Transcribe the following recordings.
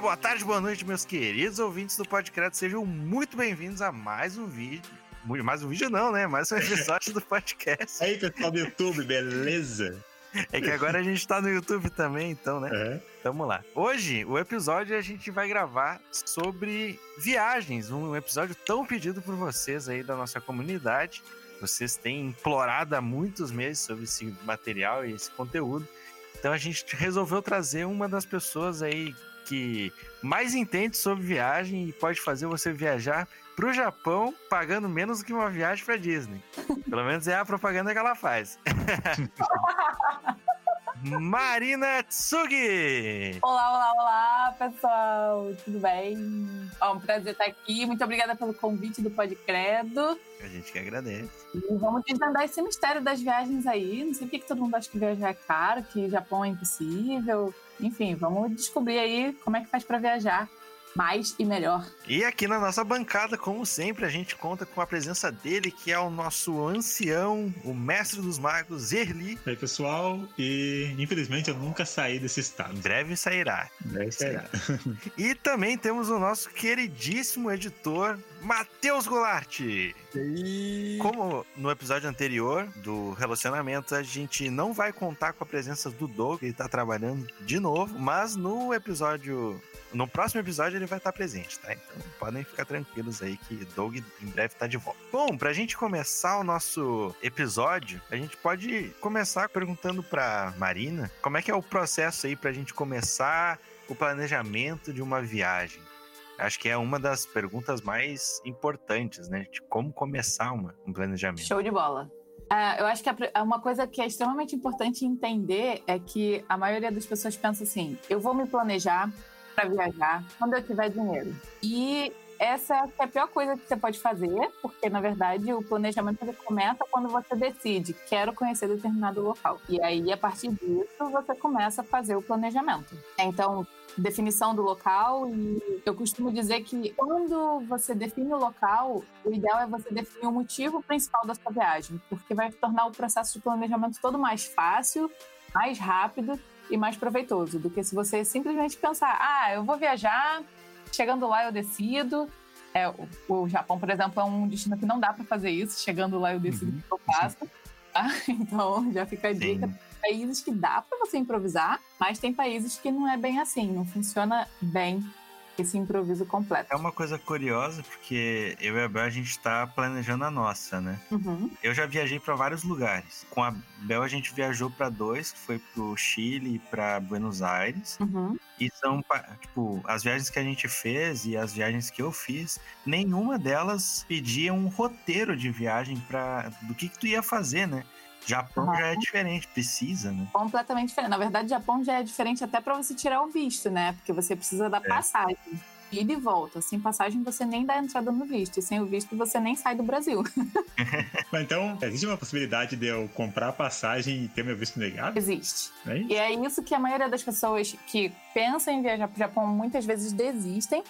dia, boa tarde, boa noite, meus queridos ouvintes do Podcredo. Sejam muito bem-vindos a mais um vídeo. Mais um vídeo não, né? Mais um episódio do podcast. Aí, pessoal do YouTube, beleza? É que agora a gente tá no YouTube também, então, né? É. Tamo lá. Hoje, o episódio a gente vai gravar sobre viagens. Um episódio tão pedido por vocês aí da nossa comunidade. Vocês têm implorado há muitos meses sobre esse material e esse conteúdo. Então a gente resolveu trazer uma das pessoas aí que mais entende sobre viagem e pode fazer você viajar pro Japão pagando menos do que uma viagem pra Disney. Pelo menos é a propaganda que ela faz. Marina Tsugi! Olá, olá, olá, pessoal! Tudo bem? Ó, um prazer estar aqui. Muito obrigada pelo convite do Podcredo. A gente que agradece. E vamos desvendar esse mistério das viagens aí. Não sei por que que todo mundo acha que viajar é caro, que Japão é impossível. Enfim, vamos descobrir aí como é que faz para viajar mais e melhor. E aqui na nossa bancada, como sempre, a gente conta com a presença dele, que é o nosso ancião, o mestre dos magos, Erli. E aí, pessoal, e infelizmente eu nunca saí desse Em estado. breve sairá. Deve ser. E também temos o nosso queridíssimo editor, Matheus Goulart. Como no episódio anterior do relacionamento, a gente não vai contar com a presença do Doug, ele tá trabalhando de novo, mas no episódio. No próximo episódio ele vai estar presente, tá? Então podem ficar tranquilos aí que Doug em breve tá de volta. Bom, pra gente começar o nosso episódio, a gente pode começar perguntando pra Marina como é que é o processo aí pra gente começar o planejamento de uma viagem. Acho que é uma das perguntas mais importantes, né? De como começar uma, um planejamento. Show de bola. É, eu acho que pri- uma coisa que é extremamente importante entender é que a maioria das pessoas pensa assim: eu vou me planejar para viajar quando eu tiver dinheiro. E essa é a pior coisa que você pode fazer, porque na verdade o planejamento ele começa quando você decide, quero conhecer determinado local. E aí, a partir disso, você começa a fazer o planejamento. Então, definição do local e eu costumo dizer que quando você define o local, o ideal é você definir o motivo principal da sua viagem, porque vai tornar o processo de planejamento todo mais fácil, mais rápido e mais proveitoso do que se você simplesmente pensar, ah, eu vou viajar, chegando lá eu decido. É, o, o Japão, por exemplo, é um destino que não dá para fazer isso, chegando lá eu decido Uhum, o que eu faço. tá? Então já fica a dica Sim. países que dá para você improvisar, mas tem países que não é bem assim, não funciona bem esse improviso completo. É uma coisa curiosa, porque eu e a Bel, a gente tá planejando a nossa, né? Uhum. Eu já viajei para vários lugares. Com a Bel, a gente viajou para dois, que foi pro Chile e pra Buenos Aires. Uhum. E são, tipo, as viagens que a gente fez e as viagens que eu fiz, nenhuma delas pedia um roteiro de viagem para do que, que tu ia fazer, né? Japão Uhum. já é diferente, precisa, né? Completamente diferente. Na verdade, o Japão já é diferente até para você tirar o visto, né? Porque você precisa da passagem. Ida e volta. Sem passagem, você nem dá entrada no visto. E sem o visto, você nem sai do Brasil. Mas então, existe uma possibilidade de eu comprar passagem e ter meu visto negado? Existe. É isso? E é isso que a maioria das pessoas que pensam em viajar para o Japão muitas vezes desistem,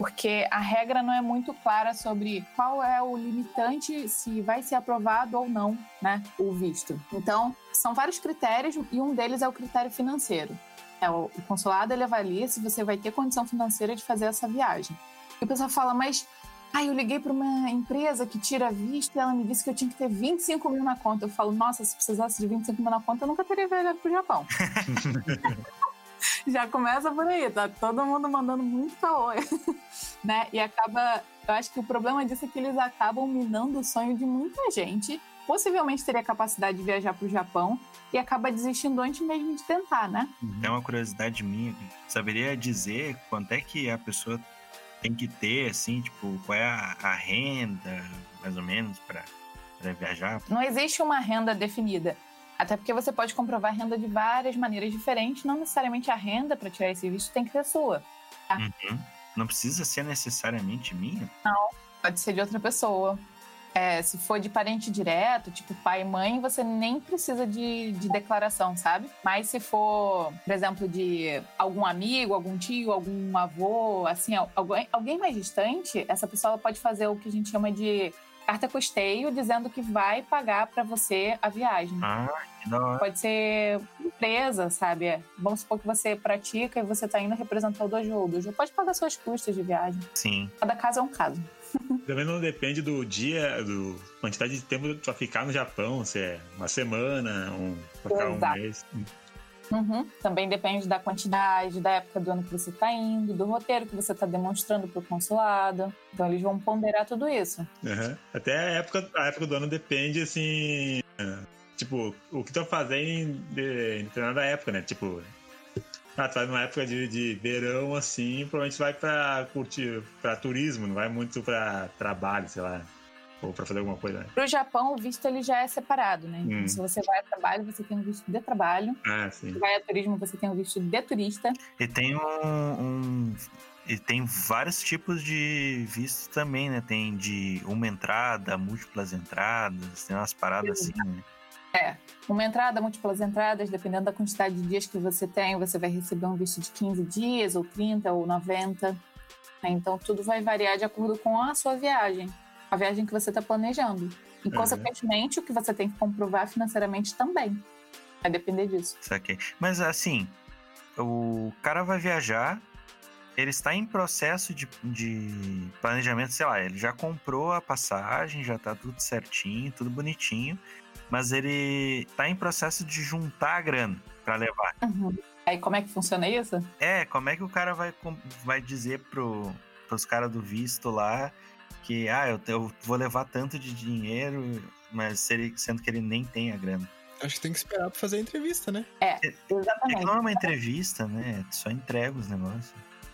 porque a regra não é muito clara sobre qual é o limitante, se vai ser aprovado ou não, né, o visto. Então, são vários critérios e um deles é o critério financeiro. É, o o consulado ele avalia se você vai ter condição financeira de fazer essa viagem. E o pessoal fala, mas Ai, eu liguei para uma empresa que tira visto e ela me disse que eu tinha que ter 25 mil na conta. Eu falo, nossa, se precisasse de 25 mil na conta, eu nunca teria viajado pro Japão. Já começa por aí, tá todo mundo mandando muito caô, né? E acaba, eu acho que o problema disso é que eles acabam minando o sonho de muita gente. Possivelmente teria capacidade de viajar pro Japão e acaba desistindo antes mesmo de tentar, né? É uma curiosidade minha. Saberia dizer quanto é que a pessoa tem que ter, assim, tipo, qual é a, a renda, mais ou menos, para viajar? Não existe uma renda definida. Até porque você pode comprovar renda de várias maneiras diferentes. Não necessariamente a renda para tirar esse visto tem que ser sua. Uhum. Não precisa ser necessariamente minha? Pode ser de outra pessoa. É, se for de parente direto, tipo pai e mãe, você nem precisa de, de declaração, sabe? Mas se for, por exemplo, de algum amigo, algum tio, algum avô, assim, alguém, alguém mais distante, essa pessoa pode fazer o que a gente chama de carta custeio, dizendo que vai pagar para você a viagem. Ah, que da hora. Pode ser empresa, sabe? Vamos supor que você pratica e você está indo representar o dojo. O dojo pode pagar suas custas de viagem. Sim. Cada caso é um caso. Também não depende do dia, do quantidade de tempo para ficar no Japão, se é uma semana, um, ficar um mês. Uhum. Também depende da quantidade, da época do ano que você está indo, do roteiro que você está demonstrando para o consulado. Então eles vão ponderar tudo isso. Uhum. Até a época, a época do ano depende, assim. Tipo, o que tu fazendo em determinada época, né? Tipo, ah, tu vai numa época de, de verão, assim, provavelmente vai pra curtir, pra turismo, não vai muito pra trabalho, sei lá. Ou pra fazer alguma coisa. Né? Pro Japão, o visto ele já é separado, né? Então, hum. se você vai a trabalho, você tem um visto de trabalho. Ah, sim. Se vai a turismo, você tem um visto de turista. E tem um, um e tem vários tipos de vistos também, né? Tem de uma entrada, múltiplas entradas, tem umas paradas assim, né? É, uma entrada, múltiplas entradas, dependendo da quantidade de dias que você tem, você vai receber um visto de 15 dias, ou 30, ou 90. Então, tudo vai variar de acordo com a sua viagem, a viagem que você está planejando. E, uhum. consequentemente, o que você tem que comprovar financeiramente também. Vai depender disso. Saquei. Mas, assim, o cara vai viajar, ele está em processo de, de planejamento, sei lá, ele já comprou a passagem, já está tudo certinho, tudo bonitinho mas ele tá em processo de juntar a grana para levar. Uhum. Aí como é que funciona isso? É, como é que o cara vai, vai dizer pro, pros caras do visto lá que, ah, eu, eu vou levar tanto de dinheiro, mas ele, sendo que ele nem tem a grana. Acho que tem que esperar pra fazer a entrevista, né? É, exatamente. É não é uma entrevista, né? Só entrega os negócios.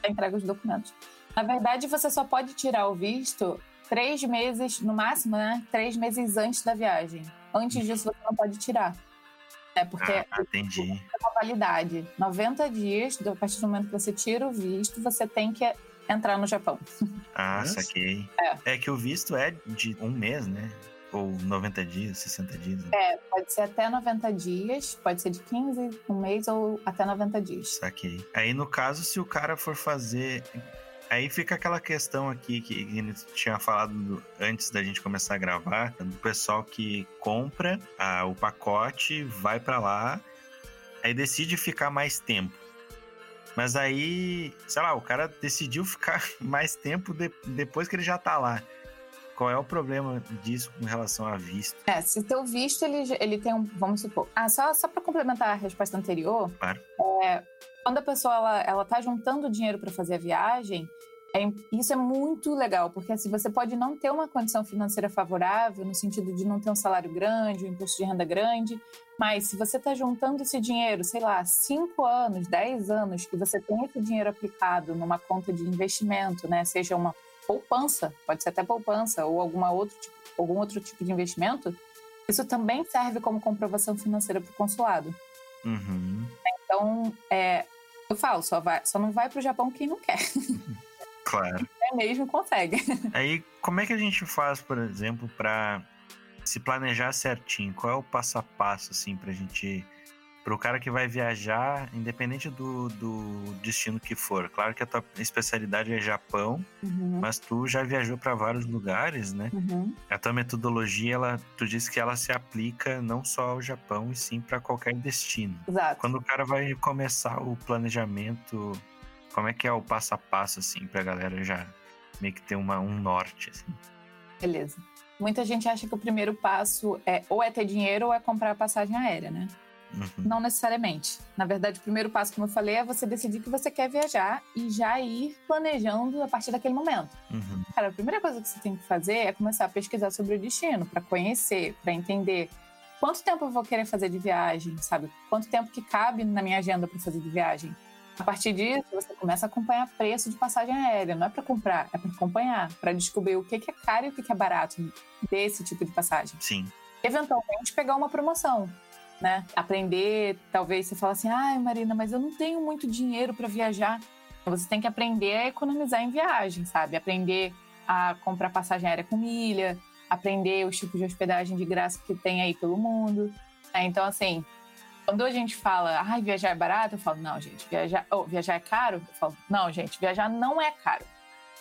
Entrega os documentos. Na verdade, você só pode tirar o visto três meses, no máximo, né? Três meses antes da viagem. Antes disso, você não pode tirar. É porque ah, entendi. é uma validade. 90 dias, a partir do momento que você tira o visto, você tem que entrar no Japão. Ah, saquei. É. é que o visto é de um mês, né? Ou 90 dias, 60 dias? Né? É, pode ser até 90 dias, pode ser de 15, um mês ou até 90 dias. Saquei. Aí, no caso, se o cara for fazer Aí fica aquela questão aqui que a gente tinha falado antes da gente começar a gravar, do pessoal que compra ah, o pacote, vai para lá, aí decide ficar mais tempo. Mas aí, sei lá, o cara decidiu ficar mais tempo de, depois que ele já tá lá. Qual é o problema disso com relação a visto? É, se teu visto, ele, ele tem um. Vamos supor. Ah, só, só para complementar a resposta anterior. Claro. É, quando a pessoa ela, ela tá juntando dinheiro para fazer a viagem, é, isso é muito legal, porque assim, você pode não ter uma condição financeira favorável, no sentido de não ter um salário grande, um imposto de renda grande, mas se você está juntando esse dinheiro, sei lá, 5 anos, 10 anos, que você tem esse dinheiro aplicado numa conta de investimento, né, seja uma poupança, pode ser até poupança, ou alguma outro tipo, algum outro tipo de investimento, isso também serve como comprovação financeira para o consulado. Uhum. Então, é, eu falo, só, vai, só não vai para o Japão quem não quer. Claro. É mesmo, consegue. Aí, como é que a gente faz, por exemplo, para se planejar certinho? Qual é o passo a passo, assim, pra gente. Pro cara que vai viajar, independente do, do destino que for. Claro que a tua especialidade é Japão, uhum. mas tu já viajou para vários lugares, né? Uhum. A tua metodologia, ela, tu disse que ela se aplica não só ao Japão, e sim para qualquer destino. Exato. Quando o cara vai começar o planejamento como é que é o passo a passo, assim, pra galera já meio que ter uma, um norte, assim? Beleza. Muita gente acha que o primeiro passo é ou é ter dinheiro ou é comprar a passagem aérea, né? Uhum. Não necessariamente. Na verdade, o primeiro passo, como eu falei, é você decidir que você quer viajar e já ir planejando a partir daquele momento. Uhum. Cara, a primeira coisa que você tem que fazer é começar a pesquisar sobre o destino, para conhecer, para entender quanto tempo eu vou querer fazer de viagem, sabe? Quanto tempo que cabe na minha agenda para fazer de viagem. A partir disso, você começa a acompanhar preço de passagem aérea. Não é para comprar, é para acompanhar, para descobrir o que é caro e o que é barato desse tipo de passagem. Sim. Eventualmente, pegar uma promoção. Né? Aprender, talvez você fala assim: ai, Marina, mas eu não tenho muito dinheiro para viajar. Você tem que aprender a economizar em viagem, sabe? Aprender a comprar passagem aérea com milha, aprender os tipos de hospedagem de graça que tem aí pelo mundo. É, então, assim, quando a gente fala, ai, viajar é barato, eu falo, não, gente, viajar, oh, viajar é caro? Eu falo, não, gente, viajar não é caro.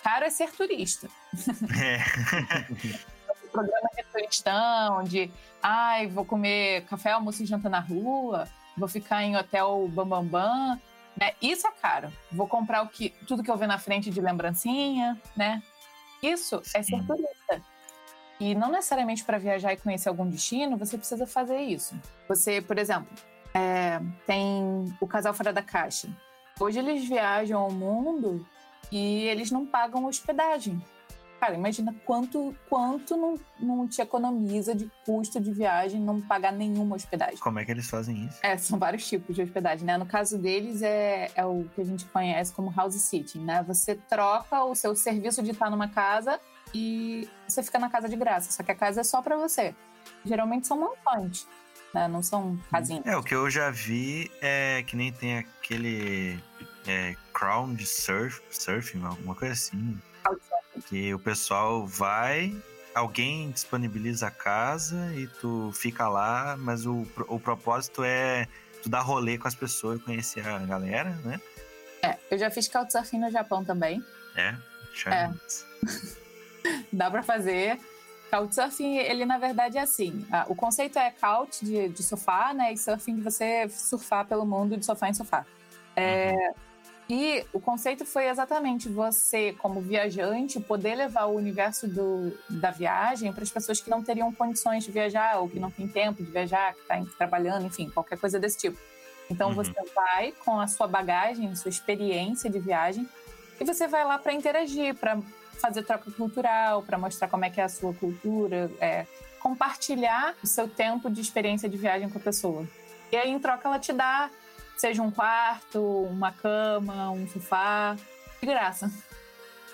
Caro é ser turista. É. programa de turistão, de ai, vou comer café, almoço e janta na rua. vou ficar em hotel bambambam. Bam, bam, né? Isso é caro. Vou comprar o que, tudo que eu ver na frente de lembrancinha, né? Isso Sim. é ser turista. E não necessariamente para viajar e conhecer algum destino, você precisa fazer isso. Você, por exemplo, é, tem o casal fora da caixa. Hoje eles viajam ao mundo e eles não pagam hospedagem. Cara, imagina quanto, quanto não, não te economiza de custo de viagem não pagar nenhuma hospedagem. Como é que eles fazem isso? É, são vários tipos de hospedagem, né? No caso deles, é, é o que a gente conhece como house sitting, né? Você troca o seu serviço de estar numa casa e você fica na casa de graça. Só que a casa é só para você. Geralmente são montantes, né? Não são casinhas. É, o que eu já vi é que nem tem aquele é, crown de surf, surfing, alguma coisa assim. Que o pessoal vai, alguém disponibiliza a casa e tu fica lá, mas o, o propósito é tu dar rolê com as pessoas e conhecer a galera, né? É, eu já fiz couchsurfing no Japão também. É? É. Dá pra fazer. Couchsurfing, ele na verdade é assim: o conceito é couch de, de sofá, né? E surfing de você surfar pelo mundo de sofá em sofá. É, uhum. E o conceito foi exatamente você, como viajante, poder levar o universo do, da viagem para as pessoas que não teriam condições de viajar, ou que não têm tempo de viajar, que está trabalhando, enfim, qualquer coisa desse tipo. Então uhum. você vai com a sua bagagem, sua experiência de viagem, e você vai lá para interagir, para fazer troca cultural, para mostrar como é que é a sua cultura, é, compartilhar o seu tempo de experiência de viagem com a pessoa. E aí, em troca, ela te dá Seja um quarto, uma cama, um sofá. De graça.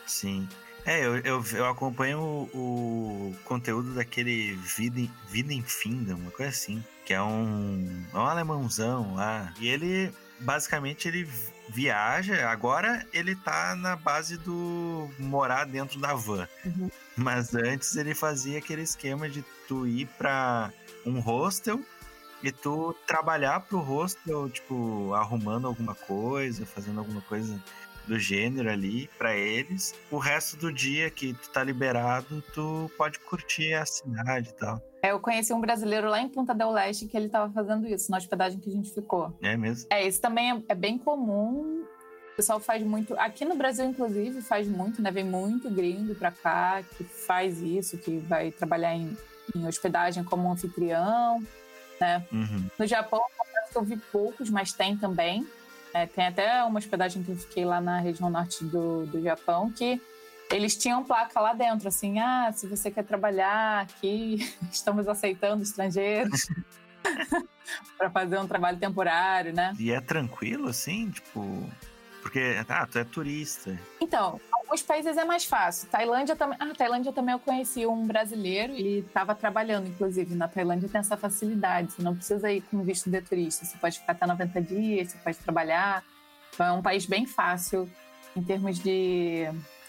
Sim. É, eu, eu, eu acompanho o, o, conteúdo daquele Vida, Vida em Finda, uma coisa assim. Que é um, é um alemãozão lá. E ele, basicamente, ele viaja. Agora ele tá na base do morar dentro da van. Uhum. Mas antes ele fazia aquele esquema de tu ir pra um hostel e tu trabalhar pro hostel, tipo, arrumando alguma coisa, fazendo alguma coisa do gênero ali para eles. O resto do dia que tu tá liberado, tu pode curtir a cidade e tal. É, eu conheci um brasileiro lá em Punta del Leste que ele tava fazendo isso, na hospedagem que a gente ficou. É mesmo? É, isso também é, é bem comum. O pessoal faz muito. Aqui no Brasil, inclusive, faz muito, né? Vem muito gringo pra cá que faz isso, que vai trabalhar em, em hospedagem como anfitrião né? Uhum. No Japão, eu vi poucos, mas tem também. É, tem até uma hospedagem que eu fiquei lá na região norte do, do Japão que eles tinham placa lá dentro, assim, ah, se você quer trabalhar aqui, estamos aceitando estrangeiros para fazer um trabalho temporário, né? E é tranquilo, assim, tipo, porque, ah, tu é turista. Então, alguns países é mais fácil. Tailândia também. Ah, Tailândia também eu conheci um brasileiro, ele estava trabalhando, inclusive. Na Tailândia tem essa facilidade. Você não precisa ir com visto de turista. Você pode ficar até 90 dias, você pode trabalhar. Então é um país bem fácil em termos de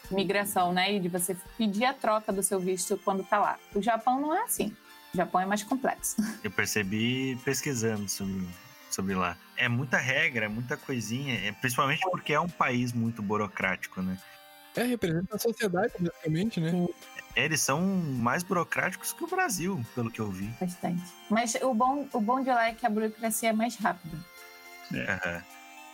migração, né? E de você pedir a troca do seu visto quando tá lá. O Japão não é assim. O Japão é mais complexo. Eu percebi pesquisando sobre sobre lá. É muita regra, é muita coisinha, é, principalmente porque é um país muito burocrático, né? É, representa a sociedade, basicamente, né? Eles são mais burocráticos que o Brasil, pelo que eu vi. Bastante. Mas o bom, o bom de lá é que a burocracia é mais rápida. É.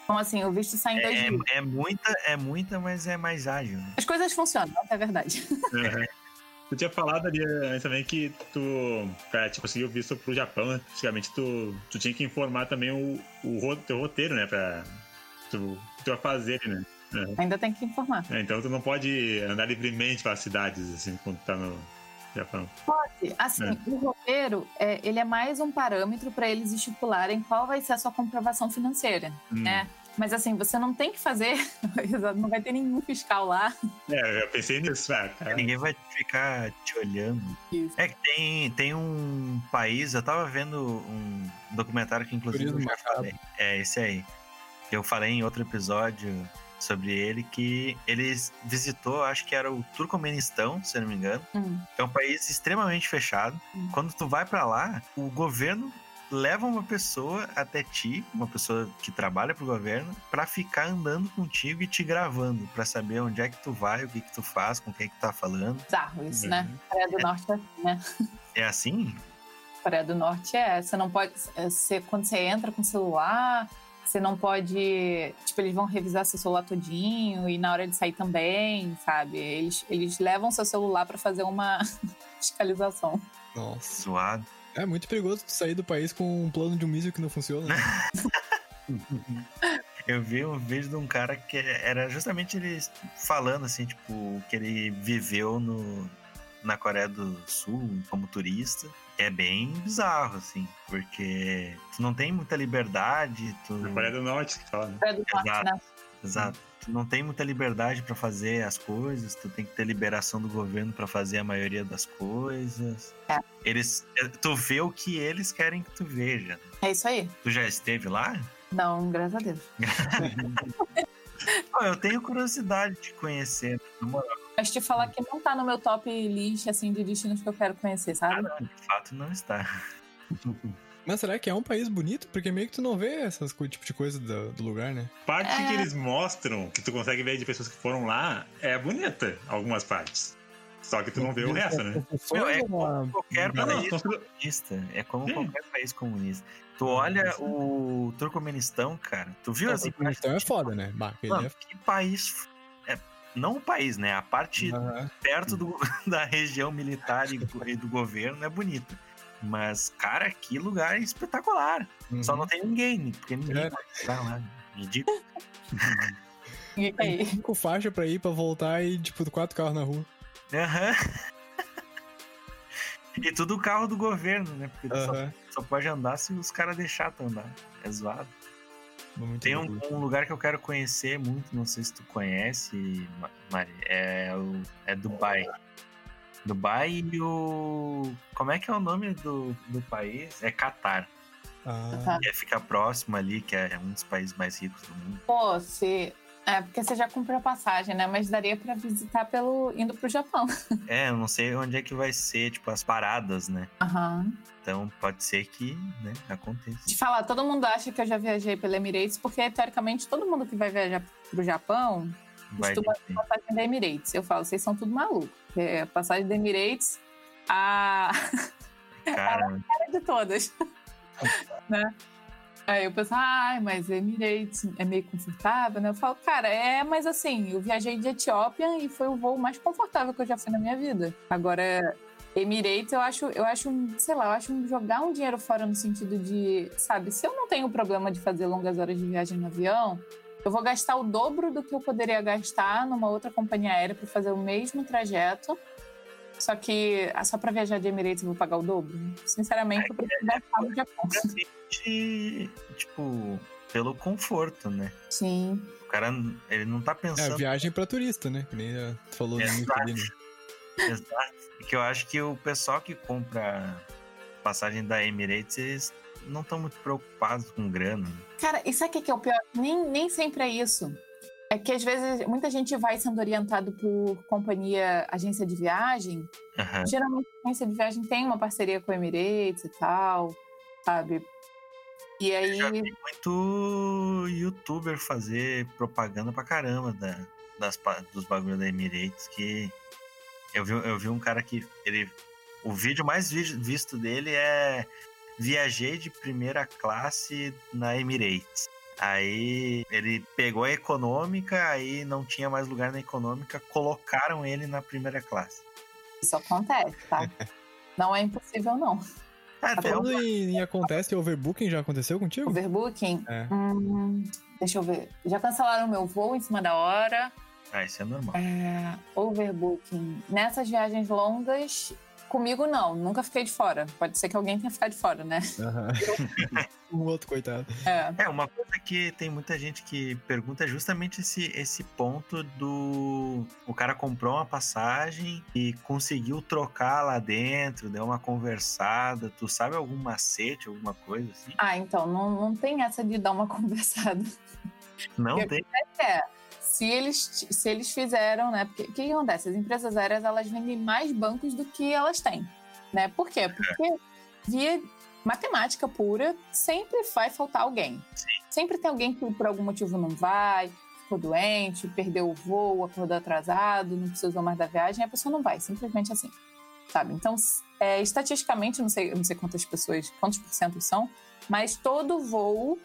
Então, assim, o visto sai em dois é, dias. É muita, é muita, mas é mais ágil. Né? As coisas funcionam, é verdade. É. Tu tinha falado ali antes também que tu, pra tipo, conseguir o visto pro Japão, antigamente tu, tu tinha que informar também o, o teu roteiro, né? Pra tu, tu fazer, né? É. Ainda tem que informar. É, então tu não pode andar livremente para cidades, assim, quando tá no Japão. Pode. Assim, é. o roteiro, é, ele é mais um parâmetro para eles estipularem qual vai ser a sua comprovação financeira, hum. né? Mas assim, você não tem que fazer, não vai ter nenhum fiscal lá. É, eu pensei nisso, cara. Ninguém vai ficar te olhando. Isso. É que tem, tem um país, eu tava vendo um documentário que inclusive eu já falei. É, esse aí. Eu falei em outro episódio sobre ele que ele visitou, acho que era o Turcomenistão, se eu não me engano. Hum. É um país extremamente fechado. Hum. Quando tu vai para lá, o governo leva uma pessoa até ti, uma pessoa que trabalha pro governo, para ficar andando contigo e te gravando, para saber onde é que tu vai, o que que tu faz, com quem que tu tá falando. Bizarro isso, né? Coreia do é. Norte é assim, né? É assim? Coreia do Norte é. Você não pode. Você, quando você entra com o celular, você não pode. Tipo, eles vão revisar seu celular todinho e na hora de sair também, sabe? Eles, eles levam seu celular para fazer uma fiscalização. Nossa. Suado. É muito perigoso sair do país com um plano de um míssil que não funciona. Né? Eu vi um vídeo de um cara que era justamente ele falando assim, tipo, que ele viveu no, na Coreia do Sul como turista. É bem bizarro, assim, porque tu não tem muita liberdade. Tu... Na Coreia do Norte que fala, né? Coreia do Norte, Exato. né? Exato. Tu não tem muita liberdade para fazer as coisas, tu tem que ter liberação do governo para fazer a maioria das coisas. É. Eles, tu vê o que eles querem que tu veja. É isso aí. Tu já esteve lá? Não, graças a Deus. Eu tenho curiosidade de conhecer, na moral. Mas te falar que não tá no meu top list, assim, de destinos que eu quero conhecer, Ah, sabe? não, de fato não está. Mas será que é um país bonito? Porque meio que tu não vê essas tipo de coisa do, do lugar, né? Parte É. que eles mostram, que tu consegue ver de pessoas que foram lá, é bonita, algumas partes. Só que tu não vê o resto, né? Meu, é como qualquer Não, não, país não- comunista. É como Sim. qualquer país comunista. Tu olha o Turcomenistão, cara. Tu viu as imagens? Então é foda, né? Mano, é que país. É, não o país, né? A parte Aham. perto do- da região militar e e do governo é bonita. Mas, cara, que lugar espetacular. Só Uhum. não tem ninguém, porque ninguém É. vai estar lá. Ridículo. E Tem cinco faixas pra ir, pra voltar e, tipo, quatro carros na rua. Aham. E tudo carro do governo, né? Porque tu só, só pode andar se os caras deixar tu andar. É zoado. Muito Tem um, um lugar que eu quero conhecer muito, não sei se tu conhece, Ma- Mari, é, o, é Dubai. Dubai e o. Como é que é o nome do, do país? É Catar. Ah, Que é ficar próximo ali, que é um dos países mais ricos do mundo. Pô, se. É, porque você já comprou a passagem, né? Mas daria pra visitar pelo indo pro Japão. É, eu não sei onde é que vai ser, tipo, as paradas, né? Aham. Então pode ser que né, aconteça. De falar, todo mundo acha que eu já viajei pela Emirates, porque teoricamente todo mundo que vai viajar pro Japão Vai costuma ter passagem da Emirates. Eu falo, vocês são tudo maluco. A passagem da Emirates, a Cara, cara de todas. né? Aí eu penso, ai, mas Emirates é meio confortável, né? Eu falo, cara, é, mas assim, eu viajei de Etiópia e foi o voo mais confortável que eu já fui na minha vida. Agora, Emirates, eu acho, eu acho, sei lá, eu acho um jogar um dinheiro fora no sentido de, sabe, se eu não tenho problema de fazer longas horas de viagem no avião, eu vou gastar o dobro do que eu poderia gastar numa outra companhia aérea para fazer o mesmo trajeto. Só que ah, só para viajar de Emirates eu vou pagar o dobro. Sinceramente, eu prefiro gastar no Japão. tipo, pelo conforto, né? Sim. O cara, ele não tá é pensando viagem pra turista, né? Que nem tu falou no início Exato. ali, né? Exato. E que eu acho que o pessoal que compra passagem da Emirates, eles não estão muito preocupados com grana. Cara, e sabe o que é o pior? Nem, nem sempre é isso. É que às vezes muita gente vai sendo orientado por companhia, agência de viagem. Aham. Geralmente a agência de viagem tem uma parceria com a Emirates e tal, sabe? E aí. Já vi muito youtuber fazer propaganda pra caramba da, das, dos bagulhos da Emirates, que eu vi, eu vi um cara que ele. O vídeo mais vi- visto dele é Viajei de primeira classe na Emirates. Aí ele pegou a econômica, aí não tinha mais lugar na econômica, colocaram ele na primeira classe. Isso acontece, tá? Não é impossível, não. É, tem um- Falando em, em acontece, overbooking já aconteceu contigo? Overbooking? É. Hum, deixa eu ver. Já cancelaram meu voo em cima da hora. Ah, isso é normal. É, overbooking. Nessas viagens longas, comigo não. Nunca fiquei de fora. Pode ser que alguém tenha ficado de fora, né? Aham. um outro coitado. É. É, uma coisa que tem muita gente que pergunta é justamente esse, esse ponto do. O cara comprou uma passagem e conseguiu trocar lá dentro, deu uma conversada. Tu sabe algum macete, alguma coisa assim? Ah, então, não, não tem essa de dar uma conversada. Não tem. É, se eles, se eles fizeram, né? Porque o que, que acontece? As empresas aéreas elas vendem mais bancos do que elas têm, né? Por quê? Porque via matemática pura sempre vai faltar alguém. Sempre tem alguém que por algum motivo não vai, ficou doente, perdeu o voo, acordou atrasado, não precisou mais da viagem, a pessoa não vai, simplesmente assim. sabe? Então, é, estatisticamente, não sei, não sei quantas pessoas, quantos por cento são, mas todo voo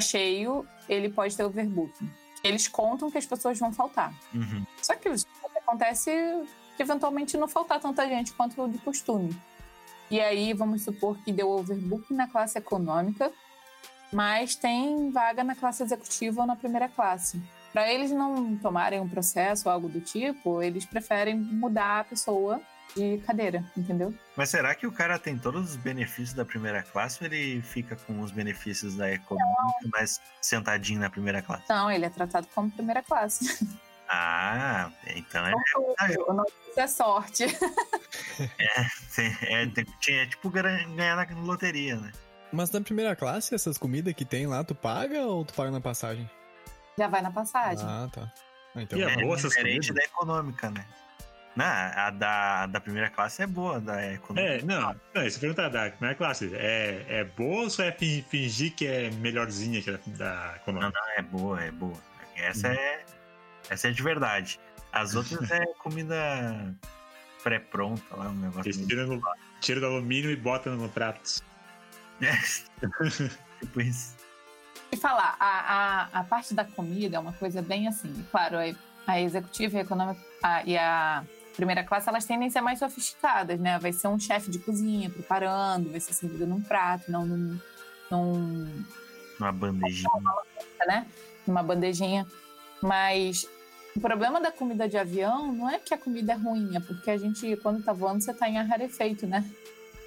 cheio, ele pode ter overbooking. Eles contam que as pessoas vão faltar. Uhum. Só que acontece de eventualmente não faltar tanta gente quanto de costume. E aí, vamos supor que deu overbooking na classe econômica, mas tem vaga na classe executiva ou na primeira classe. Para eles não tomarem um processo ou algo do tipo, eles preferem mudar a pessoa de cadeira, entendeu? Mas será que o cara tem todos os benefícios da primeira classe ou ele fica com os benefícios da econômica, não. mas sentadinho na primeira classe? Não, ele é tratado como primeira classe. Ah, então é. O nome é sorte. É, é, é, é tipo ganhar na loteria, né? Mas na primeira classe, essas comidas que tem lá, tu paga ou tu paga na passagem? Já vai na passagem. Ah, tá. Ah, então, e é, boa diferente da econômica, né? Não, a da, da primeira classe é boa, da econômica. É, não, não isso pergunta da primeira classe. É, é boa ou só é fingir que é melhorzinha que a da econômica? Não, não, é boa, é boa. Essa hum. é. Essa é de verdade. As outras é comida pré-pronta lá, um negócio. Eles tiram, tira do alumínio e bota no prato. É. tipo isso. E falar, a, a, a parte da comida é uma coisa bem assim. Claro, a executiva e a econômica a, e a primeira classe, elas tendem a ser mais sofisticadas, né? Vai ser um chefe de cozinha preparando, vai ser servido num prato, não num. num Uma bandejinha. Né? Numa bandejinha. Mas o problema da comida de avião não é que a comida é ruim, é porque a gente, quando tá voando, você tá em ar rarefeito, né?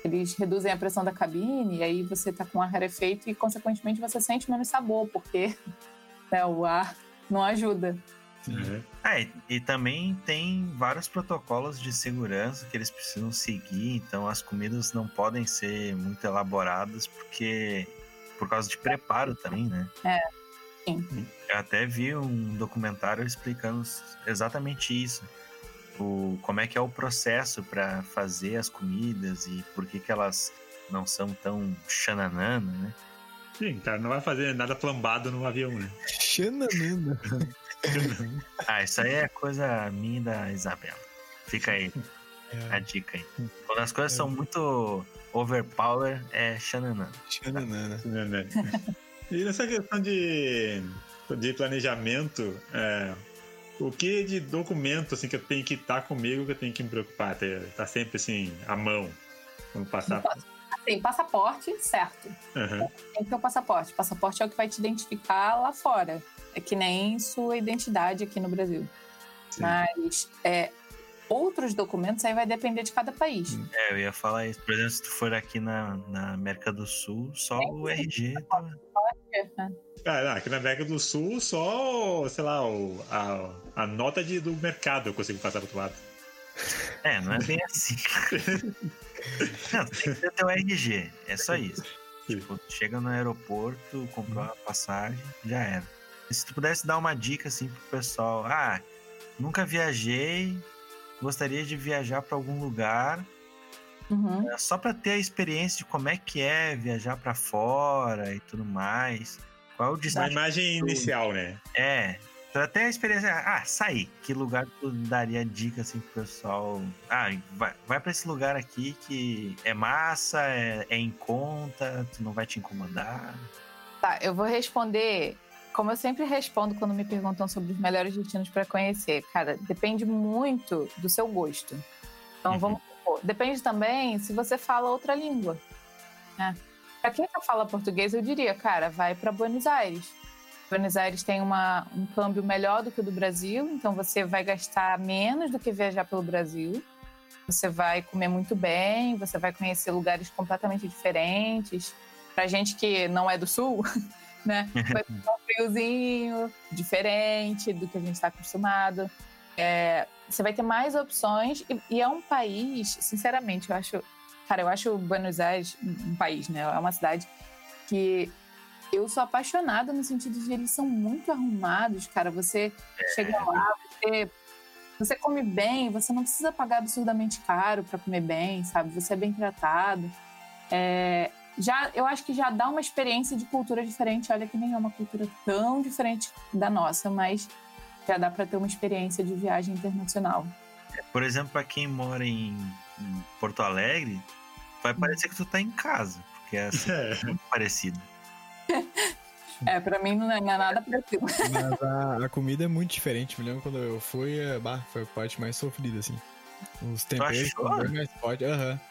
Eles reduzem a pressão da cabine e aí você tá com ar rarefeito e, consequentemente, você sente menos sabor, porque né, o ar não ajuda. Uhum. É, e também tem vários protocolos de segurança que eles precisam seguir, então as comidas não podem ser muito elaboradas porque por causa de preparo também, né? É. Sim. Eu até vi um documentário explicando exatamente isso. O, como é que é o processo para fazer as comidas e por que, que elas não são tão xananana, né? Sim, cara, não vai fazer nada flambado no avião, né? Xananana. ah, isso aí é coisa minha da Isabela. Fica aí é. a dica aí. Quando as coisas é. são muito overpower, é Xananana. Xananana. e nessa questão de, de planejamento, é, o que de documento assim, que eu tenho que estar comigo que eu tenho que me preocupar? Tá sempre assim, à mão, quando passar. Assim, passaporte, certo. Uhum. Tem que ter o passaporte. Passaporte é o que vai te identificar lá fora. É que nem sua identidade aqui no Brasil. Sim. Mas é, outros documentos aí vai depender de cada país. É, eu ia falar isso. Por exemplo, se tu for aqui na, na América do Sul, só é, o RG. Tá... Né? Ah, não, aqui na América do Sul, só, sei lá, o, a, a nota de, do mercado eu consigo passar pro outro lado. É, não é bem assim. não, tem que ter teu RG, é só isso. Tipo, chega no aeroporto, comprou a passagem, já era. Se tu pudesse dar uma dica assim pro pessoal, ah, nunca viajei, gostaria de viajar para algum lugar, uhum. é, só para ter a experiência de como é que é viajar para fora e tudo mais. Qual é o destino? Uma imagem inicial, né? É. Pra ter a experiência, ah, sair. Que lugar tu daria dica assim pro pessoal? Ah, vai, vai para esse lugar aqui que é massa, é, é em conta, tu não vai te incomodar. Tá, eu vou responder como eu sempre respondo quando me perguntam sobre os melhores destinos para conhecer, cara, depende muito do seu gosto. Então uhum. vamos depende também se você fala outra língua. Né? Para quem não fala português, eu diria, cara, vai para Buenos Aires. Buenos Aires tem uma, um câmbio melhor do que o do Brasil, então você vai gastar menos do que viajar pelo Brasil. Você vai comer muito bem, você vai conhecer lugares completamente diferentes. Para gente que não é do Sul, né? Vai ficar um friozinho, diferente do que a gente está acostumado. É, você vai ter mais opções e, e, é um país, sinceramente, eu acho, cara, eu acho Buenos Aires um país, né? É uma cidade que eu sou apaixonada no sentido de eles são muito arrumados, cara. Você chega lá, você, você come bem, você não precisa pagar absurdamente caro para comer bem, sabe? Você é bem tratado. É, já eu acho que já dá uma experiência de cultura diferente. Olha que nem é uma cultura tão diferente da nossa, mas já dá para ter uma experiência de viagem internacional. Por exemplo, para quem mora em Porto Alegre, vai parecer que tu tá em casa, porque é, assim, é. muito parecido. É, pra mim não é, não é nada parecido. Mas a, a, comida é muito diferente. Me lembro quando eu fui, é, bah, foi a parte mais sofrida, assim. Os temperos bem mais forte. Aham. Uhum.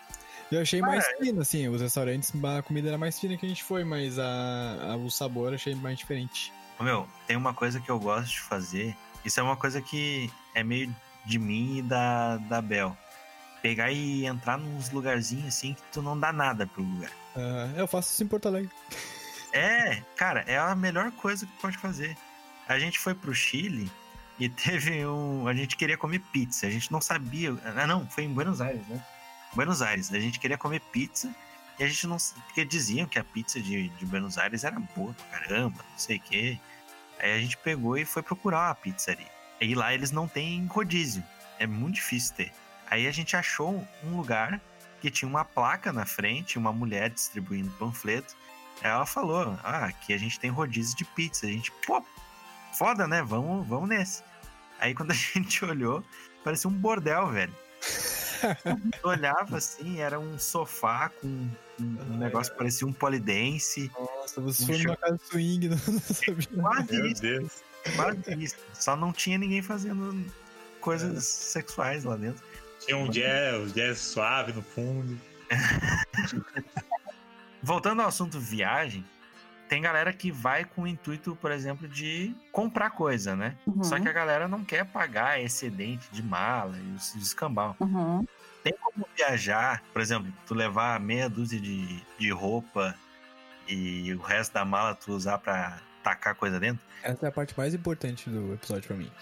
Eu achei mais é. fino, assim. Os restaurantes, a comida era mais fina que a gente foi, mas a, a, o sabor achei mais diferente. Meu, tem uma coisa que eu gosto de fazer. Isso é uma coisa que é meio de mim e da, da Bel. Pegar e entrar nos lugarzinhos assim que tu não dá nada pro lugar. Uh, eu faço isso em Porto Alegre. É, cara, é a melhor coisa que pode fazer. A gente foi pro Chile e teve um. A gente queria comer pizza. A gente não sabia. Ah, não, foi em Buenos Aires, né? Buenos Aires. A gente queria comer pizza e a gente não. Porque diziam que a pizza de, de Buenos Aires era boa pra caramba, não sei o quê. Aí a gente pegou e foi procurar uma pizzaria. E lá eles não têm rodízio. É muito difícil ter. Aí a gente achou um lugar que tinha uma placa na frente, uma mulher distribuindo panfleto. Ela falou: Ah, aqui a gente tem rodízio de pizza. A gente, pô, foda, né? Vamos, vamos nesse. Aí quando a gente olhou, parecia um bordel, velho. Olhava assim, era um sofá com um, um negócio que parecia um polidense. Nossa, você um foi numa casa swing, não, sabia. Quase Meu isso. Deus. Quase isso. Só não tinha ninguém fazendo coisas é. sexuais lá dentro. Tinha um jazz, um jazz suave no fundo. Voltando ao assunto viagem, tem galera que vai com o intuito, por exemplo, de comprar coisa, né? Uhum. Só que a galera não quer pagar excedente de mala e os escambau. Uhum. Tem como viajar, por exemplo, tu levar meia dúzia de, de roupa e o resto da mala tu usar para tacar coisa dentro? Essa é a parte mais importante do episódio para mim.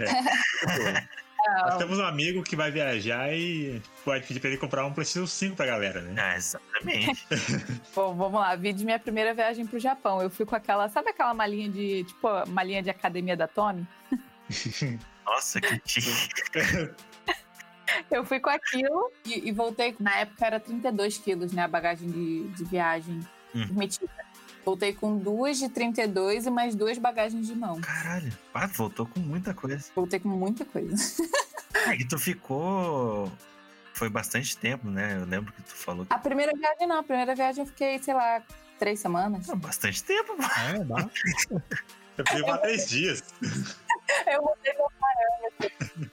É. Nós temos um amigo que vai viajar e pode pedir pra ele comprar um PlayStation 5 pra galera, né? Ah, exatamente. Bom, vamos lá. Vi de minha primeira viagem pro Japão. Eu fui com aquela, sabe aquela malinha de, tipo, malinha de academia da Tommy? Nossa, que chique. Eu fui com aquilo e, e, voltei. Na época era 32 quilos, né? A bagagem de, de viagem hum. permitida. Voltei com duas de 32 e mais duas bagagens de mão. Caralho, ah, voltou com muita coisa. Voltei com muita coisa. É que tu ficou. Foi bastante tempo, né? Eu lembro que tu falou. Que... A primeira viagem não, a primeira viagem eu fiquei, sei lá, três semanas. É bastante tempo, mano. É, dá. Eu fiquei lá três dias. eu mudei meu parâmetro.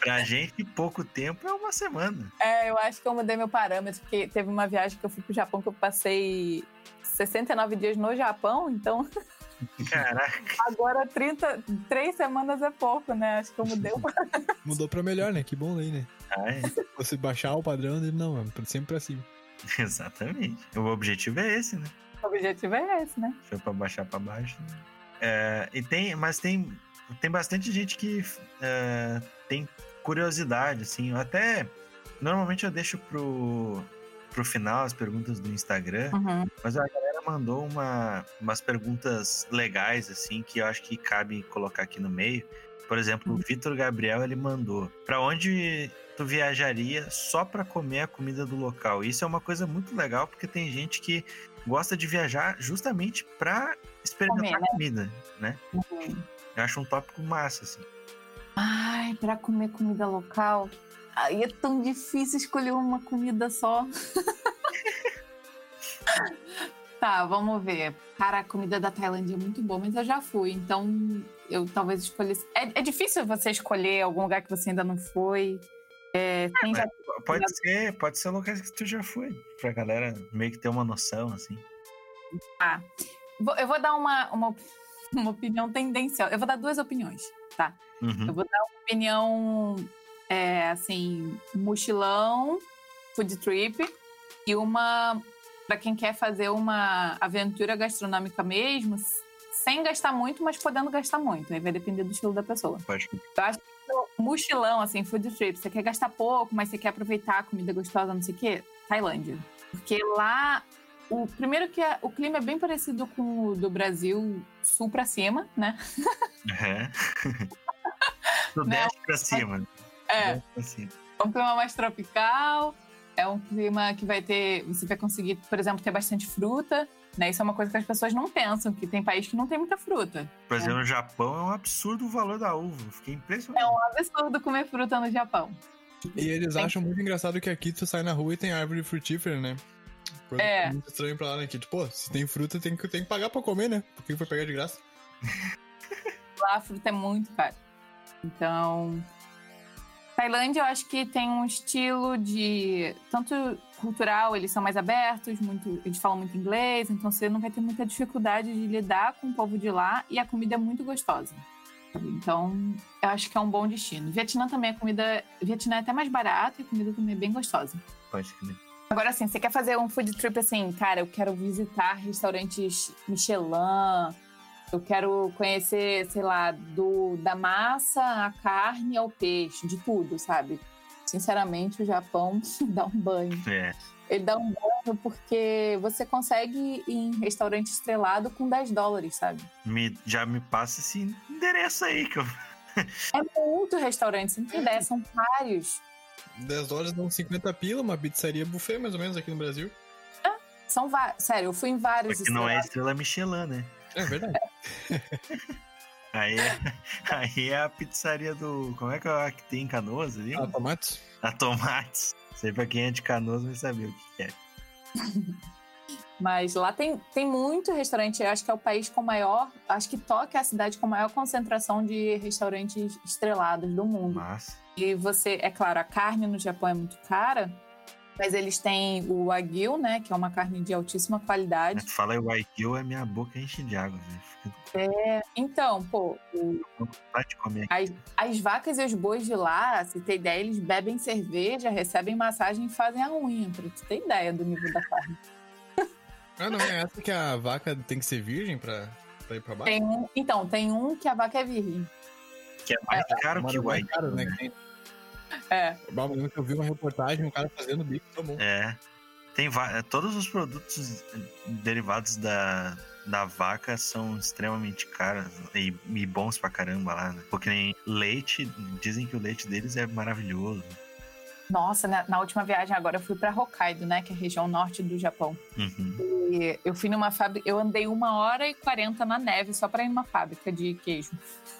pra gente, pouco tempo é uma semana. É, eu acho que eu mudei meu parâmetro, porque teve uma viagem que eu fui pro Japão que eu passei 69 dias no Japão, então. Caraca. Agora 30, 3 semanas é pouco, né? Acho que eu mudei o parâmetro. Mudou pra melhor, né? Que bom aí, né? Ah, é. Você baixar o padrão, não, é sempre pra cima. Exatamente. O objetivo é esse, né? O objetivo é esse, né? Foi pra baixar pra baixo. Né? É, e tem, mas tem, tem bastante gente que é, tem curiosidade, assim. Até normalmente eu deixo pro, pro final as perguntas do Instagram, uhum. mas a galera mandou uma, umas perguntas legais, assim, que eu acho que cabe colocar aqui no meio. Por exemplo, o Vitor Gabriel, ele mandou: para onde tu viajaria só para comer a comida do local? Isso é uma coisa muito legal, porque tem gente que gosta de viajar justamente para experimentar comer, né? comida, né? Uhum. Eu acho um tópico massa, assim. Ai, para comer comida local. Aí é tão difícil escolher uma comida só. tá, vamos ver. Cara, a comida da Tailândia é muito boa, mas eu já fui, então eu talvez escolhesse. É, é difícil você escolher algum lugar que você ainda não foi. É, é já... Pode ser, pode ser lugares que tu já foi, pra galera meio que ter uma noção, assim. Tá. Eu vou dar uma, uma, uma opinião tendencial. Eu vou dar duas opiniões, tá? Uhum. Eu vou dar uma opinião é, assim, mochilão, food trip e uma para quem quer fazer uma aventura gastronômica mesmo, sem gastar muito, mas podendo gastar muito. Aí vai depender do estilo da pessoa. Pode. Eu acho que mochilão, assim, food trip, você quer gastar pouco, mas você quer aproveitar a comida gostosa, não sei o quê, Tailândia. Porque lá o primeiro que é, o clima é bem parecido com o do Brasil, sul para cima, né? É. Sudeste né? para cima. É. Assim. É um clima mais tropical, é um clima que vai ter. Você vai conseguir, por exemplo, ter bastante fruta. Né? Isso é uma coisa que as pessoas não pensam, que tem país que não tem muita fruta. Por exemplo, né? no Japão é um absurdo o valor da uva. Fiquei impressionado. É um absurdo comer fruta no Japão. E eles tem... acham muito engraçado que aqui tu sai na rua e tem árvore frutífera, né? Coisa é. muito estranho pra lá, né? Que, tipo, pô, se tem fruta, tem que, tem que pagar pra comer, né? Por que foi pegar de graça? lá a fruta é muito cara. Então, Tailândia, eu acho que tem um estilo de tanto cultural, eles são mais abertos, muito, eles falam muito inglês, então você não vai ter muita dificuldade de lidar com o povo de lá e a comida é muito gostosa. Então, eu acho que é um bom destino. Vietnã também, a comida. Vietnã é até mais barata e a comida também é bem gostosa. Pode comer. Agora, assim, você quer fazer um food trip assim, cara, eu quero visitar restaurantes Michelin, eu quero conhecer, sei lá, do, da massa à carne ao peixe, de tudo, sabe? Sinceramente, o Japão dá um banho. É. Ele dá um banho porque você consegue ir em restaurante estrelado com 10 dólares, sabe? Me, já me passa esse endereço aí que eu. é muito restaurante, você não tem ideia, são vários. 10 dólares dão 50 pila, uma pizzaria buffet, mais ou menos, aqui no Brasil. É, são vários. Sério, eu fui em vários. Porque não é estrela Michelin, né? É verdade. Aí, é, aí é a pizzaria do. Como é que é a que tem em Canoas ali? A Tomates. A Tomates. Sei pra quem é de Canoas vai saber o que é. Mas lá tem, tem muito restaurante. Eu acho que é o país com maior. Acho que Tóquio é a cidade com maior concentração de restaurantes estrelados do mundo. Mas... E você, é claro, a carne no Japão é muito cara. Mas eles têm o Wagyu, né? Que é uma carne de altíssima qualidade. Tu fala Wagyu, a minha boca enche de água, velho. É, então, pô. O... As, as, vacas e os bois de lá, se ter ideia, eles bebem cerveja, recebem massagem e fazem a unha, pra tu ter ideia do nível da carne. Ah, não é essa que a vaca tem que ser virgem pra, pra ir pra baixo? Tem um, então, tem um que a vaca é virgem. Que é mais é, caro que o Wagyu. Caro, né? né? É. Eu vi uma reportagem, um cara fazendo bico, tá bom. É. Tem todos os produtos derivados da, da vaca são extremamente caros e, e, bons pra caramba lá, né? Porque nem leite, dizem que o leite deles é maravilhoso. Nossa, na, na, última viagem agora eu fui para Hokkaido, né, que é a região norte do Japão. Uhum. E eu fui numa fábrica, eu andei uma hora e quarenta na neve só para ir numa fábrica de queijo.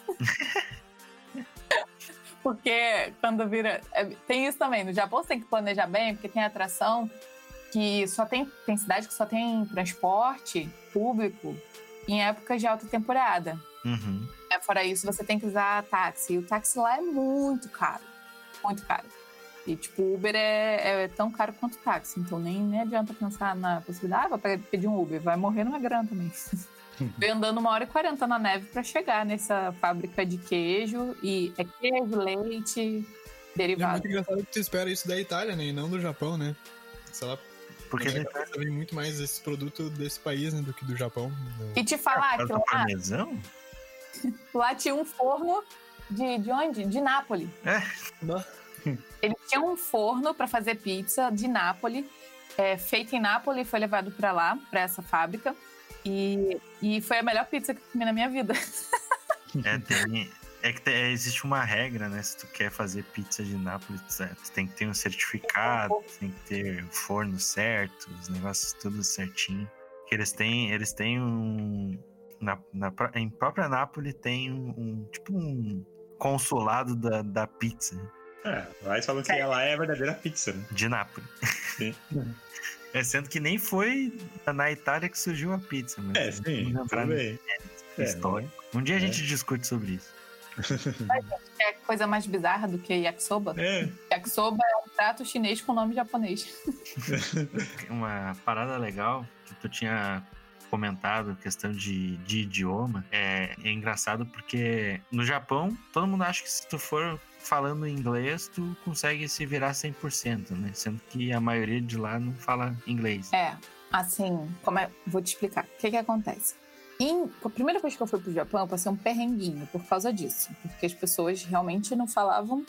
porque quando vira. É, tem isso também. No Japão você tem que planejar bem, porque tem atração que só tem. Tem cidade que só tem transporte público em épocas de alta temporada. Uhum. É, fora isso, você tem que usar táxi. E o táxi lá é muito caro. Muito caro. E, tipo, Uber é, é tão caro quanto táxi. Então, nem, nem adianta pensar na possibilidade, ah, vou pedir um Uber. Vai morrer numa grana também. Veio andando uma hora e quarenta na neve para chegar nessa fábrica de queijo. E é queijo, leite, derivado. É muito engraçado que tu espera isso da Itália, né? E não do Japão, né? Sei lá. Porque vem muito mais esse produto desse país né, do que do Japão. E te falar que lá, parmesão? lá tinha um forno de, de onde? De Nápoles. É. Ele tinha um forno para fazer pizza de Nápoles, é, feito em Nápoles, foi levado para lá, para essa fábrica. E, e foi a melhor pizza que eu comi na minha vida. É, tem, é que tem, existe uma regra, né? Se tu quer fazer pizza de Nápoles, tu tem que ter um certificado, tem que ter o forno certo, os negócios tudo certinho. Que eles têm, eles têm um. Na, na, em própria Nápoles tem um, um tipo um consulado da, da pizza. É, lá falam que ela é a verdadeira pizza, né? De Nápoles. Sim. É, sendo que nem foi na Itália que surgiu a pizza. Mas é, sim, bem. É, história. Um dia a gente é. discute sobre isso. É coisa mais bizarra do que yakisoba? É. Yakisoba é um prato chinês com nome japonês. Uma parada legal que tu tinha comentado, questão de, de idioma, é, é engraçado porque no Japão, todo mundo acha que se tu for falando inglês, tu consegue se virar 100%, né? Sendo que a maioria de lá não fala inglês. É, assim, como é, vou te explicar. O que que acontece? Em, a primeira vez que eu fui pro Japão, eu passei um perrenguinho por causa disso. Porque as pessoas realmente não falavam.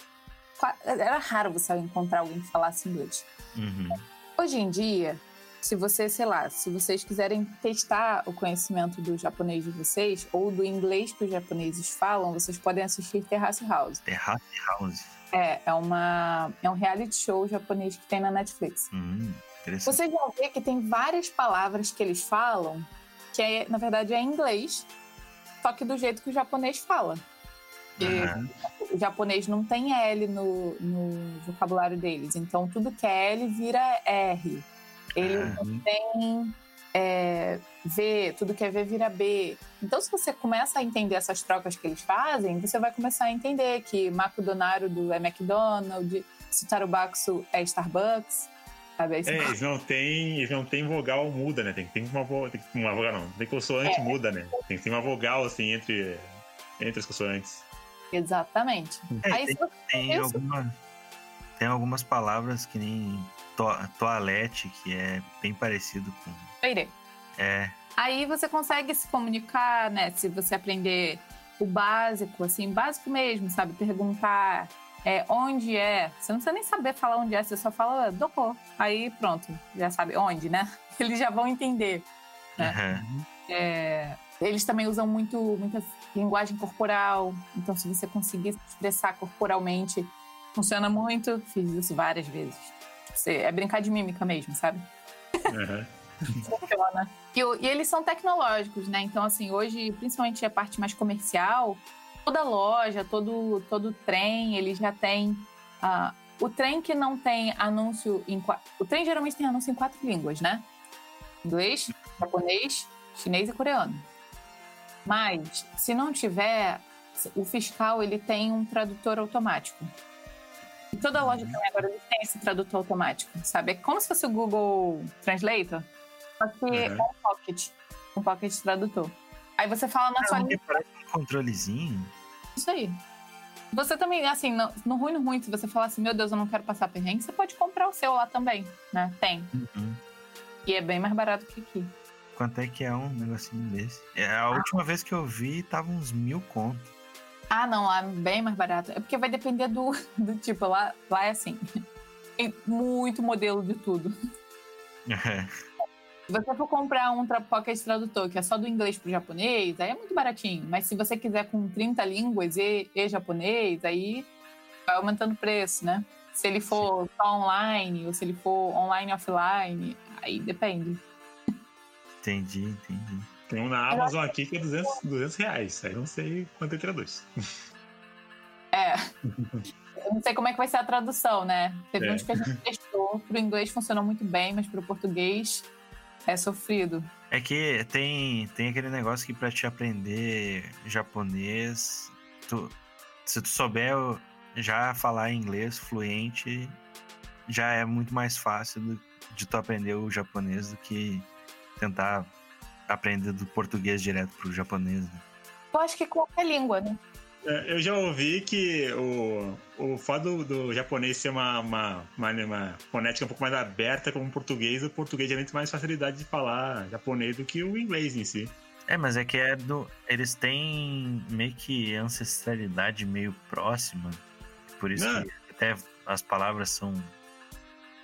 Era raro você encontrar alguém que falasse inglês. Uhum. Hoje em dia, se você, sei lá, se vocês quiserem testar o conhecimento do japonês de vocês ou do inglês que os japoneses falam, vocês podem assistir Terrace House. Terrace House. É, é, uma, é um reality show japonês que tem na Netflix. Hum, vocês vão ver que tem várias palavras que eles falam que, é, na verdade, é inglês, só que do jeito que o japonês fala. Uhum. o japonês não tem L no, no vocabulário deles. Então, tudo que é L vira R. Eles não uhum. têm é, V, tudo que é V vira B. Então, se você começa a entender essas trocas que eles fazem, você vai começar a entender que McDonald's é McDonald's, Starbucks é Starbucks. Sabe? É, eles não têm, eles não têm vogal muda, né? Tem, tem uma, tem uma vogal, não. Tem consoante é. muda, né? Tem, tem uma vogal, assim, entre, entre as consoantes. Exatamente. É, Aí, tem, tem, alguma, tem algumas palavras que nem to, toalete, que é bem parecido com. Toire. É. Aí você consegue se comunicar, né? Se você aprender o básico, assim, básico mesmo, sabe? Perguntar é, onde é. Você não precisa nem saber falar onde é, você só fala Doko. Aí pronto, já sabe onde, né? Eles já vão entender. Né? Uhum. É, eles também usam muito muita linguagem corporal. Então, se você conseguir se expressar corporalmente, funciona muito. Fiz isso várias vezes. Você, é brincar de mímica mesmo, sabe? Uhum. Funciona. E, e, eles são tecnológicos, né? Então, assim, hoje, principalmente a parte mais comercial, toda loja, todo, todo trem, ele já tem. Uh, o trem que não tem anúncio em. O trem geralmente tem anúncio em quatro línguas, né? Inglês, japonês, chinês e coreano. Mas, se não tiver, o fiscal ele tem um tradutor automático. E toda loja uhum. também agora tem esse tradutor automático, sabe? É como se fosse o Google Translator, só que uhum. é um pocket, um pocket tradutor. Aí você fala na é, sua língua. Parece um controlezinho. Isso aí. Você também, assim, no, no ruim, no ruim, se você falar assim, meu Deus, eu não quero passar perrengue, você pode comprar o seu lá também, né? Tem. Uhum. E é bem mais barato que aqui. Quanto é que é um negocinho desse? É, a ah. última vez que eu vi, tava uns mil contos. Ah, não, lá é bem mais barato. É porque vai depender do, do tipo, lá, lá é assim. Tem muito modelo de tudo. É. Se você for comprar um Pocket Tradutor que é só do inglês pro japonês, aí é muito baratinho. Mas se você quiser com 30 línguas e, e japonês, aí vai aumentando o preço, né? Se ele for Sim. só online, ou se ele for online offline, aí depende. Entendi, entendi. Tem um na Amazon aqui que é 200, 200 reais. Aí não sei quanto ele traduz. É. Eu não sei como é que vai ser a tradução, né? Teve é. uns que a gente testou. Pro inglês funcionou muito bem, mas pro português é sofrido. É que tem, tem aquele negócio que para te aprender japonês, tu, se tu souber já falar inglês fluente, já é muito mais fácil do, de tu aprender o japonês do que tentar aprender do português direto pro japonês. Né? Eu acho que qualquer língua, né? É, eu já ouvi que o, o fato do, do japonês ser uma, uma, uma, uma, fonética um pouco mais aberta como o português, o português já tem mais facilidade de falar japonês do que o inglês em si. É, mas é que é do, eles têm meio que ancestralidade meio próxima, por isso Não. que até as palavras são,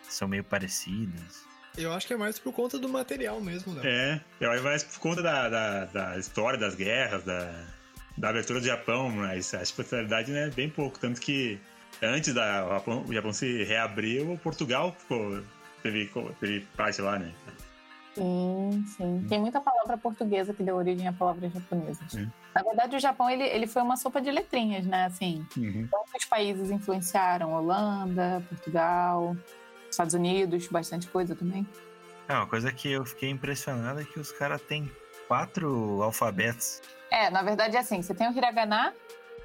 são meio parecidas. Eu acho que é mais por conta do material mesmo, né? É, eu acho mais por conta da, da, da história das guerras, da, da abertura do Japão, mas a especialidade né, é bem pouco. Tanto que antes da o Japão, o Japão se reabrir, o Portugal ficou, teve, teve parte lá, né? Sim, sim. Tem muita palavra portuguesa que deu origem a palavras japonesas. Na verdade, o Japão ele, ele foi uma sopa de letrinhas, né? Assim, uhum. Outros países influenciaram Holanda, Portugal, Estados Unidos, bastante coisa também. É, uma coisa que eu fiquei impressionado é que os caras têm quatro alfabetos. É, na verdade é assim, você tem o hiragana,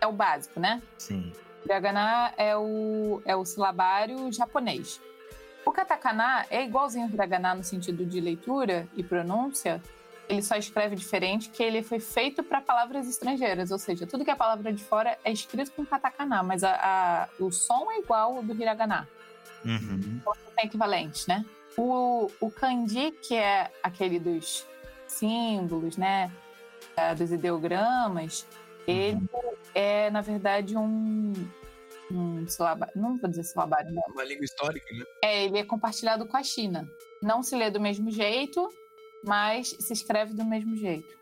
é o básico, né? Sim. O hiragana é o, é o silabário japonês. O katakana é igualzinho ao hiragana no sentido de leitura e pronúncia, ele só escreve diferente que ele foi feito para palavras estrangeiras, ou seja, tudo que é palavra de fora é escrito com katakana, mas a, a, o som é igual ao do hiragana. Uhum. Então, tem equivalentes, né? O, o kanji, que é aquele dos símbolos, né? É, dos ideogramas, uhum. ele é, na verdade, um, um silabário, não vou dizer silabário, não. Uma língua histórica, né? É, ele é compartilhado com a China. Não se lê do mesmo jeito, mas se escreve do mesmo jeito.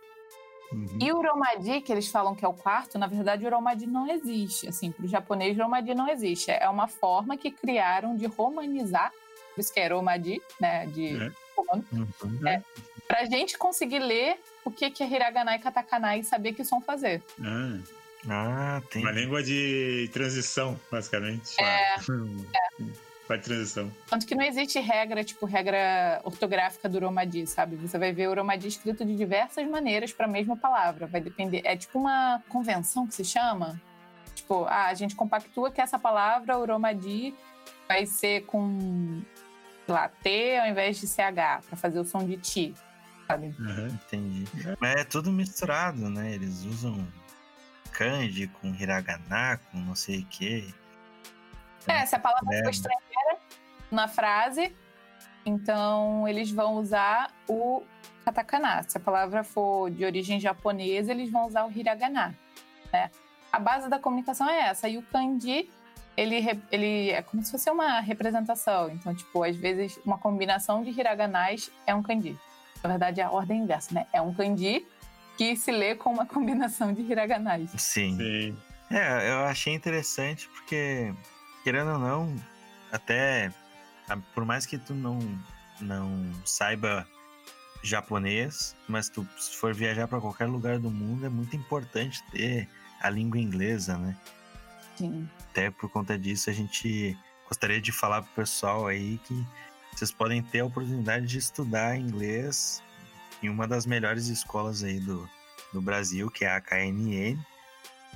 Uhum. E o Uromadi, que eles falam que é o quarto, na verdade o Uromadi não existe. Assim, para o japonês, o Uromadi não existe. É uma forma que criaram de romanizar, por isso que é Uromadi, né, de é. Uhum. É, pra gente conseguir ler o que, que é hiragana e katakana e saber que som fazer. Ah. Ah, tem. Uma língua de transição, basicamente. É. Vai de transição. Tanto que não existe regra, tipo, regra ortográfica do Uromadi, sabe? Você vai ver o Uromadi escrito de diversas maneiras para a mesma palavra. Vai depender. É tipo uma convenção que se chama. Tipo, ah, a gente compactua que essa palavra, Uromadi, vai ser com, sei lá, T ao invés de CH, para fazer o som de Ti, sabe? Uhum, entendi. Mas é tudo misturado, né? Eles usam kanji com hiragana, com não sei o quê. É, se a palavra é. for estrangeira na frase, então eles vão usar o katakana. Se a palavra for de origem japonesa, eles vão usar o hiragana, né? A base da comunicação é essa. E o kanji, ele, ele é como se fosse uma representação. Então, tipo, às vezes uma combinação de hiraganais é um kanji. Na verdade, é a ordem inversa, né? É um kanji que se lê com uma combinação de hiraganais. Sim. Sim. É, eu achei interessante porque, querendo ou não, até por mais que tu não, não saiba japonês, mas tu se for viajar para qualquer lugar do mundo é muito importante ter a língua inglesa, né? Sim. Até por conta disso a gente gostaria de falar pro pessoal aí que vocês podem ter a oportunidade de estudar inglês em uma das melhores escolas aí do, do Brasil, que é a KNN.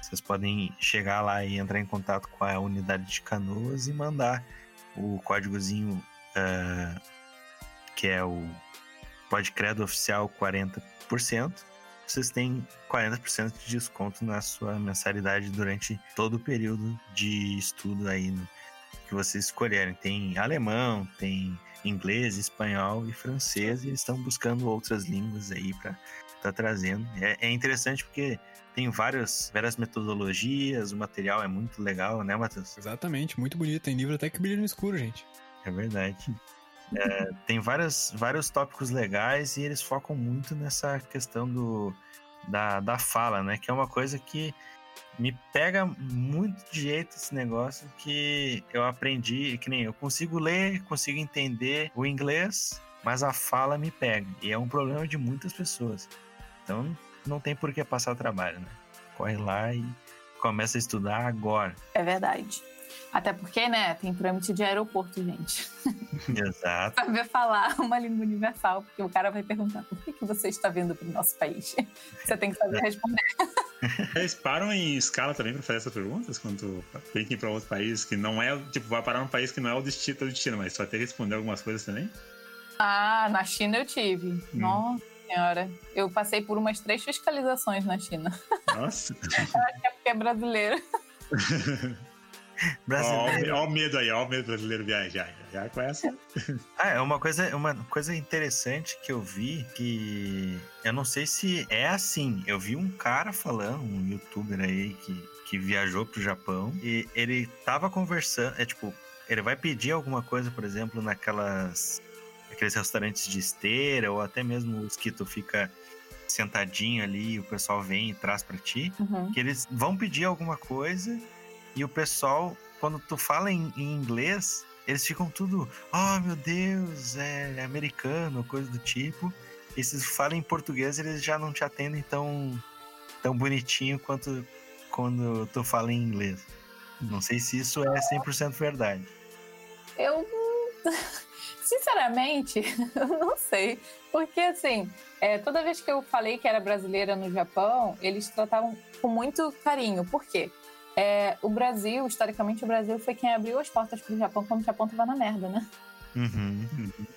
Vocês podem chegar lá e entrar em contato com a unidade de canoas e mandar o códigozinho uh, que é o Podcredo Oficial 40%. Vocês têm 40% de desconto na sua mensalidade durante todo o período de estudo aí no, que vocês escolherem. Tem alemão, tem inglês, espanhol e francês, e estão buscando outras línguas aí para tá trazendo. É, é, interessante porque tem várias, várias metodologias, o material é muito legal, né, Matheus? Exatamente, muito bonito. Tem livro até que brilha no escuro, gente. É verdade. É, tem vários, vários tópicos legais e eles focam muito nessa questão do, da, da fala, né? Que é uma coisa que me pega muito de jeito esse negócio que eu aprendi, que nem eu consigo ler, consigo entender o inglês, mas a fala me pega. E é um problema de muitas pessoas. Então não tem por que passar trabalho, né? Corre lá e começa a estudar agora. É verdade. Até porque, né, tem trâmite de aeroporto, gente. Exato. Saber falar uma língua universal, porque o cara vai perguntar por que, que você está vindo para o nosso país? Você tem que saber responder. Eles param em escala também para fazer essas perguntas quando tem que ir para outro país que não é, tipo, vai parar num país que não é o destino, o destino, mas só tem que responder algumas coisas também? Ah, na China eu tive. Hum. Nossa senhora. Eu passei por umas três fiscalizações na China. Nossa. eu acho que é porque é brasileiro. brasileiro. Olha o medo aí, olha o medo brasileiro viajar. Já conhece? ah, é uma coisa, uma coisa interessante que eu vi que eu não sei se é assim. Eu vi um cara falando, um youtuber aí que, que viajou pro Japão e ele tava conversando, é tipo, ele vai pedir alguma coisa, por exemplo, naquelas aqueles restaurantes de esteira ou até mesmo os que tu fica sentadinho ali, o pessoal vem e traz para ti, uhum. que eles vão pedir alguma coisa e o pessoal, quando tu fala em, em inglês, eles ficam tudo, oh meu Deus, é americano, coisa do tipo. E se falam em português, eles já não te atendem tão, tão bonitinho quanto quando tu fala em inglês. Não sei se isso é 100% verdade. Eu, sinceramente, eu não sei. Porque, assim, é, toda vez que eu falei que era brasileira no Japão, eles tratavam com muito carinho. Por quê? É, o Brasil, historicamente, o Brasil foi quem abriu as portas para o Japão quando o Japão estava na merda, né? Uhum,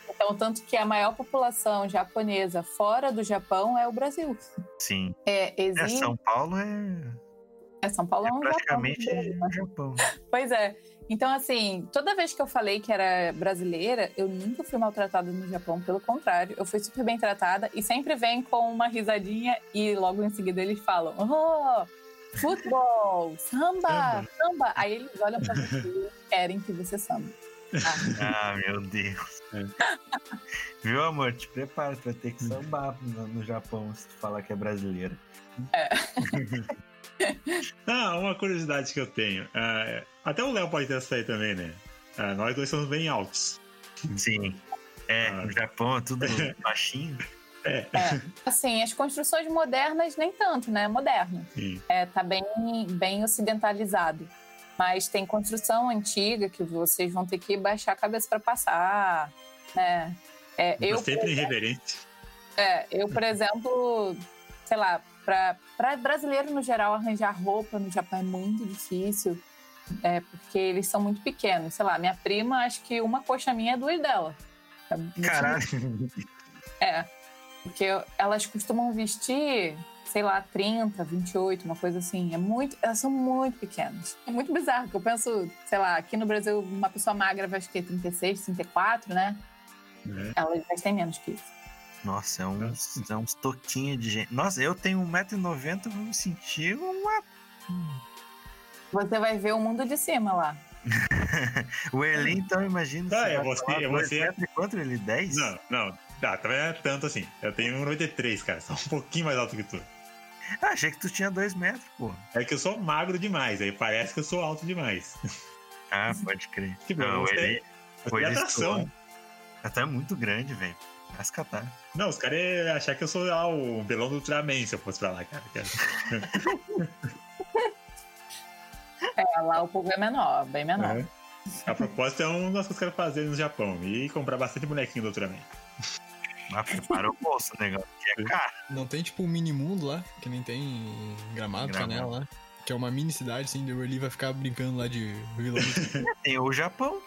Então, tanto que a maior população japonesa fora do Japão é o Brasil. Sim. É, existe... é São Paulo é. É, São Paulo é, um praticamente Japão. É Japão. Pois é. Então, assim, toda vez que eu falei que era brasileira, eu nunca fui maltratada no Japão, pelo contrário, eu fui super bem tratada e sempre vem com uma risadinha e logo em seguida eles falam: Oh, futebol, samba, samba. Aí eles olham pra você e querem que você samba. Ah, ah meu Deus. É. Viu, amor? Te prepara pra ter que sambar no, no Japão se tu falar que é brasileira. É. ah, uma curiosidade que eu tenho. Uh, até o Léo pode ter essa aí também, né? Uh, nós dois somos bem altos. Sim. É, ah. no Japão é tudo baixinho. É. é. Assim, as construções modernas nem tanto, né? Moderno. Sim. É, tá bem, bem ocidentalizado. Mas tem construção antiga que vocês vão ter que baixar a cabeça para passar, né? É, eu, sempre irreverente. É, eu, por exemplo, sei lá, para brasileiro no geral arranjar roupa no Japão é muito difícil, é, porque eles são muito pequenos. Sei lá, minha prima, acho que uma coxa minha é duas dela. Caralho. É, porque elas costumam vestir, sei lá, 30, 28, uma coisa assim. É muito, elas são muito pequenas. É muito bizarro, que eu penso, sei lá, aqui no Brasil, uma pessoa magra vai acho que 36, 34, né? É. Elas têm menos que isso. Nossa, é uns, é uns toquinhos de gente. Nossa, eu tenho 1,90m, vou me sentir uma. Você vai ver o mundo de cima lá. o Eli, então, imagina. Tá, eu vou ser. Eu vou ser... Quanto ele? 10? Não, não. Tá, também é tanto assim. Eu tenho 1,93, cara. Só um pouquinho mais alto que tu. Ah, achei que tu tinha 2 metros, pô. É que eu sou magro demais, aí parece que eu sou alto demais. Ah, pode crer. Tipo, não, ele. Foi atração. Até é muito grande, velho. Mas catar. Não, os caras iam achar que eu sou lá o belão do Ultraman se eu fosse pra lá, cara. é, lá o povo é menor, bem menor. É. A propósito, é um das coisas que eu quero fazer no Japão. E comprar bastante bonequinho do Ultraman. Mas prepara o bolso, negócio, que é caro. Não tem tipo um mini mundo lá, que nem tem gramado, canela lá. Que é uma mini cidade, assim, o Eli vai ficar brincando lá de vilão. tem o Japão.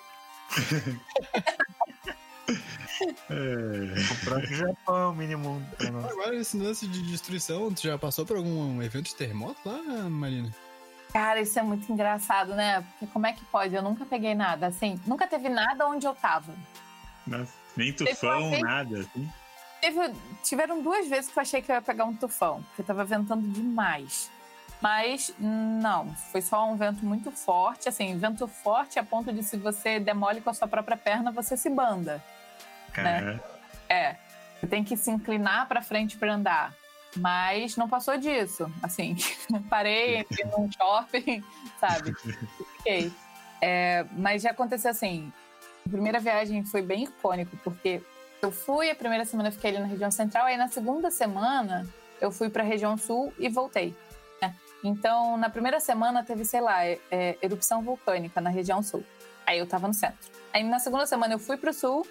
É. Japão, mini mundo. Agora, esse lance de destruição, tu já passou por algum evento de terremoto lá, Marina? Cara, isso é muito engraçado, né? Porque como é que pode? Eu nunca peguei nada, assim, nunca teve nada onde eu tava. Nossa, nem tufão, vez, nada, assim. Teve, tiveram duas vezes que eu achei que eu ia pegar um tufão, porque tava ventando demais. Mas não, foi só um vento muito forte, assim, vento forte a ponto de se você demole com a sua própria perna, você se banda. Né? É. Você tem que se inclinar para frente para andar. Mas não passou disso. Assim, parei, entrei num shopping, sabe? Fiquei. É, mas já aconteceu assim. A primeira viagem foi bem icônico, porque eu fui, a primeira semana eu fiquei ali na região central, aí na segunda semana eu fui para a região sul e voltei. Né? Então, na primeira semana teve, sei lá, é, é, erupção vulcânica na região sul. Aí eu tava no centro. Aí na segunda semana eu fui para o sul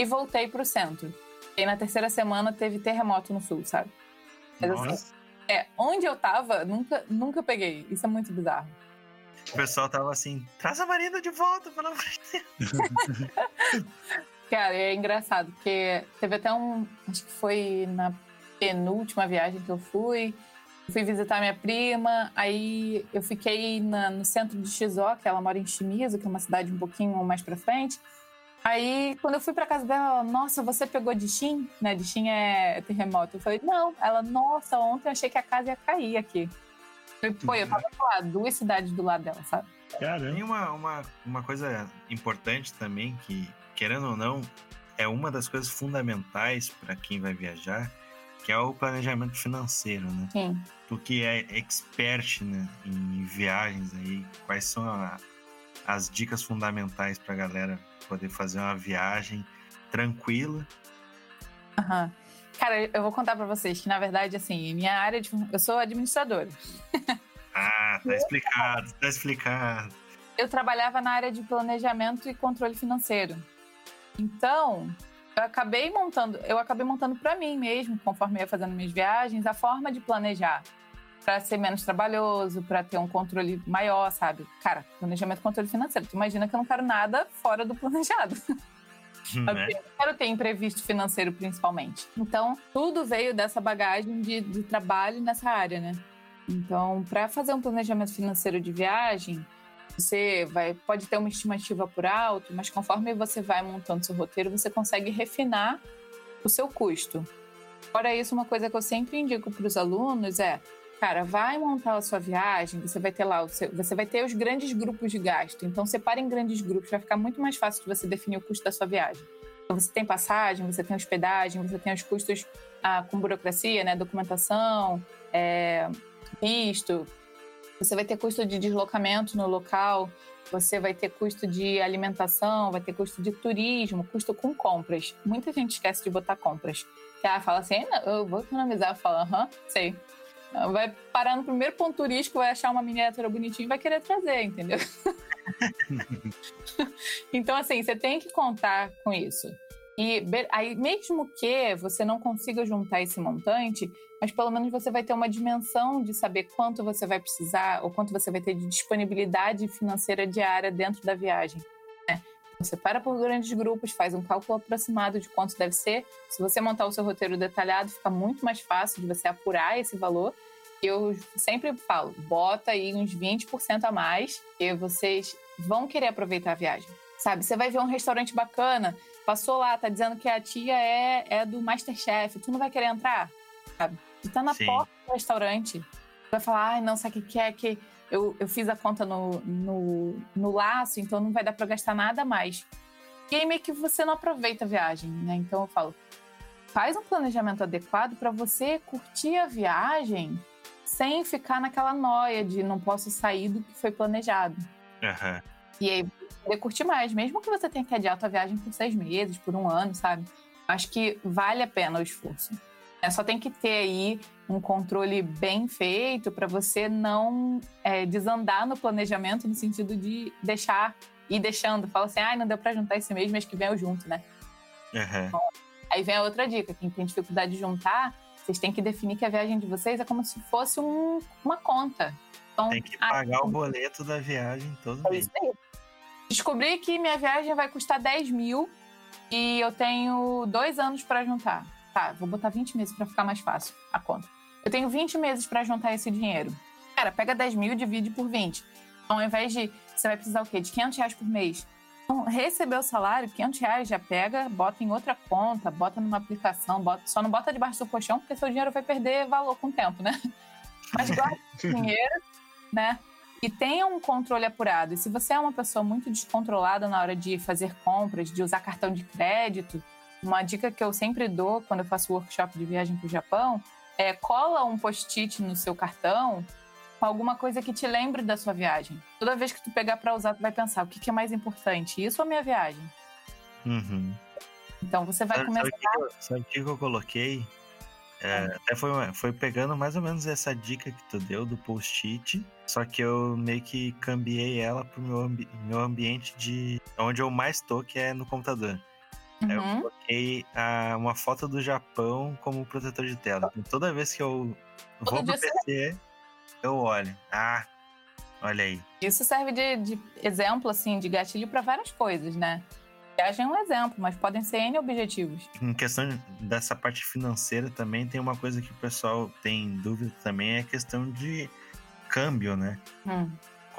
e voltei pro centro. E na terceira semana teve terremoto no sul, sabe? Mas, assim, é, onde eu tava, nunca, nunca peguei. Isso é muito bizarro. O pessoal tava assim, traz a Marina de volta, pelo amor de Deus. Cara, é engraçado, porque teve até um. Acho que foi na penúltima viagem que eu fui. Eu fui visitar minha prima, aí eu fiquei na, no centro de Shizuoka, ela mora em Shimizu, que é uma cidade um pouquinho mais pra frente. Aí, quando eu fui pra casa dela, ela, nossa, você pegou de Shin? Né? De Shin é terremoto. Eu falei, não. Ela, nossa, ontem eu achei que a casa ia cair aqui. Eu falei, eu tava lá, duas cidades do lado dela, sabe? Caramba. Tem uma, uma, uma coisa importante também, que, querendo ou não, é uma das coisas fundamentais para quem vai viajar, que é o planejamento financeiro, né? Sim. Tu que é expert né, em viagens aí, quais são a, as dicas fundamentais pra galera poder fazer uma viagem tranquila. Uhum. Cara, eu vou contar para vocês que, na verdade, assim, minha área de. Eu sou administradora. Ah, tá explicado, tá explicado. Eu trabalhava na área de planejamento e controle financeiro. Então, eu acabei montando, eu acabei montando para mim mesmo, conforme eu ia fazendo minhas viagens, a forma de planejar para ser menos trabalhoso, para ter um controle maior, sabe? Cara, planejamento e controle financeiro. Tu imagina que eu não quero nada fora do planejado. Né? Eu quero ter imprevisto financeiro, principalmente. Então, tudo veio dessa bagagem de, de trabalho nessa área, né? Então, para fazer um planejamento financeiro de viagem, você vai, pode ter uma estimativa por alto, mas conforme você vai montando seu roteiro, você consegue refinar o seu custo. Fora isso, uma coisa que eu sempre indico para os alunos é Cara, vai montar a sua viagem, você vai ter lá, seu, você vai ter os grandes grupos de gasto. Então, separe em grandes grupos, vai ficar muito mais fácil de você definir o custo da sua viagem. Então, você tem passagem, você tem hospedagem, você tem os custos ah, com burocracia, né, documentação, é, visto. Você vai ter custo de deslocamento no local, você vai ter custo de alimentação, vai ter custo de turismo, custo com compras. Muita gente esquece de botar compras. Ah, fala assim, eu vou economizar. Fala, aham, sei. Vai parar no primeiro ponto turístico, vai achar uma miniatura bonitinha e vai querer trazer, entendeu? então, assim, você tem que contar com isso. E aí, mesmo que você não consiga juntar esse montante, mas pelo menos você vai ter uma dimensão de saber quanto você vai precisar ou quanto você vai ter de disponibilidade financeira diária dentro da viagem. Né? Você para por grandes grupos, faz um cálculo aproximado de quanto deve ser. Se você montar o seu roteiro detalhado, fica muito mais fácil de você apurar esse valor. Eu sempre falo, bota aí uns 20% a mais, e vocês vão querer aproveitar a viagem. Sabe, você vai ver um restaurante bacana, passou lá, tá dizendo que a tia é, é do Masterchef, tu não vai querer entrar? Sabe? Tu tá na Sim. porta do restaurante, tu vai falar, ai, não, sabe o que, que é que eu, eu fiz a conta no, no, no laço, então não vai dar para gastar nada mais. E aí meio que você não aproveita a viagem, né? Então eu falo, faz um planejamento adequado para você curtir a viagem sem ficar naquela noia de não posso sair do que foi planejado. Uhum. E aí poder curtir mais, mesmo que você tenha que adiar a tua viagem por seis meses, por um ano, sabe? Acho que vale a pena o esforço. É, só tem que ter aí um controle bem feito para você não é, desandar no planejamento no sentido de deixar ir deixando. Fala assim, ah, não deu para juntar esse mês, mas que vem eu junto, né? Uhum. Aí vem a outra dica: quem tem dificuldade de juntar, vocês têm que definir que a viagem de vocês é como se fosse um, uma conta. Então, tem que pagar ah, o boleto da viagem todo é mês. Aí. Descobri que minha viagem vai custar 10 mil e eu tenho dois anos para juntar. Tá, vou botar 20 meses para ficar mais fácil a conta. Eu tenho 20 meses para juntar esse dinheiro. Cara, pega 10 mil e divide por 20. Então, ao invés de. Você vai precisar o quê? De 500 reais por mês. Então, receber o salário, 500 reais já pega, bota em outra conta, bota numa aplicação, bota, só não bota debaixo do colchão, porque seu dinheiro vai perder valor com o tempo, né? Mas guarda dinheiro, né? E tenha um controle apurado. E se você é uma pessoa muito descontrolada na hora de fazer compras, de usar cartão de crédito, uma dica que eu sempre dou quando eu faço workshop de viagem para o Japão é cola um post-it no seu cartão com alguma coisa que te lembre da sua viagem. Toda vez que tu pegar para usar, tu vai pensar o que, que, é mais importante, isso ou a minha viagem? Uhum. Então você vai sabe, começar. Sabe o que, eu coloquei? É, até foi, foi pegando mais ou menos essa dica que tu deu do post-it, só que eu meio que cambiei ela pro meu, ambi meu ambiente de onde eu mais tô, que é no computador. Uhum. eu coloquei a, uma foto do Japão como protetor de tela. Então, toda vez que eu vou pro PC, eu olho. Ah, olha aí. Isso serve de, de exemplo, assim, de gatilho para várias coisas, né? Viagem é um exemplo, mas podem ser N objetivos. Em questão dessa parte financeira também, tem uma coisa que o pessoal tem dúvida também, é a questão de câmbio, né? Hum.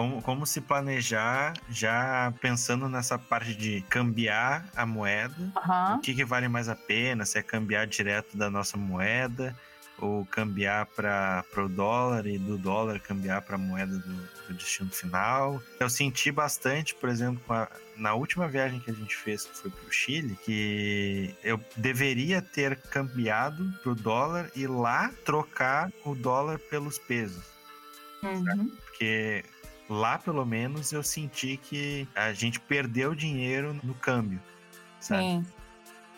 Como, como se planejar já pensando nessa parte de cambiar a moeda, uhum. o que, que vale mais a pena, se é cambiar direto da nossa moeda ou cambiar para o dólar e do dólar cambiar para a moeda do, do, destino final. Eu senti bastante, por exemplo, a, na última viagem que a gente fez, que foi para o Chile, que eu deveria ter cambiado para o dólar e lá trocar o dólar pelos pesos. Uhum. Porque lá pelo menos eu senti que a gente perdeu dinheiro no câmbio. Sabe? Sim.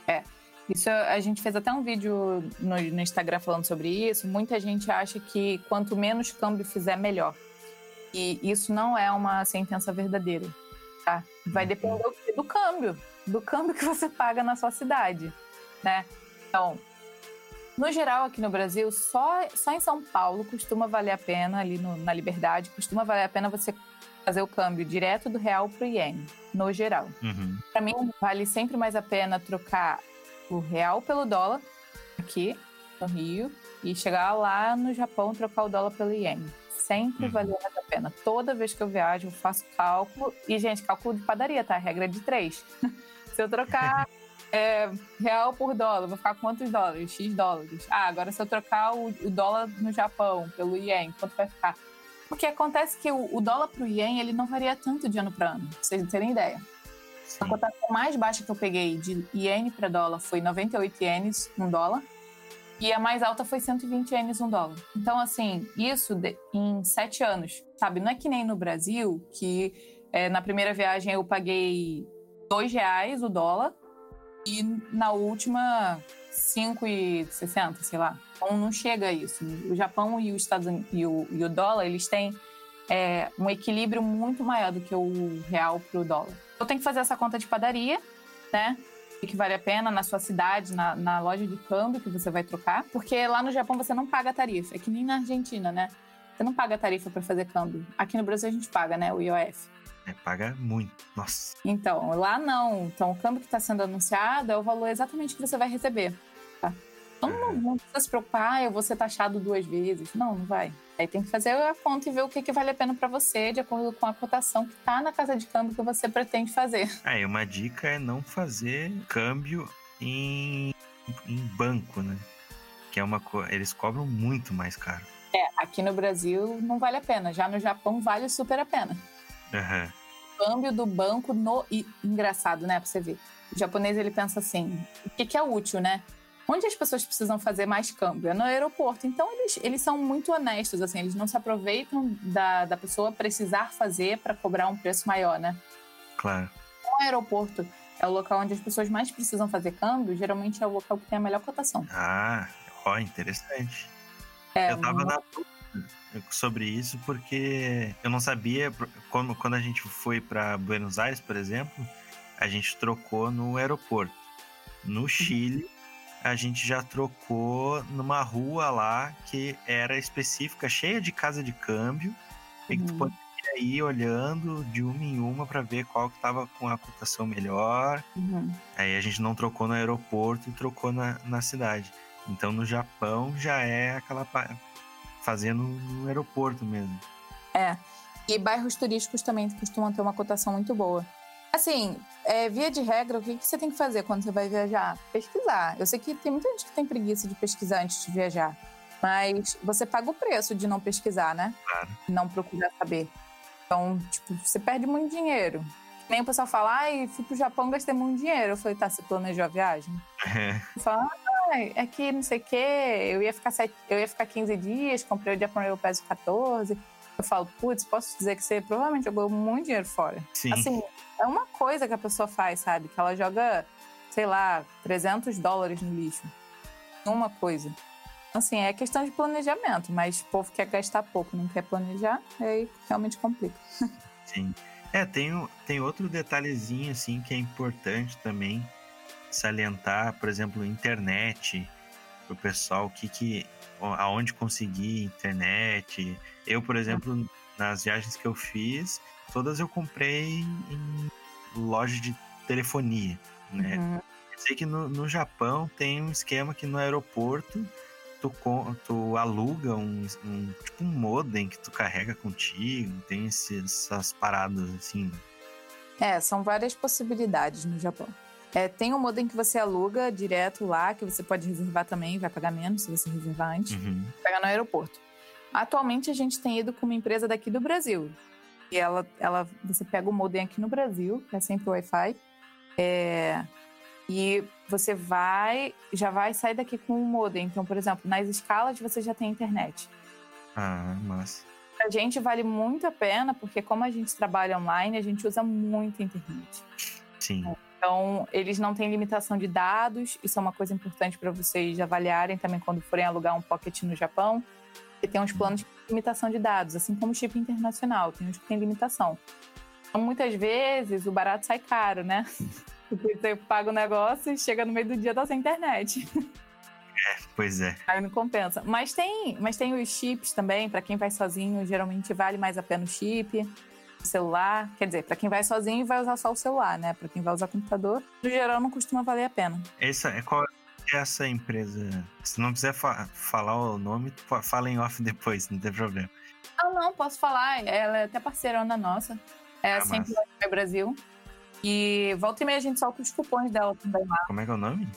É. Isso a gente fez até um vídeo no, no, Instagram falando sobre isso. Muita gente acha que quanto menos câmbio fizer, melhor. E isso não é uma sentença verdadeira. Tá? Vai uhum. depender do câmbio, do câmbio que você paga na sua cidade, né? Então, no geral, aqui no Brasil, só, só em São Paulo costuma valer a pena, ali no, na Liberdade, costuma valer a pena você fazer o câmbio direto do real para o iene, no geral. Uhum. Para mim, vale sempre mais a pena trocar o real pelo dólar aqui no Rio e chegar lá no Japão trocar o dólar pelo iene. Sempre uhum. valeu mais a pena. Toda vez que eu viajo, eu faço cálculo. E, gente, cálculo de padaria, tá? Regra de três. Se eu trocar é, real por dólar, vou ficar com quantos dólares? X dólares. Ah, agora se eu trocar o, o dólar no Japão pelo ien, quanto vai ficar? Porque acontece que o, o dólar pro ien, ele não varia tanto de ano para ano, pra vocês terem ideia. Sim. A cotação mais baixa que eu peguei de iene para dólar foi 98 ienes, um dólar. E a mais alta foi 120 ienes, um dólar. Então, assim, isso em sete anos, sabe? Não é que nem no Brasil, que é, na primeira viagem eu paguei dois reais o dólar e na última 5,60, sei lá. Então não chega a isso. O Japão e, os Estados Unidos, e, o, e o dólar, eles têm é, um equilíbrio muito maior do que o real para o dólar. Eu tenho que fazer essa conta de padaria, né? que vale a pena na sua cidade, na, na, loja de câmbio que você vai trocar, porque lá no Japão você não paga tarifa, é que nem na Argentina, né? Você não paga tarifa para fazer câmbio. Aqui no Brasil a gente paga, né? O IOF. É, paga muito. Nossa. Então, lá não. Então, o câmbio que está sendo anunciado é o valor exatamente que você vai receber. Tá? Então, não, é. não precisa se preocupar, eu vou ser taxado duas vezes. Não, não vai. Aí tem que fazer a conta e ver o que, que vale a pena para você, de acordo com a cotação que está na casa de câmbio que você pretende fazer. Aí, uma dica é não fazer câmbio em, em banco, né? Que é uma coisa. Eles cobram muito mais caro. É, aqui no Brasil não vale a pena. Já no Japão vale super a pena. Uhum. Câmbio do banco no. E, engraçado, né? Pra você ver. O japonês ele pensa assim: o que, que é útil, né? Onde as pessoas precisam fazer mais câmbio? É no aeroporto. Então, eles, eles são muito honestos, assim, eles não se aproveitam da, da pessoa precisar fazer para cobrar um preço maior, né? Claro. O aeroporto é o local onde as pessoas mais precisam fazer câmbio, geralmente é o local que tem a melhor cotação. Ah, ó, interessante. É, eu tava na sobre isso porque eu não sabia quando, quando a gente foi para Buenos Aires, por exemplo, a gente trocou no aeroporto. No uhum. Chile, a gente já trocou numa rua lá que era específica, cheia de casa de câmbio, e que tu uhum. poderia ir olhando de uma em uma para ver qual que tava com a cotação melhor. Uhum. Aí a gente não trocou no aeroporto e trocou na, na cidade. Então no Japão já é aquela fazendo no aeroporto mesmo. É. E bairros turísticos também costumam ter uma cotação muito boa. Assim, é, via de regra, o que, que você tem que fazer quando você vai viajar? Pesquisar. Eu sei que tem muita gente que tem preguiça de pesquisar antes de viajar. Mas você paga o preço de não pesquisar, né? Claro. Não procurar saber. Então, tipo, você perde muito dinheiro. Nem o pessoal fala, ai, fui pro Japão, gastei muito dinheiro. Eu falei, tá, você planejou a viagem? É. Fala, é que não sei o quê, eu ia ficar sete, eu ia ficar 15 dias, comprei o dia quando eu peso 14. Eu falo, putz, posso dizer que você provavelmente jogou muito dinheiro fora. Sim. Assim, é uma coisa que a pessoa faz, sabe? Que ela joga, sei lá, 300 dólares no lixo. Uma coisa. Assim, é questão de planejamento, mas o povo quer gastar pouco, não quer planejar, aí realmente complica. Sim. É, tem, tem outro detalhezinho, assim, que é importante também, salientar, por exemplo, internet para o pessoal, o que que, aonde conseguir internet. Eu, por exemplo, nas viagens que eu fiz, todas eu comprei em loja de telefonia, né? Uhum. Sei que no, no Japão tem um esquema que no aeroporto tu, tu aluga um, um, tipo um modem que tu carrega contigo, tem essas paradas assim. É, são várias possibilidades no Japão. É, tem um modem que você aluga direto lá, que você pode reservar também, vai pagar menos se você reservar antes. Uhum. Pegar no aeroporto. Atualmente a gente tem ido com uma empresa daqui do Brasil. E ela, ela, você pega o modem aqui no Brasil, que é sempre Wi-Fi. É, e você vai, já vai sair daqui com o modem. Então, por exemplo, nas escalas você já tem internet. Ah, massa. A gente vale muito a pena, porque como a gente trabalha online, a gente usa muito a internet. Sim. É. Então, eles não têm limitação de dados, isso é uma coisa importante para vocês avaliarem também quando forem alugar um pocket no Japão. E tem uns planos de limitação de dados, assim como o chip internacional, tem uns que tem limitação. Então, muitas vezes o barato sai caro, né? Porque você paga o negócio e chega no meio do dia tá sem internet. É, pois é. Aí não compensa. Mas tem, mas tem os chips também, para quem vai sozinho, geralmente vale mais a pena o chip celular. Quer dizer, para quem vai sozinho vai usar só o celular, né? Para quem vai usar computador, no geral não costuma valer a pena. Essa é qual é essa empresa? Se não quiser fa falar o nome, fala em off depois, não tem problema. Ah, não, posso falar. Ela é até parceirona nossa. É ah, sempre Wi-Fi Brasil. E volta e meia a gente solta os cupons dela também lá. Como é que é o nome?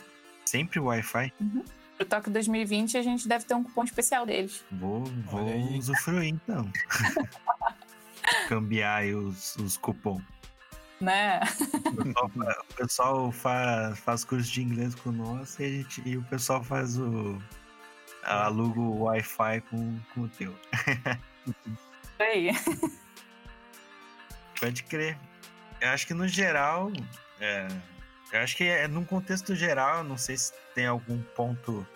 Sempre Wi-Fi? Uhum. Pro Toque 2020 a gente deve ter um cupom especial deles. Vou, vou usufruir então. cambiar os, os cupons. Né? O pessoal, o pessoal faz, faz curso de inglês com nós e, a gente, e o pessoal faz o. aluga o Wi-Fi com, com o teu. Aí. Pode crer. Eu acho que no geral, é, Eu acho que é num contexto geral, não sei se tem algum ponto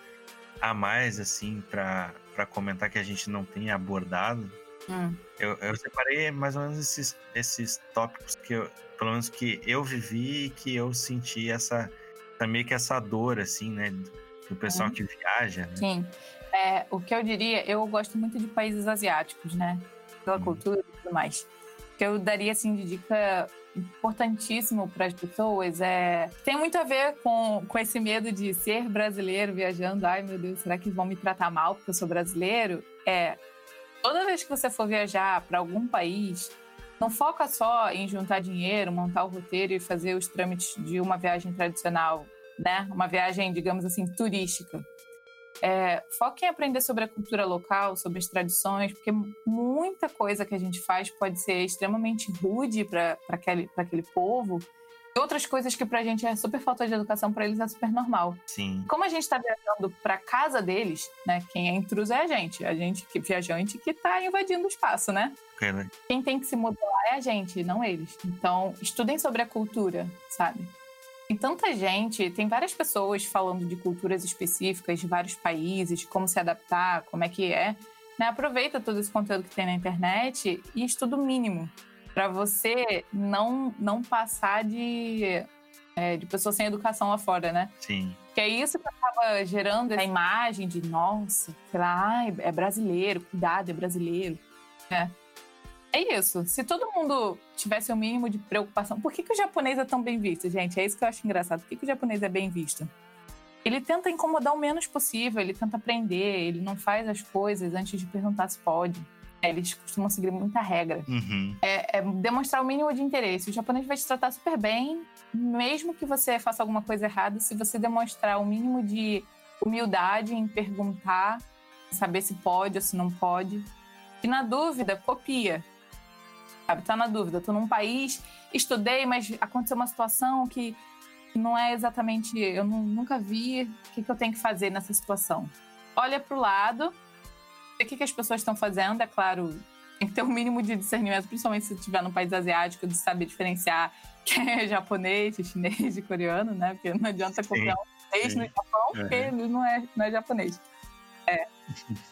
a mais, assim, para comentar que a gente não tenha abordado. Hum. Eu, eu separei mais ou menos esses, esses tópicos que eu, pelo menos que eu vivi e que eu senti essa, meio que essa dor, assim, né? Do pessoal hum. que viaja. Né? Sim. É, o que eu diria, eu gosto muito de países asiáticos, né? Pela hum. cultura e tudo mais. O que eu daria, assim, de dica importantíssimo para as pessoas é tem muito a ver com, com esse medo de ser brasileiro viajando. Ai meu Deus, será que vão me tratar mal porque eu sou brasileiro? É toda vez que você for viajar para algum país, não foca só em juntar dinheiro, montar o roteiro e fazer os trâmites de uma viagem tradicional, né? Uma viagem, digamos assim, turística. É, foque em aprender sobre a cultura local, sobre as tradições, porque muita coisa que a gente faz pode ser extremamente rude para aquele, aquele povo. Outras coisas que para a gente é super falta de educação, para eles é super normal. Sim. Como a gente está viajando para casa deles, né? Quem é intruso é a gente. A gente, que viajante, que está invadindo o espaço, né? né? Quem tem que se modelar é a gente, não eles. Então, estudem sobre a cultura, sabe? Tem tanta gente, tem várias pessoas falando de culturas específicas de vários países, como se adaptar, como é que é. Né? Aproveita todo esse conteúdo que tem na internet e estuda o mínimo para você não não passar de é, de pessoa sem educação lá fora, né? Sim. Que é isso que acaba gerando essa imagem de nossa, sei lá, é brasileiro, cuidado, é brasileiro, né? É isso. Se todo mundo tivesse o mínimo de preocupação. Por que, que o japonês é tão bem visto, gente? É isso que eu acho engraçado. Por que, que o japonês é bem visto? Ele tenta incomodar o menos possível, ele tenta aprender, ele não faz as coisas antes de perguntar se pode. É, eles costumam seguir muita regra. Uhum. É, é, demonstrar o mínimo de interesse. O japonês vai te tratar super bem, mesmo que você faça alguma coisa errada, se você demonstrar o mínimo de humildade em perguntar, saber se pode ou se não pode. E na dúvida, copia sabe? Tá na dúvida. Tô num país, estudei, mas aconteceu uma situação que não é exatamente. Eu nunca vi o que, que eu tenho que fazer nessa situação. Olha para o lado, o que, que as pessoas estão fazendo. É claro, tem que ter um mínimo de discernimento, principalmente se estiver num país asiático, de saber diferenciar quem é japonês, chinês e coreano, né? Porque não adianta copiar um chinês no Japão, porque ele não é, não é japonês. É.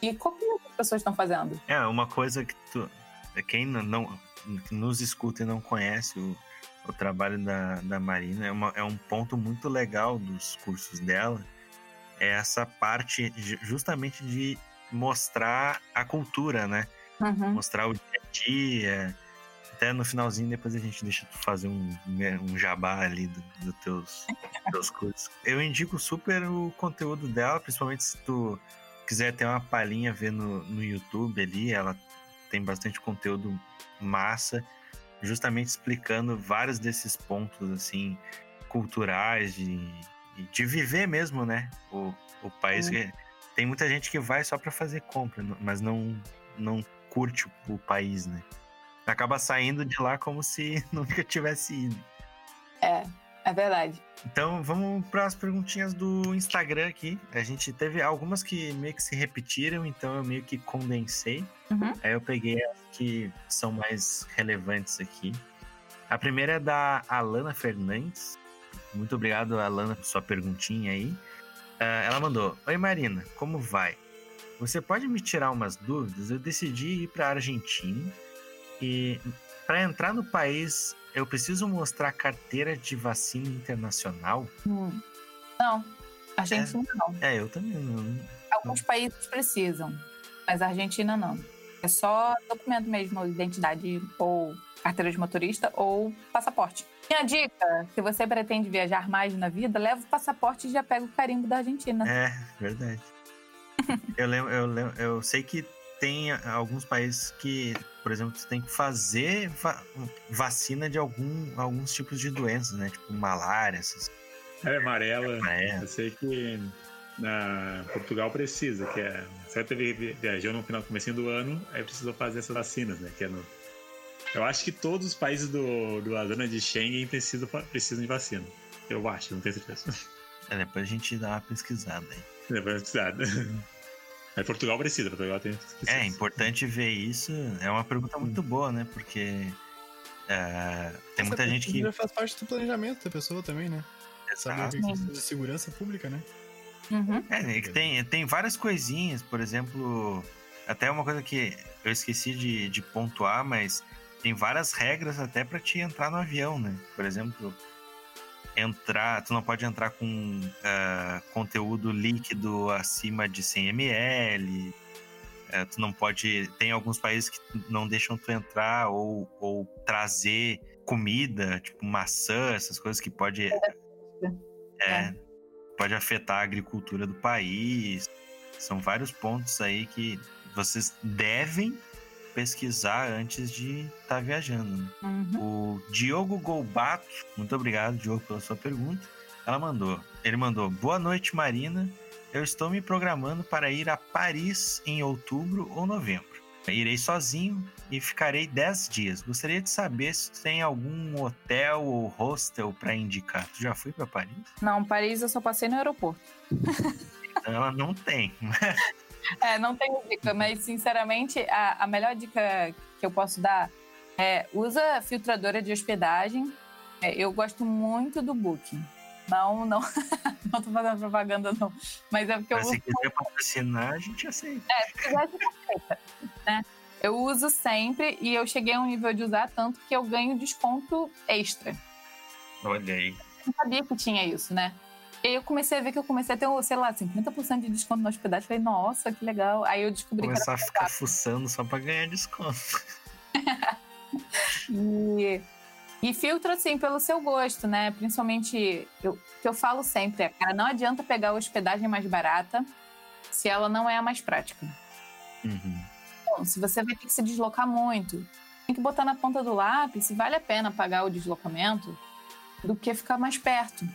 E copia o que as pessoas estão fazendo. É, uma coisa que tu. Quem não, que nos escuta e não conhece o, o trabalho da, da Marina, é, uma, é um ponto muito legal dos cursos dela, é essa parte justamente de mostrar a cultura, né? Uhum. Mostrar o dia a dia. Até no finalzinho, depois a gente deixa tu fazer um, um jabá ali dos do teus, teus cursos. Eu indico super o conteúdo dela, principalmente se tu quiser ter uma palhinha ver no, no YouTube ali, ela tem bastante conteúdo massa, justamente explicando vários desses pontos assim culturais de, de viver mesmo, né? O, o país é. que tem muita gente que vai só para fazer compra, mas não não curte o, o país, né? Acaba saindo de lá como se nunca tivesse ido. É, é verdade. Então vamos para as perguntinhas do Instagram aqui. A gente teve algumas que meio que se repetiram, então eu meio que condensei. Uhum. Aí eu peguei as que são mais relevantes aqui. A primeira é da Alana Fernandes. Muito obrigado, Alana, por sua perguntinha aí. Uh, ela mandou: Oi Marina, como vai? Você pode me tirar umas dúvidas? Eu decidi ir para a Argentina e para entrar no país eu preciso mostrar carteira de vacina internacional? Hum. Não, Argentina é, não. É, eu também não. Alguns países precisam, mas a Argentina não. É só documento mesmo, identidade ou carteira de motorista ou passaporte. Minha dica, se você pretende viajar mais na vida, leva o passaporte e já pega o carimbo da Argentina. É, verdade. eu, lembro, eu, lembro, eu sei que tem alguns países que, por exemplo, você tem que fazer va vacina de algum, alguns tipos de doenças, né? Tipo malária, essas. É, amarela. É. Eu sei que na Portugal precisa, que é. Você teve, viajou no final, comecinho do ano, aí precisou fazer essas vacinas, né? Que é no, eu acho que todos os países do, do zona de Schengen precisam, precisam de vacina. Eu acho, não tenho certeza. É, depois a gente dá uma pesquisada aí. Depois pesquisada. Mas Portugal precisa, Portugal tem. Precisa. É importante ver isso. É uma pergunta muito boa, né? Porque é, tem muita gente que. faz parte do planejamento da pessoa também, né? Saber o que de segurança pública, né? Uhum. É, tem, tem várias coisinhas, por exemplo, até uma coisa que eu esqueci de, de pontuar, mas tem várias regras até para te entrar no avião, né? Por exemplo, entrar, tu não pode entrar com uh, conteúdo líquido acima de 100 ml. Uh, tu não pode. Tem alguns países que não deixam tu entrar ou, ou trazer comida, tipo maçã, essas coisas que pode. É, é, pode afetar a agricultura do país. São vários pontos aí que vocês devem pesquisar antes de estar tá viajando. Né? Uhum. O Diogo Golbato, muito obrigado, Diogo, pela sua pergunta. Ela mandou, ele mandou: Boa noite, Marina. Eu estou me programando para ir a Paris em outubro ou novembro. Irei sozinho e ficarei 10 dias. Gostaria de saber se tem algum hotel ou hostel para indicar. Tu já foi para Paris? Não, Paris eu só passei no aeroporto. então ela não tem. É, não tenho dica, mas sinceramente, a, a melhor dica que eu posso dar é usa filtradora de hospedagem. É, eu gosto muito do Booking. Não, não, não tô fazendo propaganda, não. Mas é porque Mas eu. Se quiser patrocinar, a gente aceita. É, se quiser. Né? Eu uso sempre e eu cheguei a um nível de usar tanto que eu ganho desconto extra. Olha aí. Eu não sabia que tinha isso, né? E eu comecei a ver que eu comecei a ter, sei lá, 50% de desconto na hospedagem. Falei, nossa, que legal. Aí eu descobri Começar que. Começar a ficar fuçando só pra ganhar desconto. e, e filtra, assim, pelo seu gosto, né? Principalmente, o que eu falo sempre é, cara, não adianta pegar a hospedagem mais barata se ela não é a mais prática. Uhum. Bom, se você vai ter que se deslocar muito, tem que botar na ponta do lápis se vale a pena pagar o deslocamento do que ficar mais perto.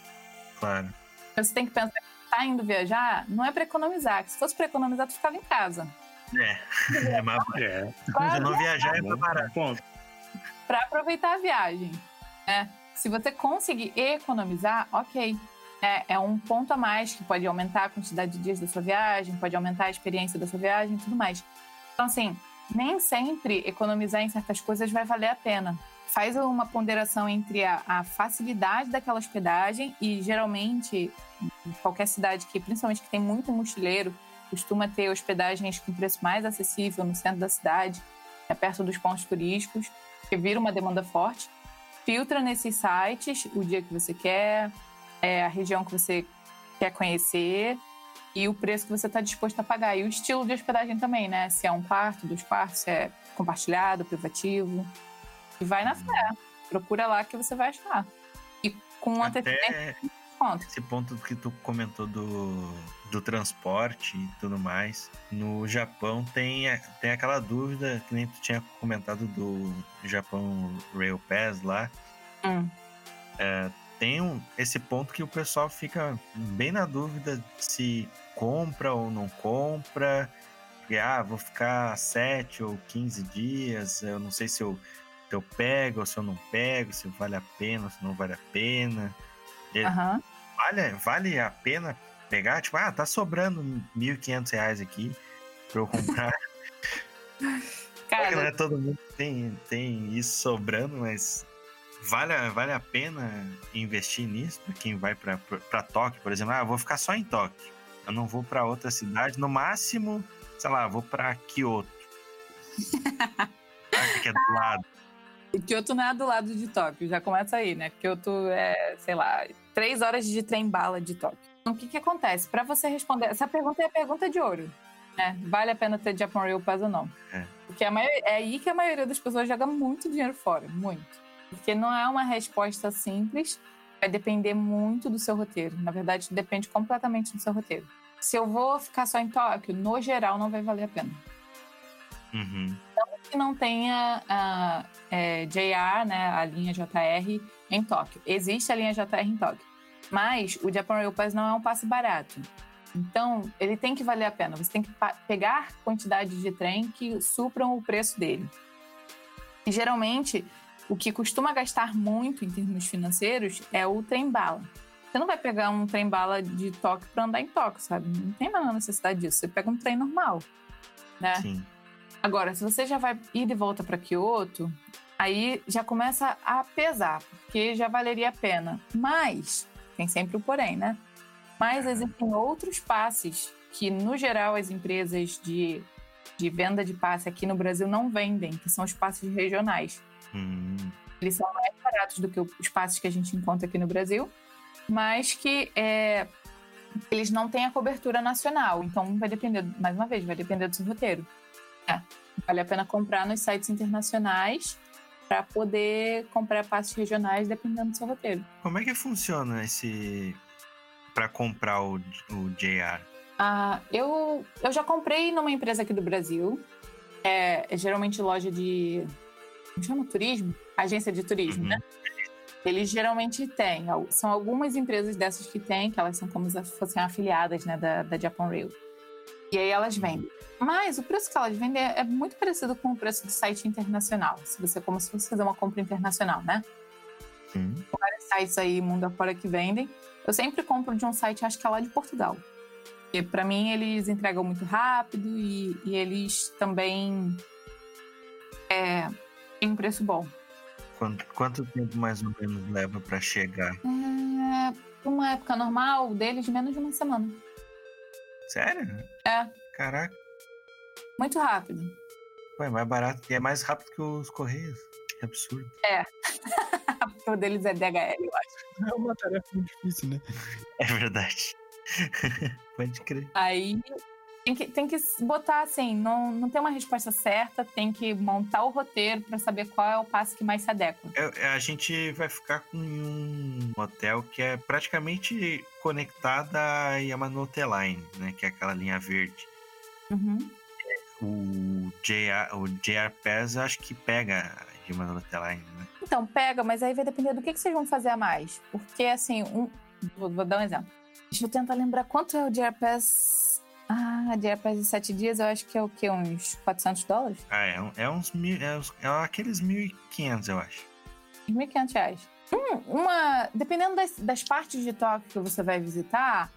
Claro. Você tem que pensar que tá indo viajar, não é para economizar. Se fosse para economizar, tu ficava em casa. É, é mais é. Não viajar é mais barato. Para aproveitar a viagem. Né? Se você conseguir economizar, ok. É, é um ponto a mais que pode aumentar a quantidade de dias da sua viagem, pode aumentar a experiência da sua viagem e tudo mais. Então, assim, nem sempre economizar em certas coisas vai valer a pena faz uma ponderação entre a, a, facilidade daquela hospedagem e geralmente qualquer cidade que principalmente que tem muito mochileiro costuma ter hospedagens com preço mais acessível no centro da cidade, é perto dos pontos turísticos, que vira uma demanda forte. Filtra nesses sites o dia que você quer, é, a região que você quer conhecer e o preço que você está disposto a pagar. E o estilo de hospedagem também, né? Se é um quarto, dois quartos, se é compartilhado, privativo. E vai na fé. Procura lá que você vai achar. E com Até antecedência, esse ponto que tu comentou do, do transporte e tudo mais. No Japão tem, tem aquela dúvida que nem tu tinha comentado do Japão Rail Pass lá. Hum. É, tem um, esse ponto que o pessoal fica bem na dúvida se compra ou não compra. Porque, ah, vou ficar 7 ou 15 dias, eu não sei se eu eu pego ou se eu não pego, se vale a pena se não vale a pena. Uhum. Vale, vale a pena pegar? Tipo, ah, tá sobrando R$ 1.500 aqui pra eu comprar. Cara, não é todo mundo tem, tem isso sobrando, mas vale, vale a pena investir nisso para quem vai para Tóquio, por exemplo. Ah, eu vou ficar só em Tóquio. Eu não vou para outra cidade. No máximo, sei lá, vou para Kyoto. que é do lado. Kyoto não é do lado de Tóquio, já começa aí, né? Kyoto é, sei lá, três horas de trem-bala de Tóquio. Então, o que que acontece? Para você responder, essa pergunta é a pergunta de ouro, né? Vale a pena ter Japan Rail Pass ou não? É. Porque maioria, é aí que a maioria das pessoas joga muito dinheiro fora, muito. Porque não é uma resposta simples, vai depender muito do seu roteiro. Na verdade, depende completamente do seu roteiro. Se eu vou ficar só em Tóquio, no geral, não vai valer a pena. Uhum. Não que não tenha a é, JR, né, a linha JR em Tóquio. Existe a linha JR em Tóquio, mas o Japan Rail Pass não é um passe barato. Então, ele tem que valer a pena. Você tem que pegar quantidades de trem que supram o preço dele. E, geralmente, o que costuma gastar muito em termos financeiros é o trem-bala. Você não vai pegar um trem-bala de Tóquio para andar em Tóquio, sabe? Não tem a menor necessidade disso. Você pega um trem normal, né? Sim. Agora, se você já vai ir de volta para Kyoto, aí já começa a pesar, porque já valeria a pena. Mas tem sempre o porém, né? Mas existem outros passes que, no geral, as empresas de, de venda de passe aqui no Brasil não vendem, que são os passes regionais. Hum. Eles são mais baratos do que os passes que a gente encontra aqui no Brasil, mas que é, eles não têm a cobertura nacional. Então, vai depender, mais uma vez, vai depender do seu roteiro. Vale a pena comprar nos sites internacionais para poder comprar passes regionais dependendo do seu roteiro. Como é que funciona esse para comprar o, o JR? Ah, eu, eu já comprei numa empresa aqui do Brasil. É, é geralmente loja de. Como chama? Turismo? Agência de turismo, Uhum. né? Eles geralmente têm. São algumas empresas dessas que têm, que elas são como se fossem afiliadas né, da, da Japan Rail. E aí elas vendem. Mas o preço que elas vendem é muito parecido com o preço do site internacional. Se você, como se fosse fazer uma compra internacional, né? Sim. sites aí mundo afora que vendem. Eu sempre compro de um site, acho que é lá de Portugal. E para mim eles entregam muito rápido e, e eles também é, têm um preço bom. Quanto, quanto tempo mais ou menos leva para chegar? É, uma época normal deles, menos de uma semana. Sério? É, Caraca, muito rápido. Ué, mais barato e é mais rápido que os correios. Que absurdo. Porque o deles é DHL, eu acho. É uma tarefa muito difícil, né? É verdade. Pode crer. Aí tem que, tem que botar assim, não, não tem uma resposta certa, tem que montar o roteiro para saber qual é o passo que mais se adequa. É, a gente vai ficar com um hotel que é praticamente conectado à Yamanote Line, né? Que é aquela linha verde. Uhum. O JR, o JR Pass eu acho que pega a Yamanote Line, né? Então, pega, mas aí vai depender do que, que vocês vão fazer a mais. Porque, assim, um... vou, vou dar um exemplo. Deixa eu tentar lembrar quanto é o JR Pass. Ah, JR Pass de 7 dias, eu acho que é o quê? Uns 400 dólares? Ah, é, é uns mil, é, uns- é aqueles 1.500, eu acho. Uns 1.500 reais. Hum, uma... Dependendo das, das partes de Tóquio que você vai visitar,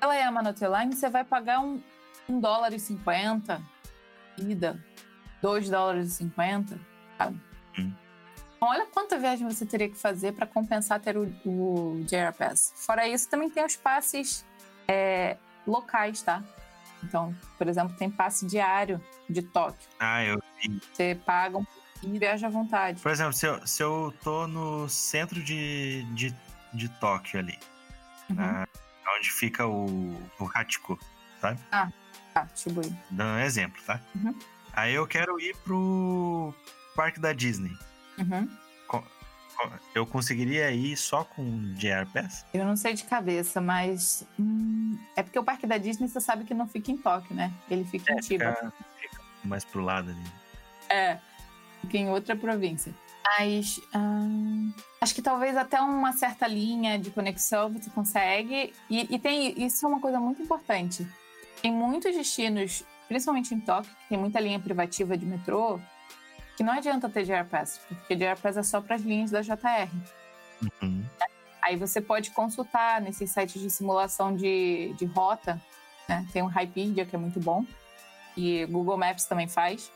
ela é a Manote Line, você vai pagar um, um dólar e 50 ida, 2 dólares e 50, sabe? Hum. Então, olha quanta viagem você teria que fazer para compensar ter o, o JR Pass. Fora isso, também tem os passes é, locais, tá? Então, por exemplo, tem passe diário de Tóquio. Ah, eu Você paga um e viaja à vontade. Por exemplo, se eu, se eu tô no centro de, de, de Tóquio ali, Uhum. na- onde fica o, o Hachiko, sabe? Ah, Shibuya. Dando um exemplo, tá? Uhum. Aí eu quero ir pro parque da Disney. Uhum. Eu conseguiria ir só com o JR Pass? Eu não sei de cabeça, mas. hum, é porque o parque da Disney você sabe que não fica em Tóquio, né? Ele fica em Chiba. Fica, fica mais pro lado ali. É, fica em outra província. Mas. hum, acho que talvez até uma certa linha de conexão você consegue. E, e tem. Isso é uma coisa muito importante. Tem muitos destinos, principalmente em Tóquio, que tem muita linha privativa de metrô, que não adianta ter JR Pass, porque JR Pass é só para as linhas da JR. Uhum. Aí você pode consultar nesses sites de simulação de, de rota, né? Tem o Hypedia, que é muito bom, e Google Maps também faz.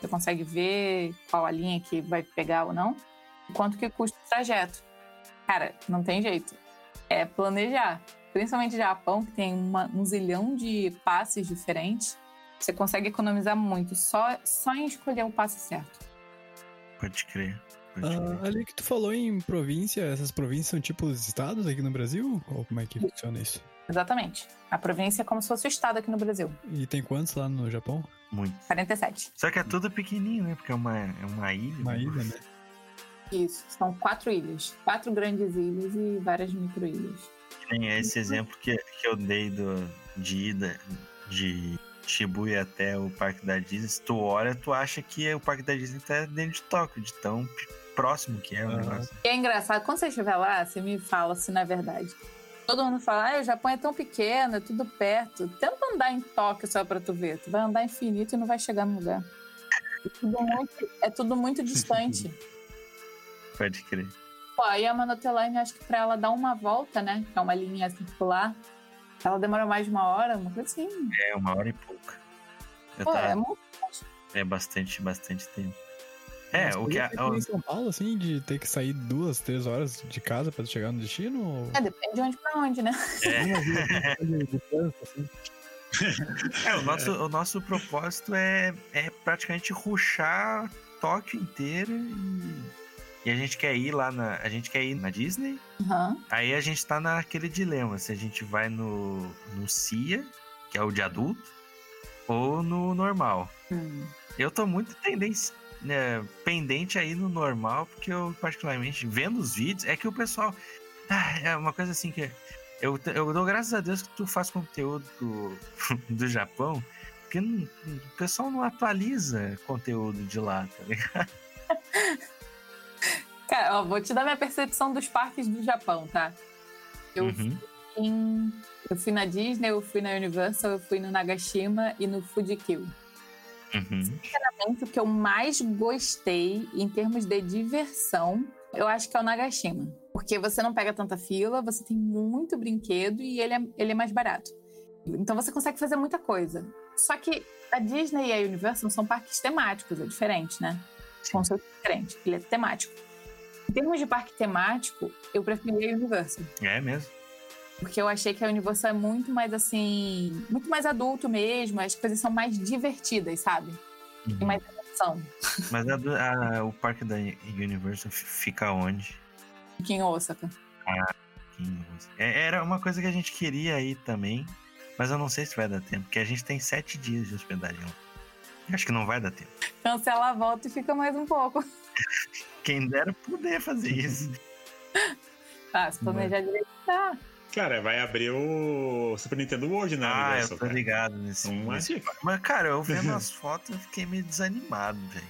Você consegue ver qual a linha que vai pegar ou não, e quanto que custa o trajeto. Cara, não tem jeito. É planejar. Principalmente Japão, que tem uma- um zilhão de passes diferentes. Você consegue economizar muito só, só em escolher o passe certo. Pode crer. Pode Ah, crer. ali que tu falou em província, essas províncias são tipo os estados aqui no Brasil? Ou como é que funciona isso? Exatamente. A província é como se fosse o estado aqui no Brasil. E tem quantos lá no Japão? Muito. 47. Só que é tudo pequenininho, né? Porque é uma, é uma ilha. Uma né? ilha, né? Isso, são quatro ilhas. Quatro grandes ilhas e várias micro-ilhas. Nem esse exemplo que, que eu dei do, de ida de Shibuya até o Parque da Disney. Se tu olha, tu acha que o Parque da Disney tá dentro de Tóquio, de tão próximo que é o negócio. E é engraçado, quando você estiver lá, você me fala se não é verdade. Todo mundo fala, ah, o Japão é tão pequeno, é tudo perto. Tenta andar em Tóquio só pra tu ver. Tu vai andar infinito e não vai chegar no lugar. É tudo muito, é tudo muito distante. Pode crer. Pô, aí a Manote Line, acho que pra ela dar uma volta, né? Que é uma linha circular, ela demora mais de uma hora, uma coisa assim. É uma hora e pouca. Eu Pô, tava- é muito É bastante, bastante tempo. É, o que é. em São Paulo, assim, de ter que sair duas, três horas de casa pra chegar no destino? Ou... É, depende de onde pra onde, né? É. Assim. é, o nosso, o nosso propósito é, é praticamente ruxar Tóquio inteiro e, e, a gente quer ir lá na. A gente quer ir na Disney. Uhum. Aí a gente tá naquele dilema se a gente vai no, no CIA, que é o de adulto, ou no normal. Hum. Eu tô muito tendência, né, pendente aí no normal, porque eu, particularmente, vendo os vídeos, é que o pessoal. Ah, é uma coisa assim que. Eu, eu dou graças a Deus que tu faz conteúdo do, do Japão, porque não, o pessoal não atualiza conteúdo de lá, tá ligado? Cara, ó, vou te dar minha percepção dos parques do Japão, tá? Eu, uhum. fui em, eu fui na Disney, eu fui na Universal, eu fui no Nagashima e no Fuji-Q. Uhum. Sinceramente, o que eu mais gostei em termos de diversão, eu acho que é o Nagashima. Porque você não pega tanta fila, você tem muito brinquedo e ele é, ele é mais barato. Então você consegue fazer muita coisa. Só que a Disney e a Universal são parques temáticos, é diferente, né? Conceito diferente, ele é temático. Em termos de parque temático, eu preferi a Universal. É mesmo? Porque eu achei que a Universal é muito mais assim. Muito mais adulto mesmo. As coisas são mais divertidas, sabe? Uhum. Tem mais emoção. Mas a, a, o parque da Universal fica onde? Fica em Osaka. Ah, em Osaka. É, era uma coisa que a gente queria aí também. Mas eu não sei se vai dar tempo. Porque a gente tem sete dias de hospedagem. Acho que não vai dar tempo. Cancela a volta e fica mais um pouco. Quem dera poder fazer isso. Ah, se planejar direito, tá. Cara, vai abrir o Super Nintendo World, né? Ah, eu tô cara. ligado nesse. Mas, mas, cara, eu vendo as fotos, eu fiquei meio desanimado, velho.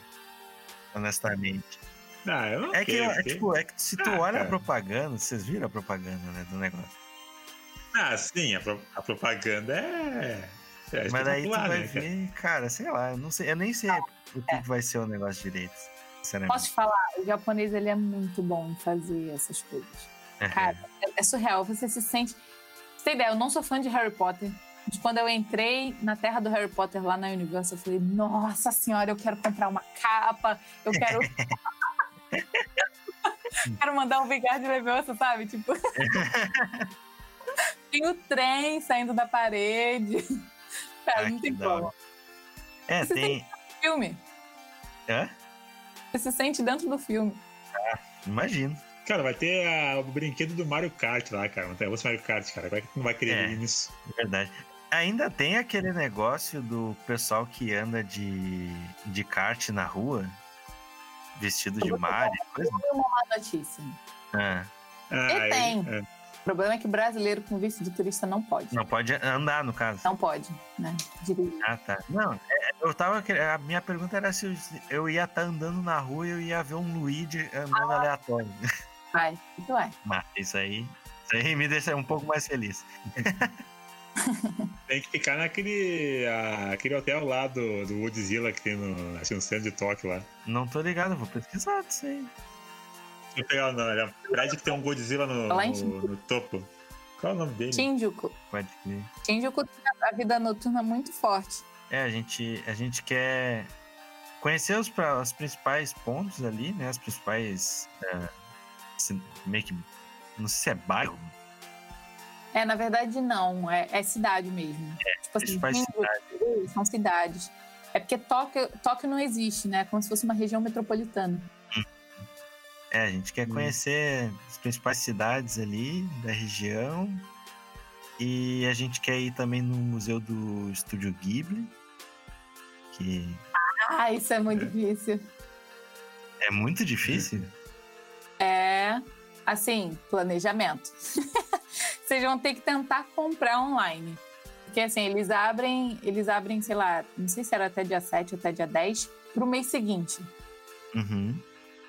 Honestamente. Ah, eu não é que, é, tipo, é que se tu ah, olha cara. a propaganda, vocês viram a propaganda, né, do negócio. Ah, sim, a, pro, a propaganda é. é mas aí tu vai né, ver, cara? sei lá, eu não sei, eu nem sei ah, o que, é. que vai ser o negócio direito. Posso te falar, o japonês ele é muito bom em fazer essas coisas. Cara, é, é surreal. Você se sente. Você tem ideia, eu não sou fã de Harry Potter. Mas quando eu entrei na terra do Harry Potter lá na Universal, eu falei, nossa senhora, eu quero comprar uma capa, eu quero. quero mandar um vigar de Leviosa, sabe? Tipo. tem o trem saindo da parede. Cara, ah, não tem como. É, você tem. filme. É? Você se sente dentro do filme. Ah, imagino. Cara, vai ter a, o brinquedo do Mario Kart lá, cara. Não tem outro Mario Kart, cara. Como é que não vai querer é, nisso? Verdade. Ainda tem aquele negócio do pessoal que anda de, de kart na rua, vestido de Mario. Coisa. uma má notícia. Ah. Ah, e tem. É. O problema é que brasileiro com visto de turista não pode. Não pode andar, no caso. Não pode, né? Dirigir. Ah, tá. Não, é, eu tava. A minha pergunta era se eu ia estar tá andando na rua e eu ia ver um Luigi andando ah. aleatório. Vai, isso vai. Mas isso aí, isso aí me deixa um pouco mais feliz. tem que ficar naquele aquele hotel lá do, do Woodzilla que tem no, acho, no centro de Tóquio lá. Não tô ligado, vou pesquisar disso aí. Deixa eu pegar o nome. É prédio que tem um Godzilla no, no, no, topo. Qual é o nome dele? Shinjuku. Pode crer. Shinjuku tem a vida noturna muito forte. É, a gente, a gente quer conhecer os, os principais pontos ali, né? As principais. É meio que. Não sei se é bairro. É, na verdade, não. É, é cidade mesmo. É, tipo assim, cidade. são cidades. É porque Tóquio, Tóquio não existe, né? É como se fosse uma região metropolitana. É, a gente quer hum. conhecer as principais cidades ali da região. E a gente quer ir também no museu do Estúdio Ghibli. Que. Ah, isso é muito difícil. É muito difícil? É, assim, planejamento. Vocês vão ter que tentar comprar online. Porque assim, eles abrem, eles abrem, sei lá, não sei se era até dia 7 ou até dia 10, pro mês seguinte. Uhum.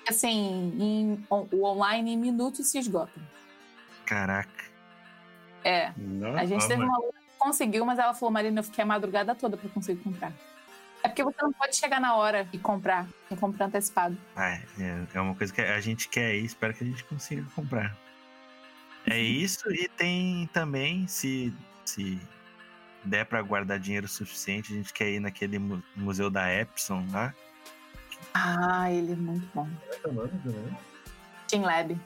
Assim, em, o online em minutos se esgota. Caraca. É. Não, a gente teve uma que conseguiu, mas ela falou, Marina, eu fiquei a madrugada toda para conseguir comprar. É porque você não pode chegar na hora e comprar, e comprar antecipado. Ah, é, é uma coisa que a gente quer e espero que a gente consiga comprar. É isso, e tem também, se, se der para guardar dinheiro suficiente, a gente quer ir naquele museu da Epson lá. Ah, ele é muito bom. Team Lab.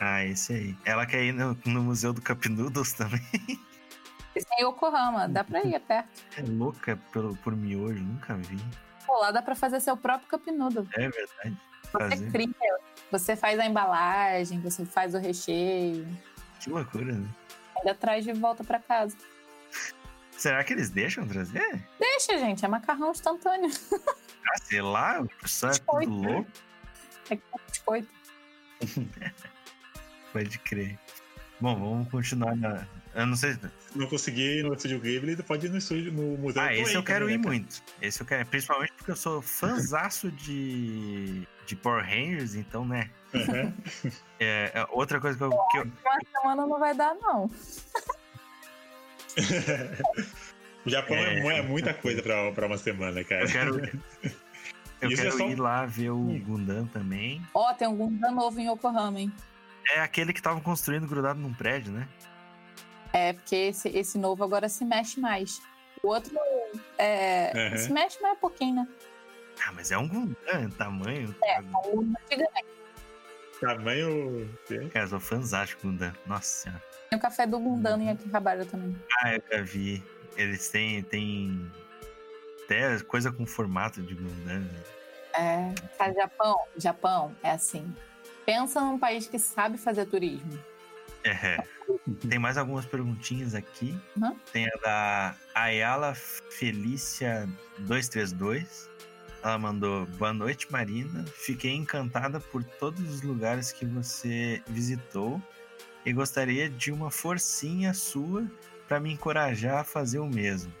Ah, esse aí. Ela quer ir no, no Museu do Cup Noodles também. Esse é Yokohama, dá pra ir, é perto. É louca pelo, por miojo, nunca vi. Pô, lá dá pra fazer seu próprio cup noodle. É verdade. Você Fazer. cria, você faz a embalagem, você faz o recheio, Que loucura, né? ainda traz de volta pra casa. Será que eles deixam trazer? Deixa, gente, é macarrão instantâneo. Ah, sei lá, o pessoal é tudo né? louco. É que é biscoito. Pode crer. Bom, vamos continuar na. Eu não sei. Se não conseguir ir no estúdio Ghibli, pode ir no estúdio, no museu. Ah, esse eu quero também, ir né, cara? muito. Esse eu quero. Principalmente porque eu sou fãzaço de. de Power Rangers, então, né? É, é outra coisa que eu, que eu, Uma semana não vai dar, não. o Japão é, É. é muita coisa pra, pra uma semana, cara. eu quero. Eu é quero só- ir lá ver o Hum. Gundam também. Ó, tem um Gundam novo em Yokohama, hein? É aquele que estavam construindo grudado num prédio, né? É, porque esse, esse novo agora se mexe mais. O outro é, Aham. se mexe mais um pouquinho, né? Ah, mas é um Gundam, tamanho. É, o antigamente. Tamanho. Cara, eu sou de Gundam. Nossa senhora. Tem o café do Gundam em Akihabara também. Ah, eu já vi. Eles têm. têm até coisa com formato de Gundam. né? É, cara, Japão, Japão é assim. Pensa num país que sabe fazer turismo. É. Tem mais algumas perguntinhas aqui. Uhum. Tem a da Ayala Felícia 232. Ela mandou: Boa noite, Marina. Fiquei encantada por todos os lugares que você visitou e gostaria de uma forcinha sua para me encorajar a fazer o mesmo.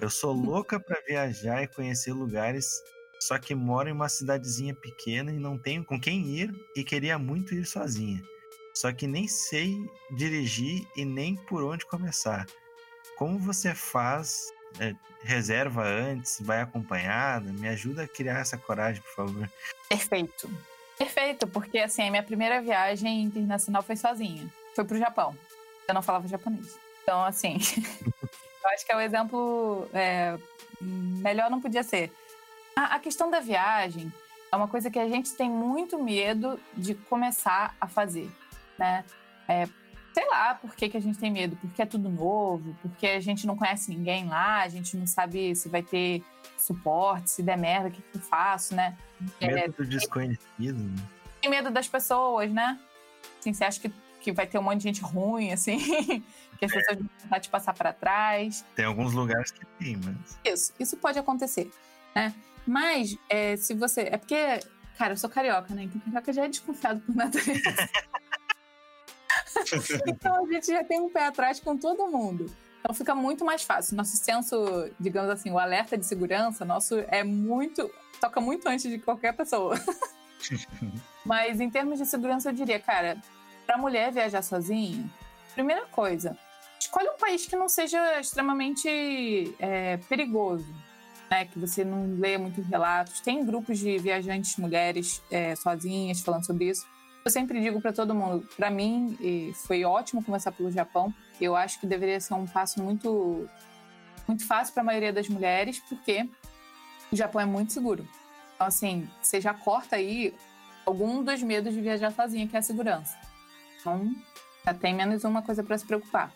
Eu sou louca para viajar e conhecer lugares, só que moro em uma cidadezinha pequena e não tenho com quem ir e queria muito ir sozinha. Só que nem sei dirigir e nem por onde começar. Como você faz? É, reserva antes? Vai acompanhada? Me ajuda a criar essa coragem, por favor. Perfeito. Perfeito, porque assim, a minha primeira viagem internacional foi sozinha. Foi pro Japão. Eu não falava japonês. Então, assim, eu acho que é o exemplo é, melhor não podia ser. A, a questão da viagem é uma coisa que a gente tem muito medo de começar a fazer, né? É, sei lá por que, que a gente tem medo. Porque é tudo novo, porque a gente não conhece ninguém lá, a gente não sabe se vai ter suporte, se der merda, o que, que eu faço, né? É, Medo do desconhecido. né? tem medo das pessoas, né? Assim, você acha que, que vai ter um monte de gente ruim, assim, que as pessoas vão tentar te passar para trás. Tem alguns lugares que tem, mas. Isso, isso pode acontecer, né? Mas, é, se você. É porque, cara, eu sou carioca, né? Então, carioca já é desconfiado por natureza. então, a gente já tem um pé atrás com todo mundo. Então, fica muito mais fácil. Nosso senso, digamos assim, o alerta de segurança, nosso é muito. toca muito antes de qualquer pessoa. Mas, em termos de segurança, eu diria, cara, pra mulher viajar sozinha, primeira coisa, escolhe um país que não seja extremamente é, perigoso né, que você não leia muitos relatos. Tem grupos de viajantes mulheres é, sozinhas falando sobre isso. Eu sempre digo para todo mundo, para mim foi ótimo começar pelo Japão. Eu acho que deveria ser um passo muito muito fácil para a maioria das mulheres, porque o Japão é muito seguro. Então assim, você já corta aí algum dos medos de viajar sozinha, que é a segurança. Então, já tem menos uma coisa para se preocupar.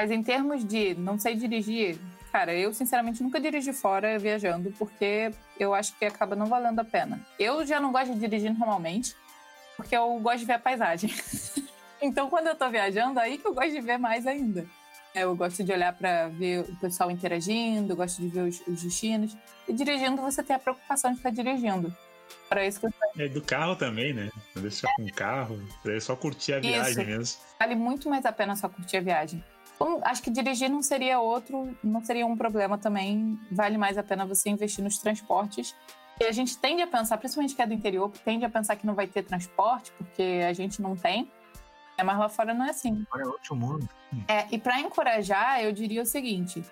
Mas em termos de não sei dirigir, cara, eu sinceramente nunca dirigi fora viajando, porque eu acho que acaba não valendo a pena. Eu já não gosto de dirigir normalmente, porque eu gosto de ver a paisagem. então, quando eu tô viajando, aí que eu gosto de ver mais ainda. É, Eu gosto de olhar para ver o pessoal interagindo, gosto de ver os, os destinos. E dirigindo, você tem a preocupação de estar dirigindo. Para isso que eu É do carro também, né? Não deixa com o carro. É só curtir a viagem Isso. mesmo. vale muito mais a pena só curtir a viagem. Então, acho que dirigir não seria outro, não seria um problema também. Vale mais a pena você investir nos transportes. E a gente tende a pensar, principalmente que é do interior, tende a pensar que não vai ter transporte, porque a gente não tem. É, mas lá fora não é assim. Agora é outro mundo. É, e para encorajar, eu diria o seguinte: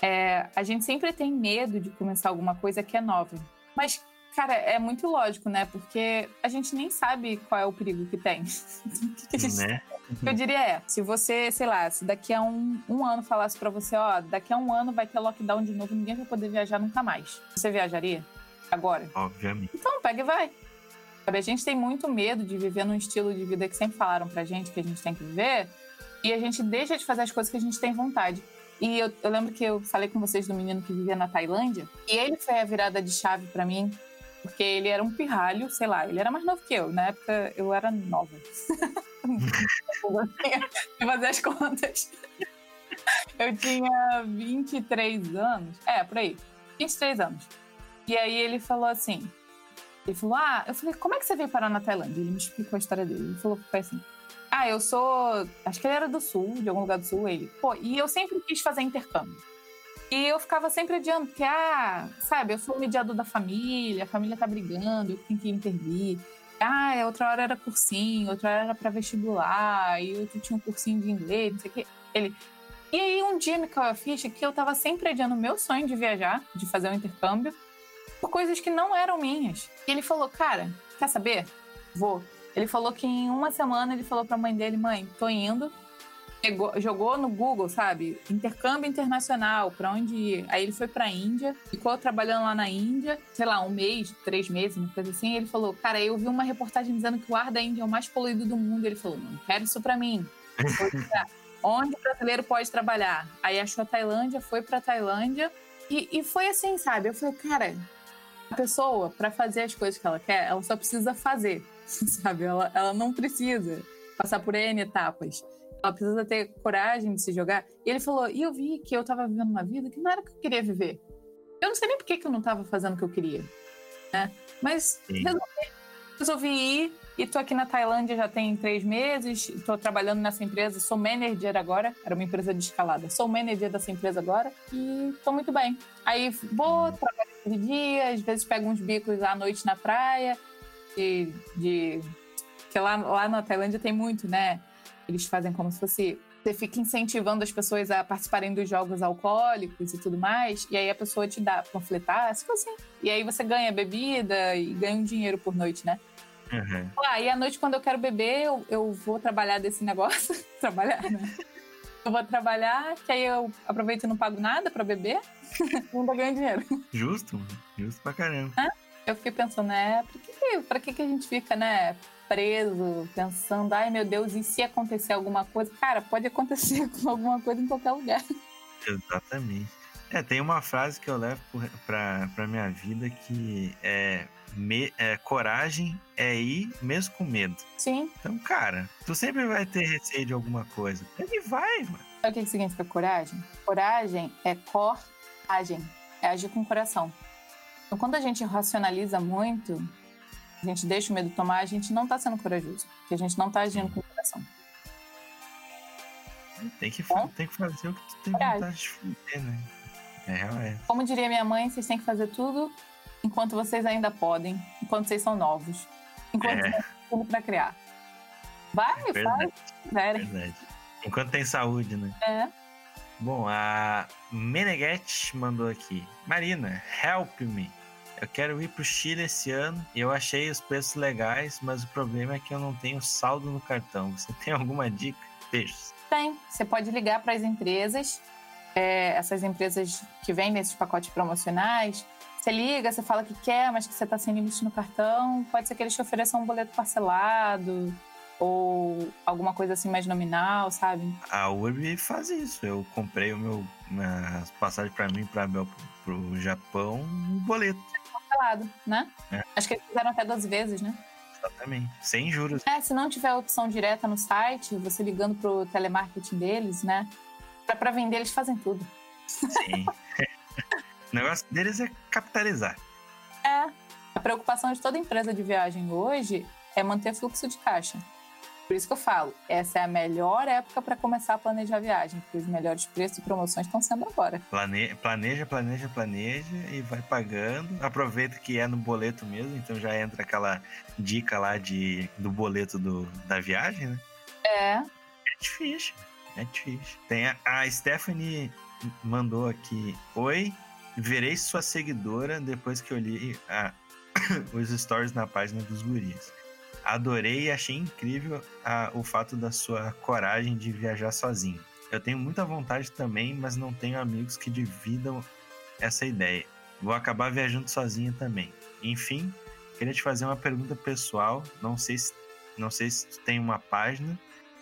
é, a gente sempre tem medo de começar alguma coisa que é nova. Mas, cara, é muito lógico, né? Porque a gente nem sabe qual é o perigo que tem. que, gente Né? eu diria é, se você, sei lá, se daqui a um, um ano falasse pra você, ó, daqui a um ano vai ter lockdown de novo, ninguém vai poder viajar nunca mais. Você viajaria? agora. Obviamente. Então, pega e vai. Sabe, a gente tem muito medo de viver num estilo de vida que sempre falaram pra gente que a gente tem que viver, e a gente deixa de fazer as coisas que a gente tem vontade. E eu, eu lembro que eu falei com vocês do menino que vivia na Tailândia, e ele foi a virada de chave para mim, porque ele era um pirralho, sei lá, ele era mais novo que eu. Na época eu era nova. eu fazer as contas. Eu tinha 23 anos. É, por aí. 23 anos. E aí ele falou assim: ele falou, ah, eu falei, como é que você veio parar na Tailândia? Ele me explicou a história dele. Ele falou foi assim, ah, eu sou. Acho que ele era do sul, de algum lugar do sul, ele. Pô, e eu sempre quis fazer intercâmbio. E eu ficava sempre adiando, porque, ah, sabe, eu sou o mediador da família, a família tá brigando, eu tenho que intervir. Ah, outra hora era cursinho, outra hora era para vestibular, e outro tinha um cursinho de inglês, não sei o quê. Ele. E aí um dia me caiu a ficha que eu tava sempre adiando o meu sonho de viajar, de fazer um intercâmbio, por coisas que não eram minhas. E ele falou, cara, quer saber? Vou. Ele falou que em uma semana ele falou pra mãe dele, mãe, tô indo. Pegou, jogou no Google, sabe? Intercâmbio internacional, pra onde ir. Aí ele foi pra Índia, ficou trabalhando lá na Índia, sei lá, um mês, três meses, uma coisa assim. Ele falou, cara, eu vi uma reportagem dizendo que o ar da Índia é o mais poluído do mundo. Ele falou, não quero isso pra mim. Onde o brasileiro pode trabalhar? Aí achou a Tailândia, foi pra Tailândia. E, e foi assim, sabe? Eu falei, cara, a pessoa, para fazer as coisas que ela quer, ela só precisa fazer. sabe? Ela, ela não precisa passar por N etapas. Ela precisa ter coragem de se jogar. E ele falou: e eu vi que eu tava vivendo uma vida que não era o que eu queria viver. Eu não sei nem por que, que eu não tava fazendo o que eu queria. Né? Mas resolvi, resolvi ir e tô aqui na Tailândia já tem três meses. Tô trabalhando nessa empresa, sou manager agora. Era uma empresa de escalada. Sou manager dessa empresa agora e tô muito bem. Aí vou, trabalho de dia, às vezes pego uns bicos à noite na praia de. de que lá, lá na Tailândia tem muito, né? Eles fazem como se fosse. Você fica incentivando as pessoas a participarem dos jogos alcoólicos e tudo mais, e aí a pessoa te dá panfletar, se assim. E aí você ganha bebida e ganha um dinheiro por noite, né? Uhum. Ah, e à noite, quando eu quero beber, eu, eu vou trabalhar desse negócio. trabalhar, né? Eu vou trabalhar, que aí eu aproveito e não pago nada pra beber. ainda ganho dinheiro. Justo, justo pra caramba. Hã? eu fiquei pensando, né? Pra que, pra que, que a gente fica, né? Preso, pensando, ai meu Deus, e se acontecer alguma coisa? Cara, pode acontecer com alguma coisa em qualquer lugar. Exatamente. É, tem uma frase que eu levo pra, pra minha vida que é, me, é coragem é ir mesmo com medo. Sim. Então, cara, tu sempre vai ter receio de alguma coisa. Ele vai, mano. Sabe o que significa coragem? Coragem é coragem, é agir com o coração. Então, quando a gente racionaliza muito, a gente deixa o medo tomar, a gente não está sendo corajoso, porque a gente não está agindo com o coração. Tem que, tem que fazer o que tu tem vontade de fazer, né? É, é. Como diria minha mãe, vocês têm que fazer tudo enquanto vocês ainda podem, enquanto vocês são novos, enquanto é. tem tudo para criar. Vai, é faz, verdade. Enquanto tem saúde, né? É. Bom, a Meneghet mandou aqui. Marina, help me. Eu quero ir pro Chile esse ano e eu achei os preços legais, mas o problema é que eu não tenho saldo no cartão. Você tem alguma dica? Beijos. Tem. Você pode ligar para as empresas, é, essas empresas que vêm nesses pacotes promocionais. Você liga, você fala que quer, mas que você está sem limite no cartão. Pode ser que eles te ofereçam um boleto parcelado ou alguma coisa assim mais nominal, sabe? A Urb faz isso. Eu comprei o meu as passagens para mim para pro Japão um boleto. Cancelado, né? É. Acho que eles fizeram até 12 vezes, né? Exatamente. Sem juros. É, se não tiver opção direta no site, você ligando pro telemarketing deles, né? Pra, pra vender, eles fazem tudo. Sim. o negócio deles é capitalizar. É. A preocupação de toda empresa de viagem hoje é manter fluxo de caixa. Por isso que eu falo, essa é a melhor época para começar a planejar a viagem, porque os melhores preços e promoções estão sendo agora. Plane... Planeja, planeja, planeja e vai pagando. Aproveita que é no boleto mesmo, então já entra aquela dica lá de, do boleto do, da viagem, né? É. É difícil, é difícil. Tem a, a Stephanie mandou aqui: Oi, verei sua seguidora depois que eu li a, os stories na página dos guris adorei e achei incrível a, o fato da sua coragem de viajar sozinho. Eu tenho muita vontade também, mas não tenho amigos que dividam essa ideia. vou acabar viajando sozinho também. Enfim, queria te fazer uma pergunta pessoal. Não sei se, não sei se tem uma página.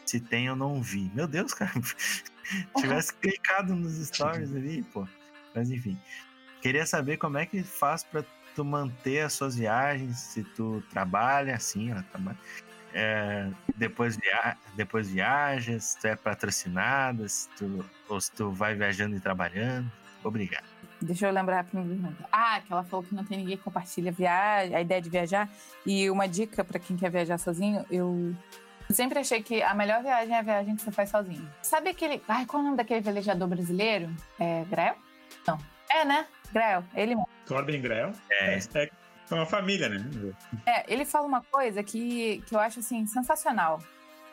Se tem, eu não vi. Meu Deus, cara. Tivesse clicado nos stories ali, pô. Mas enfim. Queria saber como é que faz para tu manter as suas viagens, se tu trabalha assim, ela trabalha. É, depois, via depois viajas, se tu é patrocinada, se tu, ou se tu vai viajando e trabalhando. Obrigado. Deixa eu lembrar a primeira pergunta. Ah, que ela falou que não tem ninguém que compartilha viagem, a ideia de viajar. E uma dica para quem quer viajar sozinho, eu sempre achei que a melhor viagem é a viagem que você faz sozinho. Sabe aquele. Ai, qual é o nome daquele velejador brasileiro? É Grel? Não. É, né? Grel. Ele mesmo. Corbin Grel? É. é. É uma família, né? É, ele fala uma coisa que, que eu acho assim sensacional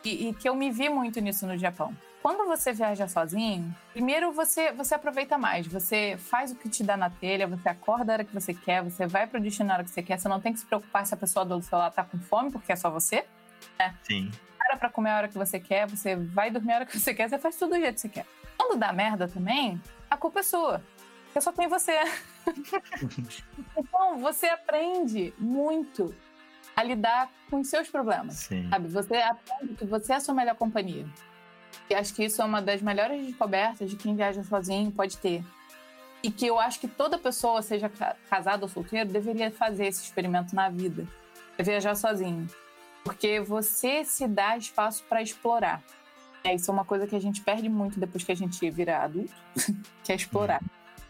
e, e, que eu me vi muito nisso no Japão. Quando você viaja sozinho, primeiro você, você aproveita mais, você faz o que te dá na telha, você acorda a hora que você quer, você vai pro destino na hora que você quer, você não tem que se preocupar se a pessoa do seu lado tá com fome, porque é só você, né? Sim. Para pra comer a hora que você quer, você vai dormir a hora que você quer, você faz tudo do jeito que você quer. Quando dá merda também, a culpa é sua. Porque só tem você. então, você aprende muito a lidar com os seus problemas. Sim. Sabe? Você aprende que você é a sua melhor companhia. E acho que isso é uma das melhores descobertas de quem viaja sozinho pode ter. E que eu acho que toda pessoa, seja casada ou solteiro, deveria fazer esse experimento na vida. É viajar sozinho. Porque você se dá espaço para explorar. É, isso é uma coisa que a gente perde muito depois que a gente vira adulto, que é explorar.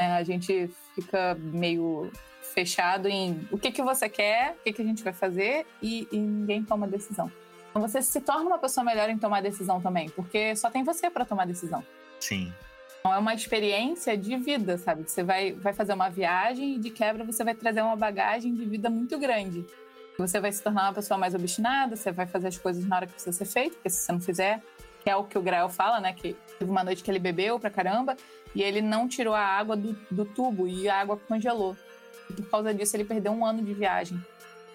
É, a gente fica meio fechado em o que, que você quer, o que, que a gente vai fazer e, e ninguém toma decisão. Então você se torna uma pessoa melhor em tomar decisão também, porque só tem você para tomar decisão. Sim. Então é uma experiência de vida, sabe? Você vai, vai fazer uma viagem e de quebra você vai trazer uma bagagem de vida muito grande. Você vai se tornar uma pessoa mais obstinada, você vai fazer as coisas na hora que precisa ser feito, porque se você não fizer, que é o que o Grael fala, né? Que teve uma noite que ele bebeu pra caramba e ele não tirou a água do, do tubo e a água congelou. E por causa disso ele perdeu um ano de viagem.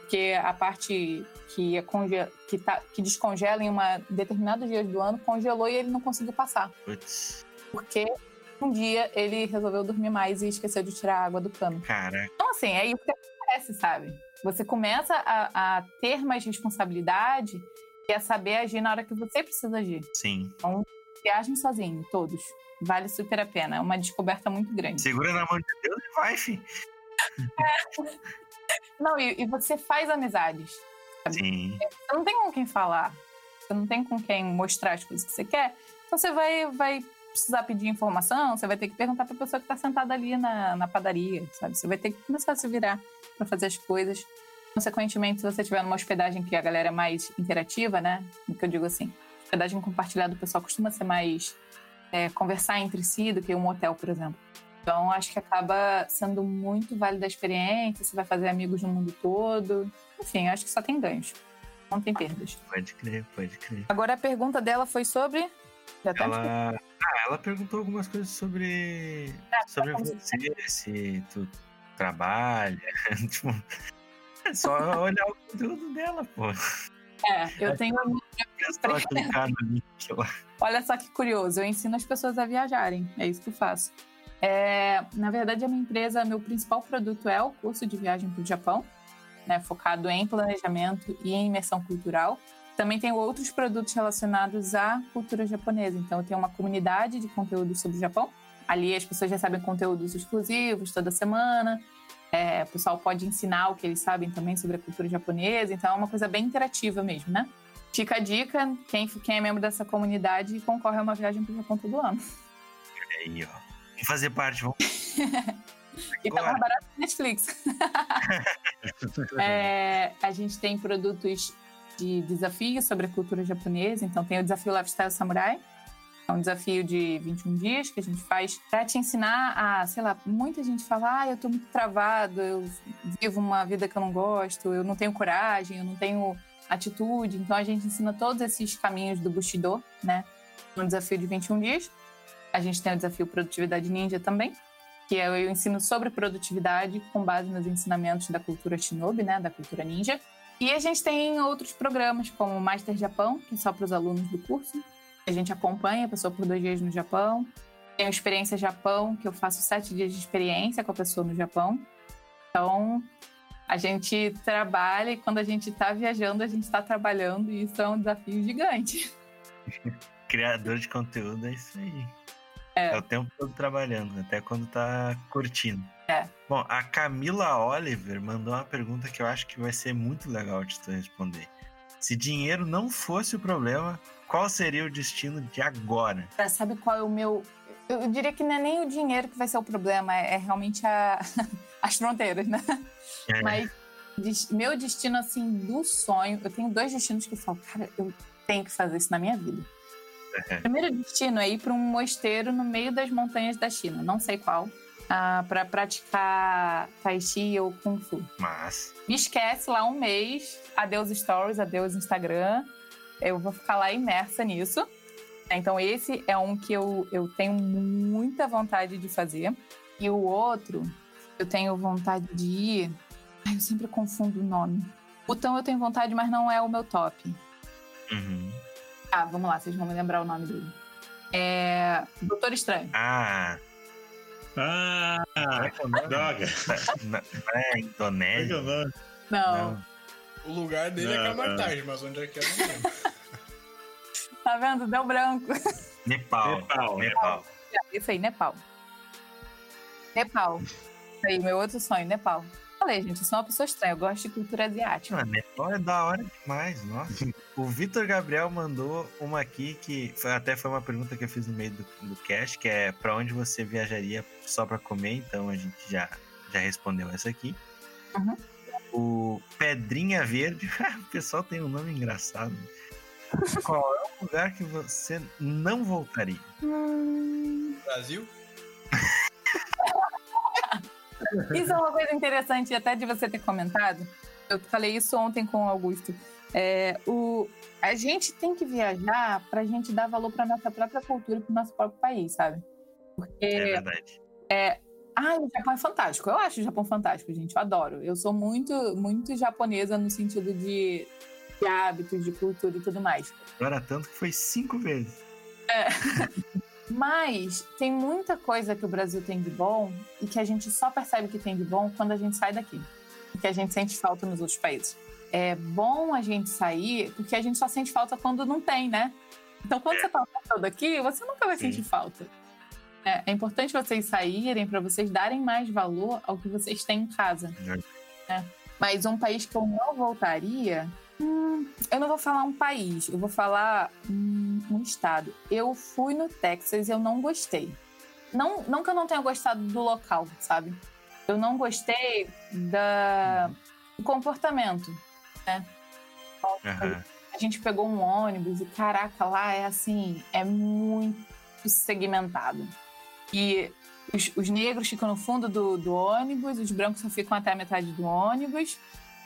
Porque a parte que, é conge... que, tá... que descongela em uma determinados dias do ano congelou e ele não conseguiu passar. Putz. Porque um dia ele resolveu dormir mais e esqueceu de tirar a água do cano. Cara. Então, assim, é isso que acontece, sabe? Você começa a, a ter mais responsabilidade e a saber agir na hora que você precisa agir. Sim. Então, viagem sozinho, todos. Vale super a pena. É uma descoberta muito grande. Segura na mão de Deus e vai, filho. É. Não, e, e, você faz amizades. Sabe? Sim. Você não tem com quem falar. Você não tem com quem mostrar as coisas que você quer. Então você vai, vai precisar pedir informação, você vai ter que perguntar para a pessoa que está sentada ali na, na padaria, sabe? Você vai ter que começar a se virar para fazer as coisas. Consequentemente, se você tiver numa hospedagem que a galera é mais interativa, né? O que eu digo assim, hospedagem compartilhada, o pessoal costuma ser mais é, conversar entre si do que um hotel, por exemplo. Então, acho que acaba sendo muito válida a experiência, você vai fazer amigos no mundo todo. Enfim, acho que só tem ganhos. Não tem perdas. Pode crer, pode crer. Agora a pergunta dela foi sobre. Já tá ela... Ah, ela perguntou algumas coisas sobre. Ah, tá sobre você, se tu trabalha. tipo, é só olhar o conteúdo dela, pô. É, eu tenho a minha Olha só que curioso, eu ensino as pessoas a viajarem, é isso que eu faço. É, na verdade, a minha empresa, meu principal produto é o curso de viagem para o Japão, né, focado em planejamento e em imersão cultural. Também tenho outros produtos relacionados à cultura japonesa. Então, eu tenho uma comunidade de conteúdo sobre o Japão. Ali as pessoas recebem conteúdos exclusivos toda semana. É, o pessoal pode ensinar o que eles sabem também sobre a cultura japonesa, então é uma coisa bem interativa mesmo, né? Fica a dica, quem, quem é membro dessa comunidade concorre a uma viagem para o Japão todo ano. Aí, ó. Vamos fazer parte, vamos. e tá mais barato que Netflix. é, a gente tem produtos de desafios sobre a cultura japonesa, então tem o desafio Lifestyle Samurai, é um desafio de 21 dias que a gente faz para te ensinar a, sei lá, muita gente fala, ah, eu tô muito travado, eu vivo uma vida que eu não gosto, eu não tenho coragem, eu não tenho atitude. Então a gente ensina todos esses caminhos do Bushido, né? No desafio de 21 dias. A gente tem o desafio Produtividade Ninja também, que é eu ensino sobre produtividade com base nos ensinamentos da cultura Shinobi, né, da cultura ninja. E a gente tem outros programas como o Master Japão, que é só para os alunos do curso, a gente acompanha a pessoa por dois dias no Japão. Tenho experiência Japão, que eu faço sete dias de experiência com a pessoa no Japão. Então, a gente trabalha e quando a gente está viajando, a gente está trabalhando e isso é um desafio gigante. Criador de conteúdo é isso aí. É. é o tempo todo trabalhando, até quando tá curtindo. É. Bom, a Camila Oliver mandou uma pergunta que eu acho que vai ser muito legal de tu responder. Se dinheiro não fosse o problema, qual seria o destino de agora? Sabe qual é o meu. Eu diria que não é nem o dinheiro que vai ser o problema, é, é realmente a... as fronteiras, né? É. Mas meu destino, assim, do sonho, eu tenho dois destinos que eu falo, cara, eu tenho que fazer isso na minha vida. O primeiro destino é ir para um mosteiro no meio das montanhas da China, não sei qual, ah, para praticar Tai Chi ou Kung Fu. Mas. Me esquece lá um mês, adeus Stories, adeus Instagram. Eu vou ficar lá imersa nisso. Então, esse é um que eu, eu tenho muita vontade de fazer. E o outro, eu tenho vontade de ir. Ai, eu sempre confundo o nome. Butão eu tenho vontade, mas não é o meu top. Uhum. Ah, vamos lá, vocês vão me lembrar o nome dele. É. Doutor Estranho. Ah. Ah, é droga. Não é Indonésia? Não. não. O lugar dele é não, é Camartage, mas onde é que é? tá vendo? Deu branco. Nepal. Nepal. Nepal. Isso aí, Nepal. Nepal. Isso aí, meu outro sonho, Nepal falei, gente, eu sou uma pessoa estranha, eu gosto de cultura asiática. Mano, Nepal é da hora demais, nossa. o Vitor Gabriel mandou uma aqui que foi, até foi uma pergunta que eu fiz no meio do, do cast, que é para onde você viajaria só para comer, então a gente já, já respondeu essa aqui. Uhum. O Pedrinha Verde, o pessoal tem um nome engraçado. Qual é o lugar que você não voltaria? Brasil? Isso é uma coisa interessante até de você ter comentado. Eu falei isso ontem com o Augusto. É, o, a gente tem que viajar para a gente dar valor para nossa própria cultura e para o nosso próprio país, sabe? Porque, é verdade. É, ah, o Japão é fantástico. Eu acho o Japão fantástico, gente. Eu adoro. Eu sou muito, muito japonesa no sentido de, de hábitos, de cultura e tudo mais. Agora tanto que foi cinco vezes. É. Mas tem muita coisa que o Brasil tem de bom e que a gente só percebe que tem de bom quando a gente sai daqui. E que a gente sente falta nos outros países. É bom a gente sair porque a gente só sente falta quando não tem, né? Então, quando você tá todo aqui, você nunca vai sentir falta. É, é, importante vocês saírem para vocês darem mais valor ao que vocês têm em casa. É. Né? Mas um país que eu não voltaria Hum, eu não vou falar um país, eu vou falar um, um estado. Eu fui no Texas e eu não gostei. Não, não que eu não tenha gostado do local, sabe? Eu não gostei da, do comportamento, né? Uhum. A gente pegou um ônibus e, caraca, lá é assim, é muito segmentado. E os, os negros ficam no fundo do, do ônibus, os brancos só ficam até a metade do ônibus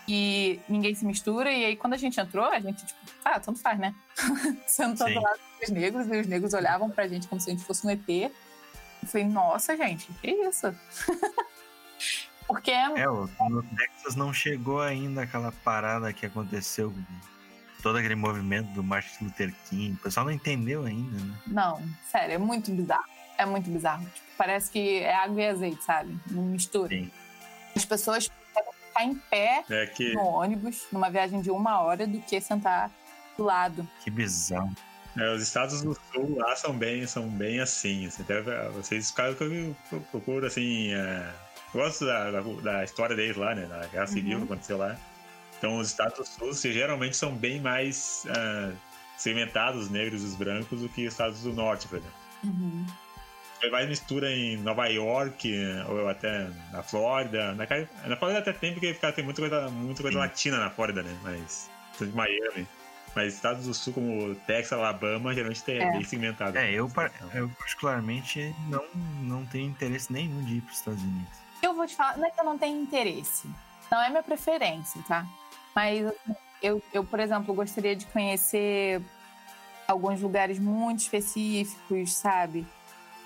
e ninguém se mistura. E aí, quando a gente entrou, a gente, tipo, ah, tanto faz, né? Sentou do lado dos negros e os negros olhavam pra gente como se a gente fosse um ET. Eu falei, nossa, gente, que isso? Porque é. É, no Texas não chegou ainda aquela parada que aconteceu, todo aquele movimento do Martin Luther King. O pessoal não entendeu ainda, né? Não, sério, é muito bizarro. É muito bizarro. Tipo, parece que é água e azeite, sabe? Não mistura. Sim. As pessoas ficar em pé é que... no ônibus, numa viagem de uma hora, do que sentar do lado. Que bizarro. É, os estados do sul lá são bem, são bem assim. assim até vocês caso que eu procuro assim. É, gosto da, da, da, história deles lá, né? Da guerra civil uhum. que aconteceu lá. Então os estados do sul geralmente são bem mais uh, segmentados, os negros e os brancos, do que os estados do norte, por exemplo. Uhum mais mistura em Nova York, ou até na Flórida. Na, na Flórida até tem, porque tem muita coisa, muita coisa latina na Flórida, né? Mas. De Miami. Mas estados do sul como Texas, Alabama, geralmente é, é. bem segmentado. É, eu, eu particularmente não, não tenho interesse nenhum de ir para os Estados Unidos. Eu vou te falar, não é que eu não tenho interesse. Não é minha preferência, tá? Mas assim, eu, eu por exemplo, gostaria de conhecer alguns lugares muito específicos, sabe?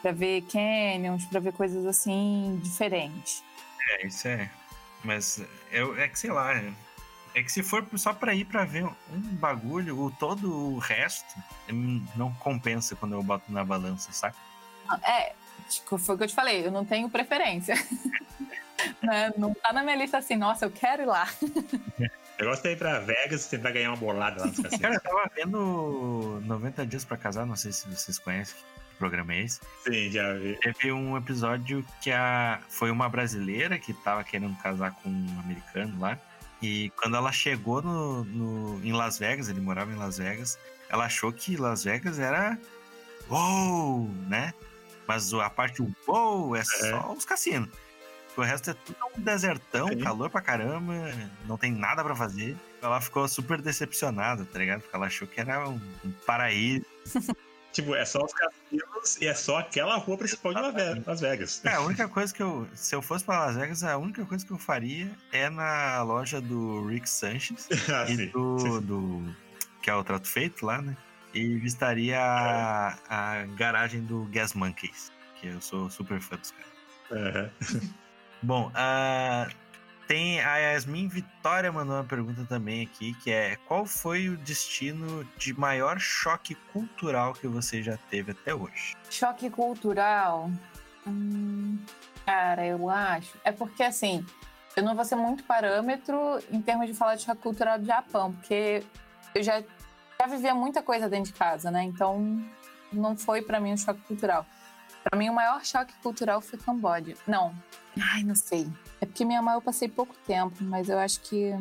Para ver canyons, para ver coisas assim diferentes. É, isso é. Mas eu, é que sei lá, é que se for só para ir para ver um bagulho, o todo o resto não compensa quando eu boto na balança, saca? É, tipo, foi o que eu te falei, eu não tenho preferência. né? Não tá na minha lista assim, nossa, eu quero ir lá. Eu gosto de ir pra Vegas e tentar ganhar uma bolada lá cassinos. Cara, eu tava vendo 90 Dias pra Casar, não sei se vocês conhecem que programa é esse. Sim, já vi. Teve um episódio que a... foi uma brasileira que tava querendo casar com um americano lá. E quando ela chegou no, no, em Las Vegas, ele morava em Las Vegas, ela achou que Las Vegas era uou, né? Mas a parte uou é só os cassinos. O resto é tudo um desertão, Sim. calor pra caramba, não tem nada para fazer. Ela ficou super decepcionada, tá ligado? Porque ela achou que era um, um paraíso. tipo, é só os cassinos e é só aquela rua principal de Las Vegas. É, a única coisa que eu. Se eu fosse pra Las Vegas, a única coisa que eu faria é na loja do Rick Sanchez ah, e sim, do, sim. do. que é o trato feito lá, né? E vistaria a, a garagem do Gas Monkeys, que eu sou super fã dos caras. Uhum. Bom, uh, tem a Yasmin Vitória mandou uma pergunta também aqui, que é qual foi o destino de maior choque cultural que você já teve até hoje? Choque cultural? Hum, cara, eu acho. É porque assim, eu não vou ser muito parâmetro em termos de falar de choque cultural do Japão, porque eu já, já vivia muita coisa dentro de casa, né? Então não foi para mim um choque cultural. Para mim, o maior choque cultural foi Camboja. Não, Ai, não sei. É porque Mianmar eu passei pouco tempo, mas eu acho que.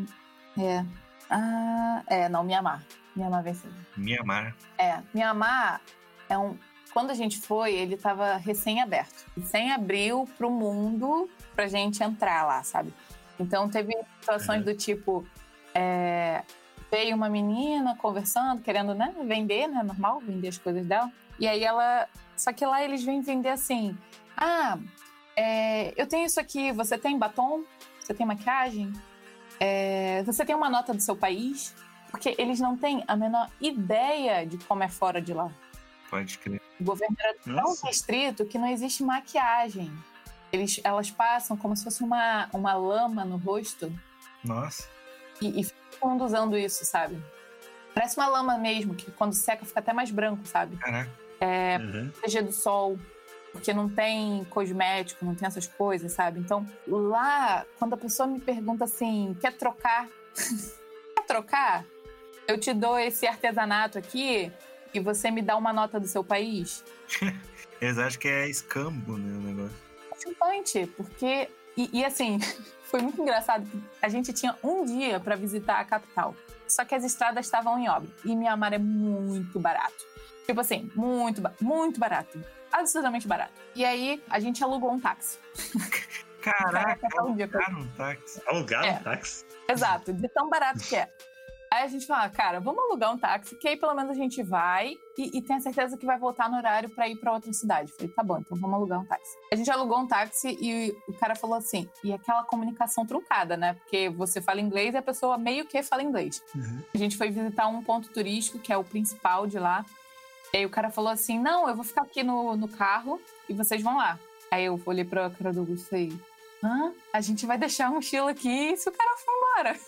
É. Ah, é, não, Mianmar. Mianmar venceu. Mianmar. É, Mianmar é um. Quando a gente foi, ele estava recém-aberto. Recém-abriu para o mundo pra gente entrar lá, sabe? Então teve situações uhum. do tipo. É, veio uma menina conversando, querendo né, vender, né? Normal, vender as coisas dela. E aí ela. Só que lá eles vêm vender assim. Ah, é, eu tenho isso aqui, você tem batom? Você tem maquiagem? É, você tem uma nota do seu país? Porque eles não têm a menor ideia de como é fora de lá. Pode crer. O governo era tão restrito que não existe maquiagem. Eles, elas passam como se fosse uma, uma lama no rosto. Nossa. E, e ficam usando isso, sabe? Parece uma lama mesmo, que quando seca fica até mais branco, sabe? Caraca. É, uhum. proteger do sol porque não tem cosmético, não tem essas coisas, sabe? Então, lá, quando a pessoa me pergunta assim, quer trocar? quer trocar? Eu te dou esse artesanato aqui e você me dá uma nota do seu país? Eles acham que é escambo, né, o negócio. É chocante, porque... E, e assim, foi muito engraçado. A gente tinha um dia para visitar a capital. Só que as estradas estavam em obra. E Mianmar é muito barato. Tipo assim, muito, muito barato absurdamente barato. E aí a gente alugou um táxi. Caraca, alugaram um táxi. Alugaram é. um táxi? Exato, de tão barato que é. Aí a gente fala, cara, vamos alugar um táxi, que aí pelo menos a gente vai e, e tem a certeza que vai voltar no horário para ir para outra cidade. falei, tá bom, então vamos alugar um táxi. A gente alugou um táxi e o cara falou assim, e aquela comunicação truncada, né? Porque você fala inglês e a pessoa meio que fala inglês. Uhum. A gente foi visitar um ponto turístico, que é o principal de lá. E aí o cara falou assim: Não, eu vou ficar aqui no, no carro e vocês vão lá. Aí eu olhei pra cara do Augusto e falei: Hã? A gente vai deixar a mochila aqui se o cara for embora?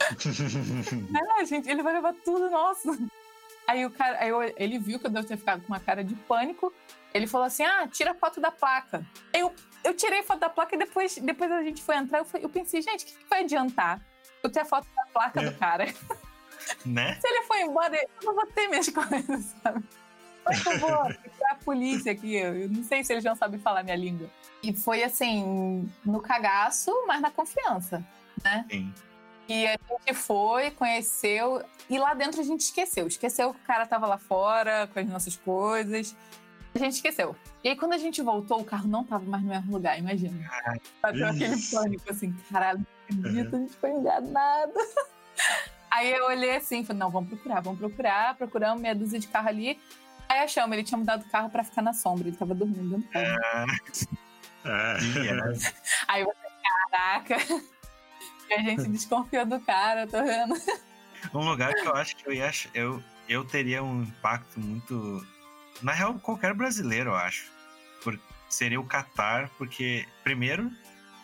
Não, gente, ele vai levar tudo nosso. Aí o cara, aí eu, ele viu que eu devo ter ficado com uma cara de pânico. Ele falou assim: Ah, tira a foto da placa. Eu, eu tirei a foto da placa e depois, depois a gente foi entrar. Eu, eu pensei, gente, o que, que vai adiantar eu ter a foto da placa é. do cara? Né? Se ele for embora, eu não vou ter minhas coisas, sabe? Por favor, a polícia aqui. Eu não sei se eles não sabem falar minha língua. E foi assim, no cagaço, mas na confiança, né? Sim. E a gente foi, conheceu, e lá dentro a gente esqueceu. Esqueceu que o cara tava lá fora com as nossas coisas. A gente esqueceu. E aí, quando a gente voltou, o carro não tava mais no mesmo lugar, imagina. Bateu aquele pânico assim, caralho, não acredito, a gente foi enganado. Aí eu olhei assim, falei, não, vamos procurar, vamos procurar. Procuramos meia dúzia de carro ali. Aí achamos, ele tinha mudado o carro pra ficar na sombra, ele tava dormindo no carro. Ah. Yeah. Aí você, caraca. E a gente desconfiou do cara, tô vendo. Um lugar que eu acho que eu ia eu, eu teria um impacto muito. Na real, qualquer brasileiro, eu acho. Por, seria o Catar, porque, primeiro,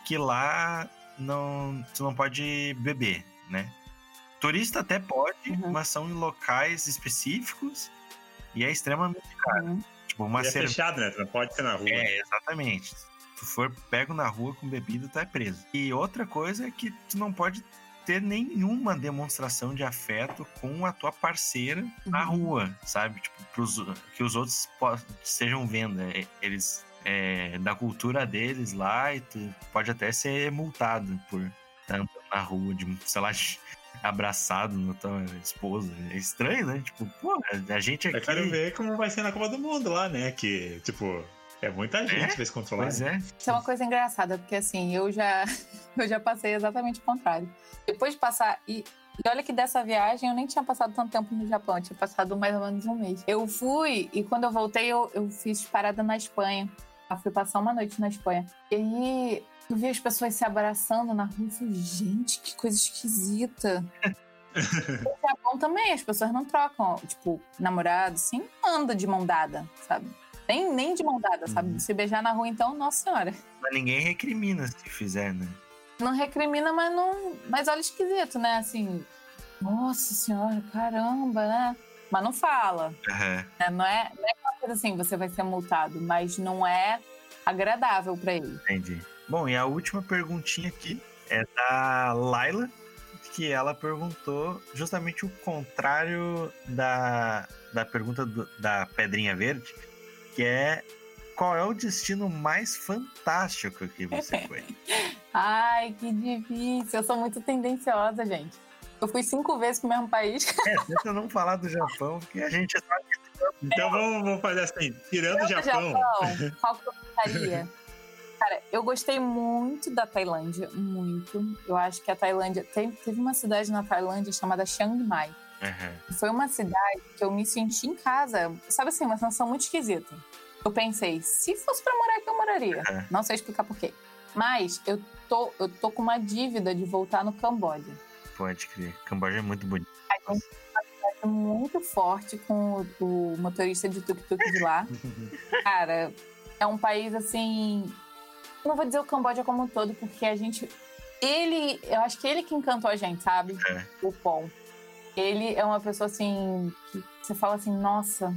que lá não, tu não pode beber, né? Turista até pode, uhum. mas são em locais específicos e é extremamente caro. Uhum. Tipo, uma. É fechado, né? Tu não pode ser na rua. É, exatamente. Se tu for pego na rua com bebida, tu é preso. E outra coisa é que tu não pode ter nenhuma demonstração de afeto com a tua parceira na uhum. rua, sabe? Tipo, pros, que os outros estejam vendo. É, eles é, da cultura deles lá e tu pode até ser multado por estar na rua, de, sei lá, abraçado na tua esposa. É estranho, né? Tipo, pô, a gente aqui... Eu quero ver como vai ser na Copa do Mundo lá, né? Que, tipo, é muita gente é? pra se controlar. Pois é. Isso é uma coisa engraçada, porque assim, eu já, eu já passei exatamente o contrário. Depois de passar. E, e olha que dessa viagem eu nem tinha passado tanto tempo no Japão, eu tinha passado mais ou menos um mês. Eu fui e quando eu voltei, eu, eu fiz parada na Espanha. Eu fui passar uma noite na Espanha. E aí eu vi as pessoas se abraçando na rua e falei, gente, que coisa esquisita. no Japão também, as pessoas não trocam, tipo, namorado, assim, anda de mão dada, sabe? Nem, nem de mão dada, sabe? Uhum. Se beijar na rua, então, nossa senhora. Mas ninguém recrimina se fizer, né? Não recrimina, mas não. Mas olha esquisito, né? Assim, nossa senhora, caramba, né? Mas não fala. Uhum. Né? Não, é, não é coisa assim, você vai ser multado, mas não é agradável para ele. Entendi. Bom, e a última perguntinha aqui é da Laila, que ela perguntou justamente o contrário da, da pergunta do, da Pedrinha Verde, que é qual é o destino mais fantástico que você foi? Ai, que difícil. Eu sou muito tendenciosa, gente. Eu fui cinco vezes pro mesmo país. É, tenta não falar do Japão, porque a gente sabe que... Então é. vamos, vamos, fazer assim, tirando o Japão. Japão. Qual que eu gostaria? Cara, eu gostei muito da Tailândia, muito. Eu acho que a Tailândia... Teve, teve uma cidade na Tailândia chamada Chiang Mai Uhum. Foi uma cidade que eu me senti em casa, sabe assim, uma sensação muito esquisita. Eu pensei, se fosse para morar aqui, eu moraria. Uhum. Não sei explicar por quê. Mas eu tô, eu tô com uma dívida de voltar no Camboja. Pode crer. Camboja é muito bonito. A gente tá muito forte com o, o motorista de tuk-tuk de lá. Cara, é um país assim. Não vou dizer o Camboja como um todo, porque a gente. Ele. Eu acho que ele que encantou a gente, sabe? É. O Pom ele é uma pessoa assim que você fala assim, nossa,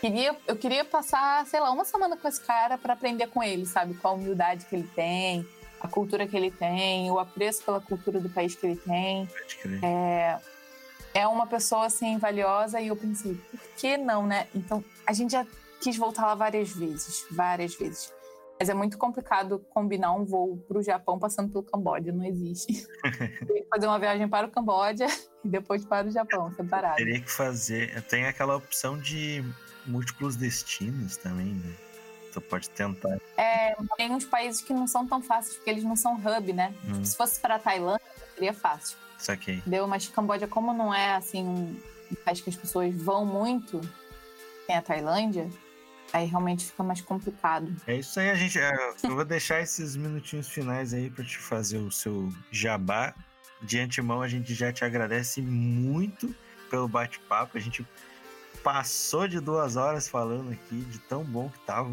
queria, eu queria passar, sei lá, uma semana com esse cara para aprender com ele, sabe? Com a humildade que ele tem, a cultura que ele tem, o apreço pela cultura do país que ele tem. É, é uma pessoa assim valiosa e eu pensei, por que não, né? Então a gente já quis voltar lá várias vezes, várias vezes. Mas é muito complicado combinar um voo para o Japão passando pelo Camboja, não existe. Tem que fazer uma viagem para o Camboja e depois para o Japão, separado. Teria que fazer. Tem aquela opção de múltiplos destinos também, né? Tu pode tentar. É, tem uns países que não são tão fáceis, porque eles não são hub, né? Hum. Se fosse para Tailândia, seria fácil. Saquei. Entendeu? Mas Camboja, como não é assim um país que as pessoas vão muito, tem a Tailândia, Aí realmente fica mais complicado. É isso aí, a gente. É, eu vou deixar esses minutinhos finais aí para te fazer o seu jabá. De antemão, a gente já te agradece muito pelo bate-papo. A gente passou de duas horas falando aqui, de tão bom que tava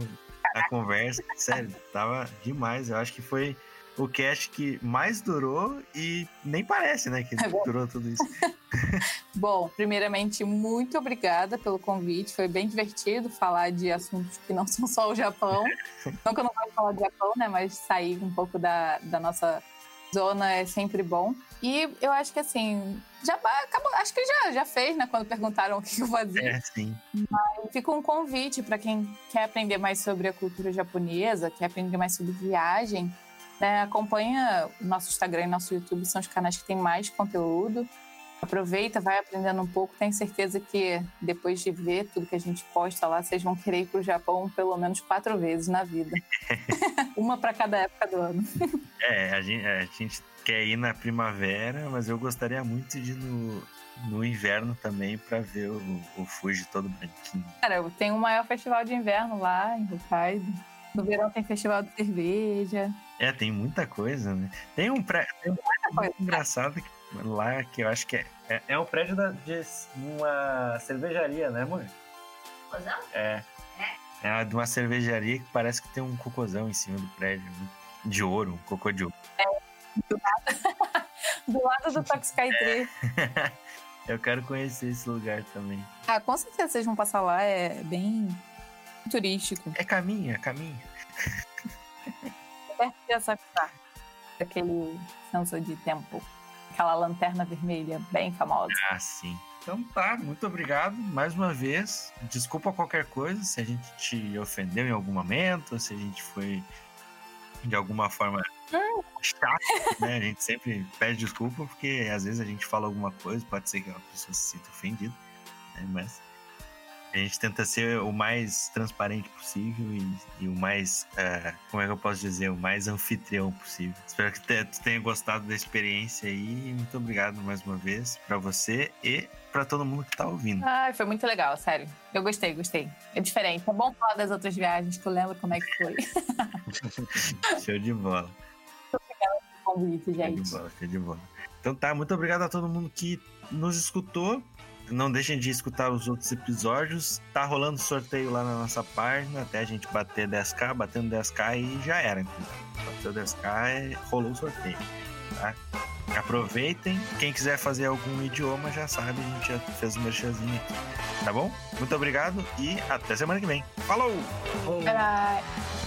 a conversa. Sério, tava demais. Eu acho que foi o cast que mais durou e nem parece, né, que é durou tudo isso. Bom, primeiramente, muito obrigada pelo convite. Foi bem divertido falar de assuntos que não são só o Japão. não que eu não de falar de Japão, né, mas sair um pouco da, da nossa zona é sempre bom. E eu acho que assim, já acabou, acho que já, já fez, né? Quando perguntaram o que eu fazia. É, sim. Mas fica um convite para quem quer aprender mais sobre a cultura japonesa, quer aprender mais sobre viagem. Né? Acompanha o nosso Instagram e nosso YouTube, são os canais que tem mais conteúdo. Aproveita, vai aprendendo um pouco. Tenho certeza que depois de ver tudo que a gente posta lá, vocês vão querer ir para o Japão pelo menos quatro vezes na vida. Uma para cada época do ano. é, a gente, a gente quer ir na primavera, mas eu gostaria muito de ir no, no inverno também para ver o, o Fuji todo branquinho. Cara, tem o maior festival de inverno lá em Hokkaido. No verão tem festival de cerveja. É, tem muita coisa, né? Tem um prédio tem um prédio engraçado que, lá que eu acho que é. É, é um prédio da, de uma cervejaria, né, amor? Cocôzão? É. É. É de uma cervejaria que parece que tem um cocôzão em cima do prédio. Né? De ouro, um cocô de ouro. É, do lado, do, lado do. Eu quero conhecer esse lugar também. Ah, com certeza vocês vão passar lá, é bem Turístico. É caminho, é caminho. Perto de Asakusa. Aquele sensor de tempo. Aquela lanterna vermelha bem famosa. Ah, sim. Então tá, muito obrigado mais uma vez. Desculpa qualquer coisa se a gente te ofendeu em algum momento, se a gente foi de alguma forma chato, né? A gente sempre pede desculpa porque às vezes a gente fala alguma coisa, pode ser que a pessoa se sinta ofendida, né? mas a gente tenta ser o mais transparente possível e, e o mais, uh, como é que eu posso dizer, o mais anfitrião possível. Espero que tu tenha gostado da experiência aí. Muito obrigado mais uma vez para você e para todo mundo que tá ouvindo. Ai, foi muito legal, sério. Eu gostei, gostei. É diferente. É bom falar das outras viagens que eu lembro como é que foi. Show de bola. Muito obrigada pelo convite, gente. Show de bola, show de bola. Então tá, muito obrigado a todo mundo que nos escutou. Não deixem de escutar os outros episódios. Tá rolando sorteio lá na nossa página até a gente bater 10k, batendo 10k e já era. Bateu 10k, rolou o sorteio. Tá? Aproveitem. Quem quiser fazer algum idioma já sabe, a gente já fez um merchanzinho aqui. Tá bom? Muito obrigado e até semana que vem. Falou! Bye!